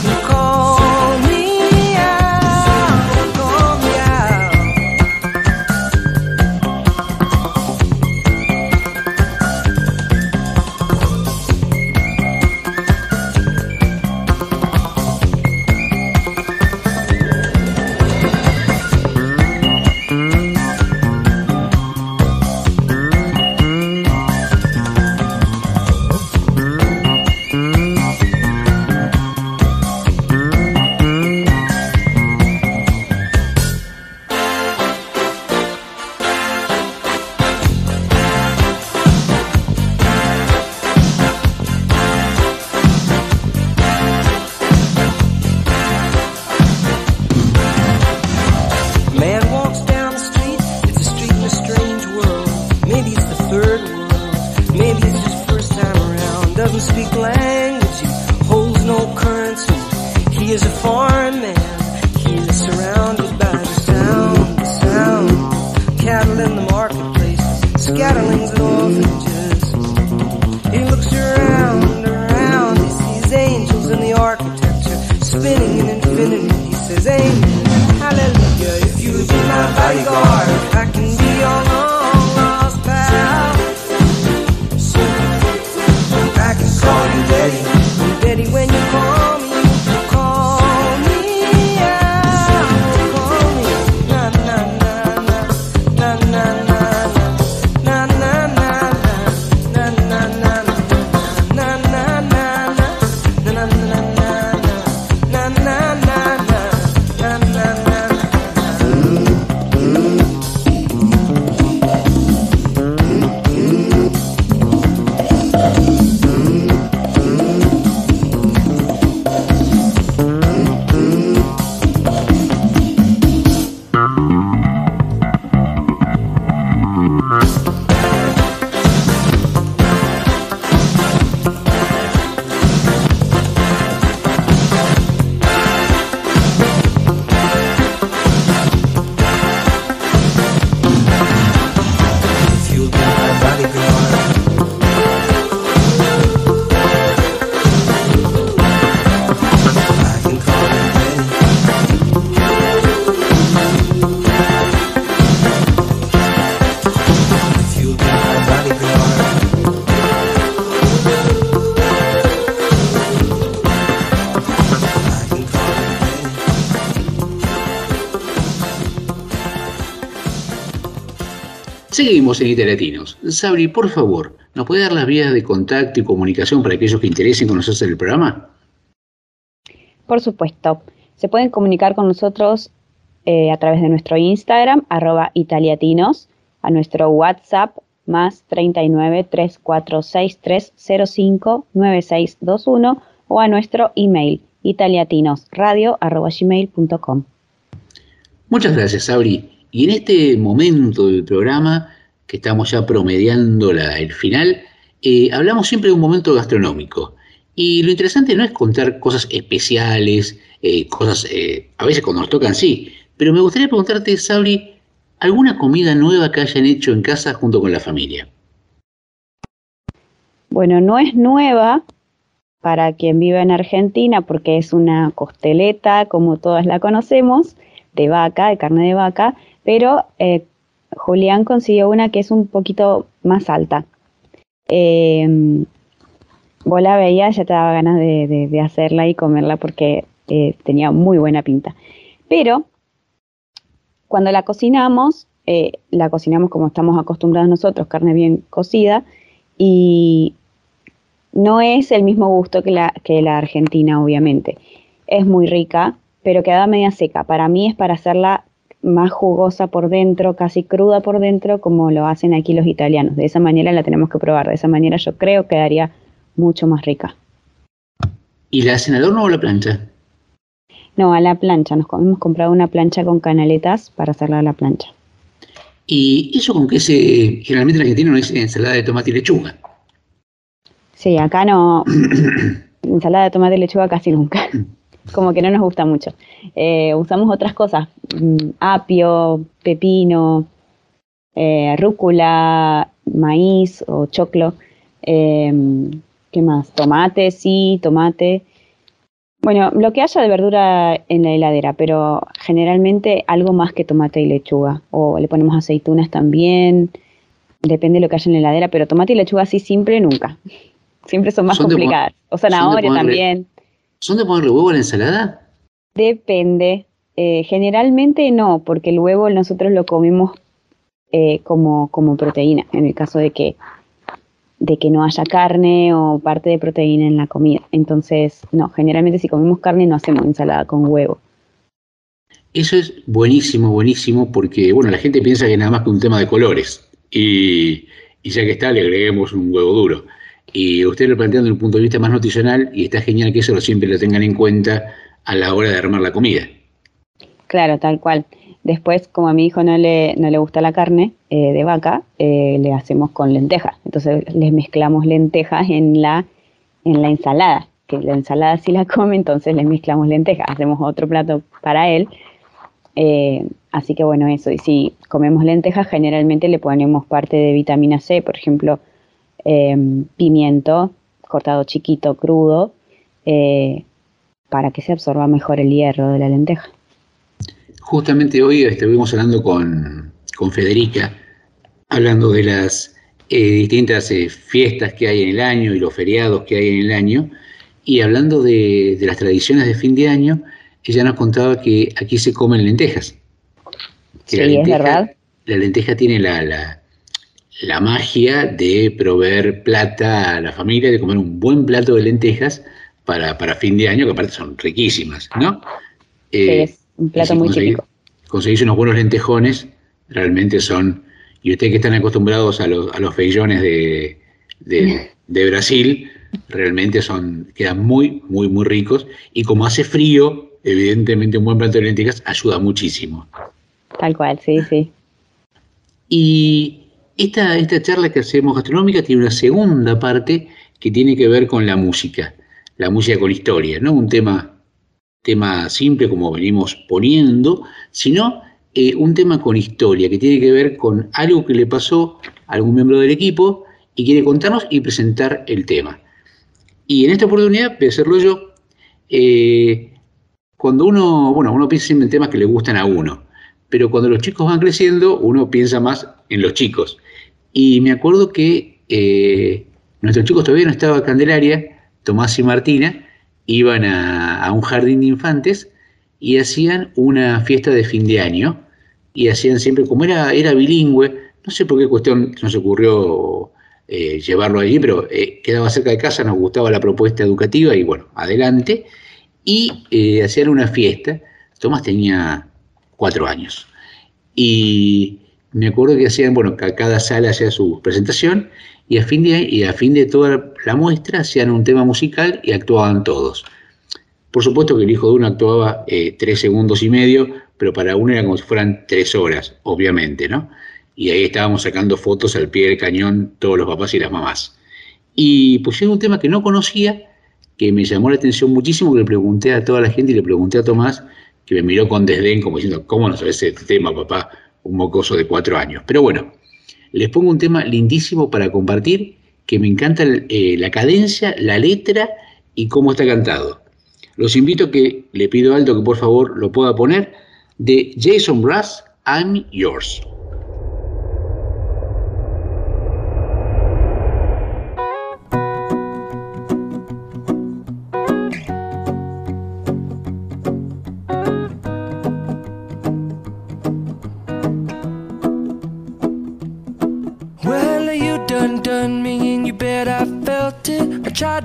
Seguimos en Italiatinos. Sabri, por favor, ¿nos puede dar las vías de contacto y comunicación para aquellos que interesen conocerse el programa? Por supuesto, se pueden comunicar con nosotros eh, a través de nuestro Instagram, arroba italiatinos, a nuestro WhatsApp, más 39 3463 05 9621 o a nuestro email, italiatinosradio arroba gmail.com. Muchas gracias, Sabri. Y en este momento del programa, que estamos ya promediando la- el final, eh, hablamos siempre de un momento gastronómico. Y lo interesante no es contar cosas especiales, eh, cosas, eh, a veces cuando nos tocan sí, pero me gustaría preguntarte, Sabri, ¿alguna comida nueva que hayan hecho en casa junto con la familia? Bueno, no es nueva para quien vive en Argentina porque es una costeleta, como todas la conocemos, de vaca, de carne de vaca, pero Julián consiguió una que es un poquito más alta. Eh, vos la veías, ya te daba ganas de, hacerla y comerla porque eh, tenía muy buena pinta. Pero cuando la cocinamos, eh, la cocinamos como estamos acostumbrados nosotros, carne bien cocida, y no es el mismo gusto que la, que la argentina, obviamente. Es muy rica, pero queda media seca. Para mí es para hacerla más jugosa por dentro, casi cruda por dentro, como lo hacen aquí los italianos. De esa manera la tenemos que probar. De esa manera yo creo que quedaría mucho más rica. ¿Y la hacen al horno o a la plancha? No, a la plancha. Nos hemos comprado una plancha con canaletas para hacerla a la plancha. ¿Y eso con qué se...? Generalmente en Argentina no es ensalada de tomate y lechuga. Sí, acá no. ensalada de tomate y lechuga casi nunca. Como que no nos gusta mucho. Eh, usamos otras cosas. mm, apio, pepino, eh, rúcula, maíz o choclo. eh, ¿Qué más? Tomate, sí, tomate. Bueno, lo que haya de verdura en la heladera, pero generalmente algo más que tomate y lechuga. O le ponemos aceitunas también. Depende de lo que haya en la heladera, pero tomate y lechuga así simple nunca. Siempre son más Son complicadas. O zanahoria también. ¿Son de ponerle huevo a la ensalada? Depende. Eh, generalmente no, porque el huevo nosotros lo comemos eh, como, como proteína, en el caso de que, de que no haya carne o parte de proteína en la comida. Entonces, no, generalmente si comemos carne no hacemos ensalada con huevo. Eso es buenísimo, buenísimo, porque bueno, la gente piensa que nada más que un tema de colores. Y, y ya que está, le agreguemos un huevo duro. Y usted lo plantean desde un punto de vista más nutricional y está genial que eso lo siempre lo tengan en cuenta a la hora de armar la comida. Claro, tal cual. Después, como a mi hijo no le, no le gusta la carne eh, de vaca, eh, le hacemos con lentejas. Entonces les mezclamos lentejas en la, en la ensalada. Que la ensalada sí la come, entonces les mezclamos lentejas. Hacemos otro plato para él. Eh, así que bueno, eso. Y si comemos lentejas, generalmente le ponemos parte de vitamina C, por ejemplo, eh, pimiento cortado chiquito, crudo, eh, para que se absorba mejor el hierro de la lenteja. Justamente hoy estuvimos hablando con, con Federica, hablando de las eh, distintas eh, fiestas que hay en el año y los feriados que hay en el año, y hablando de, de las tradiciones de fin de año, ella nos contaba que aquí se comen lentejas. Que Sí, es verdad. La lenteja tiene la, la, la magia de proveer plata a la familia, de comer un buen plato de lentejas para, para fin de año, que aparte son riquísimas, ¿no? Sí, Eh, es un plato muy conseguís- típico. Conseguís unos buenos lentejones, realmente son. Y ustedes que están acostumbrados a los, a los feillones de, de, de Brasil, realmente son, quedan muy, muy, muy ricos. Y como hace frío, evidentemente un buen plato de lentejas ayuda muchísimo. Tal cual, sí, sí. Y esta, charla que hacemos gastronómica tiene una segunda parte que tiene que ver con la música, la música con historia, no un tema, simple como venimos poniendo, sino eh, un tema con historia, que tiene que ver con algo que le pasó a algún miembro del equipo y quiere contarnos y presentar el tema. Y en esta oportunidad voy a hacerlo yo. eh, cuando uno, bueno, uno piensa en temas que le gustan a uno, pero cuando los chicos van creciendo, uno piensa más en los chicos. Y me acuerdo que eh, nuestros chicos todavía no estaba Candelaria, Tomás y Martina, iban a, a un jardín de infantes y hacían una fiesta de fin de año. Y hacían siempre, como era, era bilingüe, no sé por qué cuestión nos ocurrió eh, llevarlo allí, pero eh, quedaba cerca de casa, nos gustaba la propuesta educativa y bueno, adelante. Y hacían una fiesta. Tomás tenía cuatro años. Y me acuerdo que hacían, bueno, cada sala hacía su presentación y a fin de, toda la muestra hacían un tema musical y actuaban todos. Por supuesto que el hijo de uno actuaba eh, tres segundos y medio, pero para uno era como si fueran tres horas, obviamente, ¿no? Y ahí estábamos sacando fotos al pie del cañón todos los papás y las mamás. Y pusieron un tema que no conocía, que me llamó la atención muchísimo, que le pregunté a toda la gente y le pregunté a Tomás, que me miró con desdén, como diciendo, ¿cómo no sabes ese tema, papá? Un mocoso de cuatro años. Pero bueno, les pongo un tema lindísimo para compartir, que me encanta eh, la cadencia, la letra y cómo está cantado. Los invito a que le pido a Aldo que por favor lo pueda poner, de Jason Brass, I'm Yours.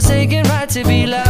God forsaken right to be loved.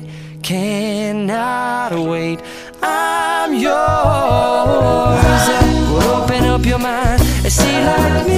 cannot wait. I'm yours. Well, open up your mind and see like me.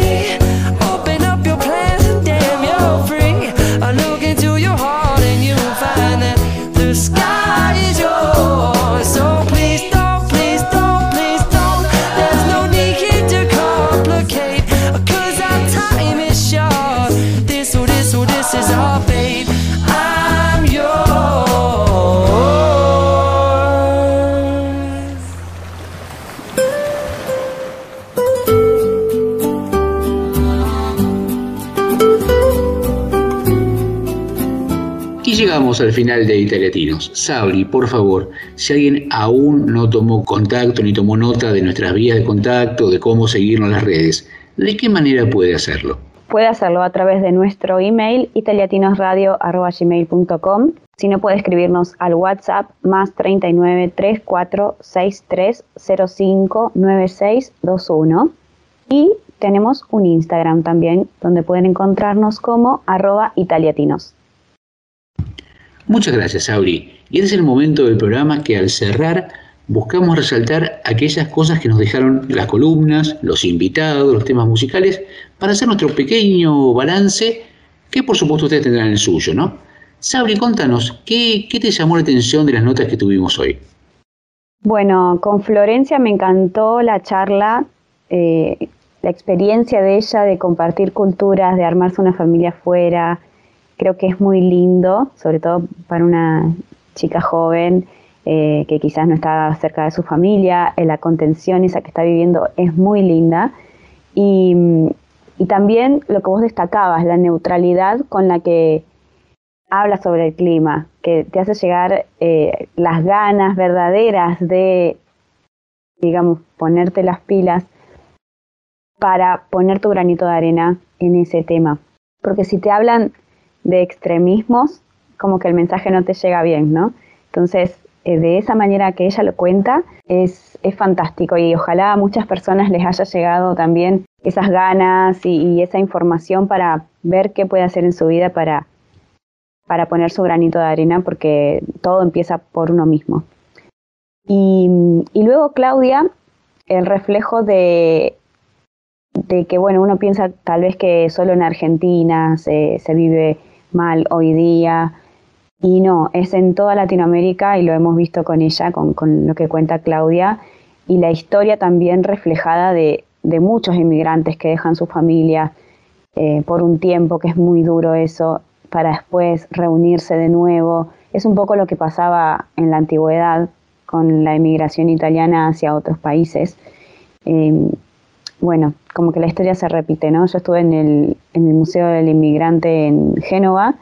Al final de Italiatinos. Sabri, por favor, si alguien aún no tomó contacto ni tomó nota de nuestras vías de contacto, de cómo seguirnos en las redes, ¿de qué manera puede hacerlo? Puede hacerlo a través de nuestro email italiatinosradio.gmail.com Si no puede escribirnos al WhatsApp más 39 34 63 05 96 21 y tenemos un Instagram también donde pueden encontrarnos como arroba italiatinos. Muchas gracias, Sabri. Y este es el momento del programa que al cerrar buscamos resaltar aquellas cosas que nos dejaron las columnas, los invitados, los temas musicales, para hacer nuestro pequeño balance, que por supuesto ustedes tendrán el suyo, ¿no? Sabri, contanos, ¿qué, qué te llamó la atención de las notas que tuvimos hoy? Bueno, con Florencia me encantó la charla, eh, la experiencia de ella de compartir culturas, de armarse una familia afuera. Creo que es muy lindo, sobre todo para una chica joven eh, que quizás no está cerca de su familia. eh, la contención esa que está viviendo es muy linda. Y, y también lo que vos destacabas, la neutralidad con la que habla sobre el clima, que te hace llegar eh, las ganas verdaderas de, digamos, ponerte las pilas para poner tu granito de arena en ese tema. Porque si te hablan de extremismos, como que el mensaje no te llega bien, ¿no? Entonces, eh, de esa manera que ella lo cuenta, es, es fantástico y ojalá a muchas personas les haya llegado también esas ganas y, y esa información para ver qué puede hacer en su vida para, para poner su granito de arena, porque todo empieza por uno mismo. Y, y luego Claudia, el reflejo de, de que, bueno, uno piensa tal vez que solo en Argentina se, se vive mal hoy día, y no, es en toda Latinoamérica y lo hemos visto con ella, con, con lo que cuenta Claudia, y la historia también reflejada de, de muchos inmigrantes que dejan su familia eh, por un tiempo, que es muy duro eso, para después reunirse de nuevo. Es un poco lo que pasaba en la antigüedad con la inmigración italiana hacia otros países. Eh, bueno, como que la historia se repite, ¿no? Yo estuve en el, en el Museo del Inmigrante en Génova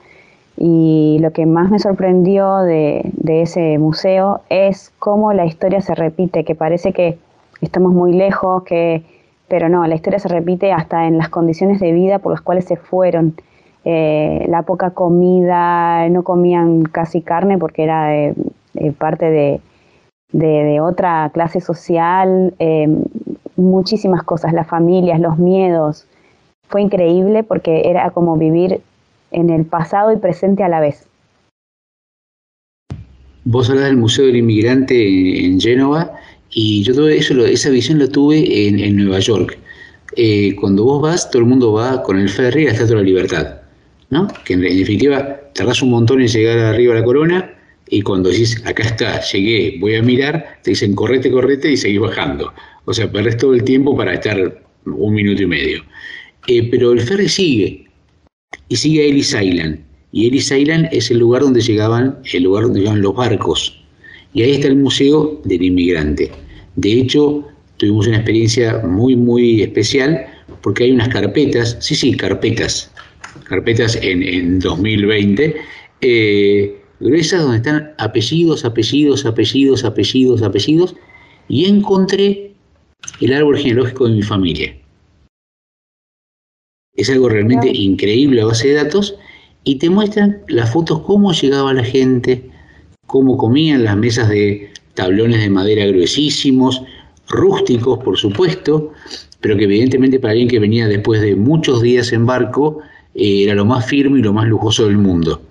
y lo que más me sorprendió de, de ese museo es cómo la historia se repite, que parece que estamos muy lejos, que, pero no, la historia se repite hasta en las condiciones de vida por las cuales se fueron. Eh, la poca comida, no comían casi carne porque era de, parte de, de, de otra clase social, eh, muchísimas cosas, las familias, los miedos. Fue increíble porque era como vivir en el pasado y presente a la vez. Vos hablás del Museo del Inmigrante en, Génova y yo tuve eso, esa visión la tuve en, en Nueva York. Eh, cuando vos vas, todo el mundo va con el ferry a la Estatua de la Libertad, ¿no? Que en, en definitiva tardás un montón en llegar arriba a la corona y cuando decís, acá está, llegué, voy a mirar, te dicen correte, correte y seguís bajando. O sea, perdés todo el tiempo para estar un minuto y medio. Eh, pero el ferry sigue, y sigue a Ellis Island. Y Ellis Island es el lugar donde llegaban, el lugar donde llegaban los barcos. Y ahí está el Museo del Inmigrante. De hecho, tuvimos una experiencia muy, muy especial porque hay unas carpetas, sí, sí, carpetas, carpetas en, en 2020, eh, gruesas donde están apellidos, apellidos, apellidos, apellidos, apellidos, y encontré el árbol genealógico de mi familia. Es algo realmente increíble a base de datos y te muestran las fotos cómo llegaba la gente, cómo comían las mesas de tablones de madera gruesísimos, rústicos por supuesto, pero que evidentemente para alguien que venía después de muchos días en barco eh, era lo más firme y lo más lujoso del mundo.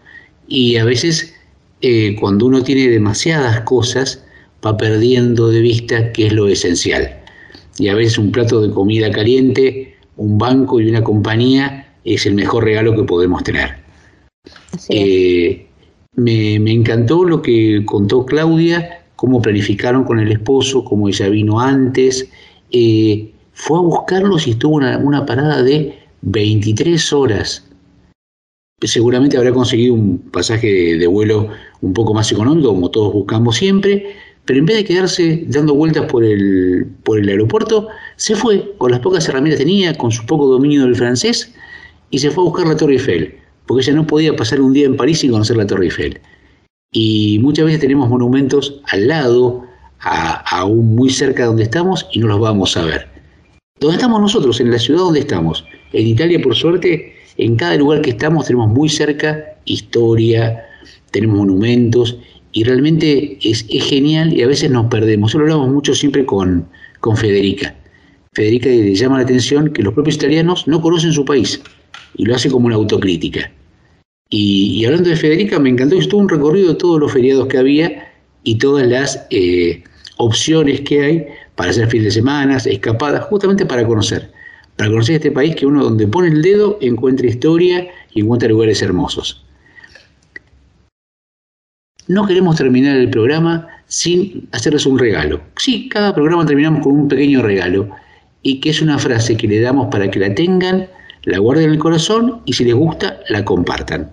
Y a veces eh, cuando uno tiene demasiadas cosas va perdiendo de vista qué es lo esencial. Y a veces un plato de comida caliente, un banco y una compañía es el mejor regalo que podemos tener. Eh, me, me encantó lo que contó Claudia, cómo planificaron con el esposo, cómo ella vino antes. Eh, fue a buscarlos y estuvo una, una parada de 23 horas. Seguramente habrá conseguido un pasaje de, de vuelo un poco más económico, como todos buscamos siempre, pero en vez de quedarse dando vueltas por el, por el aeropuerto, se fue con las pocas herramientas que tenía, con su poco dominio del francés, y se fue a buscar la Torre Eiffel, porque ella no podía pasar un día en París sin conocer la Torre Eiffel. Y muchas veces tenemos monumentos al lado, aún muy cerca de donde estamos, y no los vamos a ver. ¿Dónde estamos nosotros? En la ciudad donde estamos. En Italia, por suerte, en cada lugar que estamos tenemos muy cerca historia, tenemos monumentos, y realmente es, genial y a veces nos perdemos. Eso lo hablamos mucho siempre con, Federica. Federica le llama la atención que los propios italianos no conocen su país y lo hace como una autocrítica. Y, y hablando de Federica, me encantó que estuvo un recorrido de todos los feriados que había y todas las eh, opciones que hay para hacer fin de semana, escapadas, justamente para conocer. Para conocer este país que uno donde pone el dedo encuentra historia y encuentra lugares hermosos. No queremos terminar el programa sin hacerles un regalo. Sí, cada programa terminamos con un pequeño regalo y que es una frase que le damos para que la tengan, la guarden en el corazón y si les gusta, la compartan.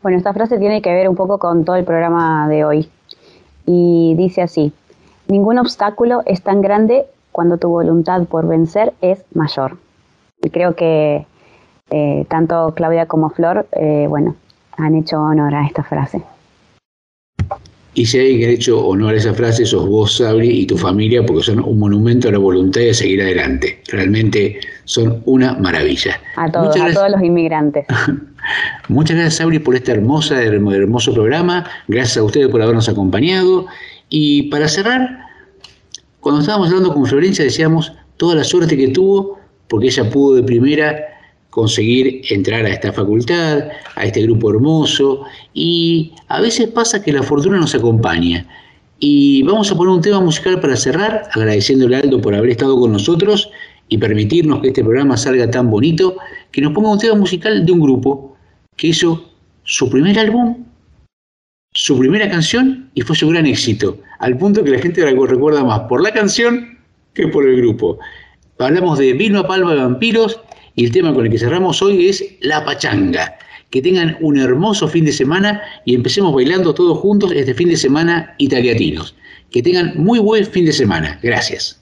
Bueno, esta frase tiene que ver un poco con todo el programa de hoy. Y dice así, ningún obstáculo es tan grande cuando tu voluntad por vencer es mayor. Y creo que eh, tanto Claudia como Flor, eh, bueno, han hecho honor a esta frase. Y si alguien que ha hecho honor a esa frase sos vos, Sabri, y tu familia, porque son un monumento a la voluntad de seguir adelante. Realmente son una maravilla. A todos, a todos los inmigrantes. Muchas gracias, Sabri, por este hermoso programa. Gracias a ustedes por habernos acompañado. Y para cerrar, cuando estábamos hablando con Florencia, decíamos toda la suerte que tuvo, porque ella pudo de primera conseguir entrar a esta facultad, a este grupo hermoso, y a veces pasa que la fortuna nos acompaña. Y vamos a poner un tema musical para cerrar, agradeciéndole a Aldo por haber estado con nosotros y permitirnos que este programa salga tan bonito, que nos ponga un tema musical de un grupo que hizo su primer álbum, su primera canción y fue su gran éxito, al punto que la gente la recuerda más por la canción que por el grupo. Hablamos de Vilma Palma de Vampiros, y el tema con el que cerramos hoy es la pachanga. Que tengan un hermoso fin de semana y empecemos bailando todos juntos este fin de semana italiatinos. Que tengan muy buen fin de semana. Gracias.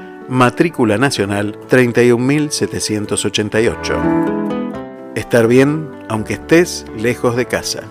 matrícula nacional 31788. Estar bien aunque estés lejos de casa.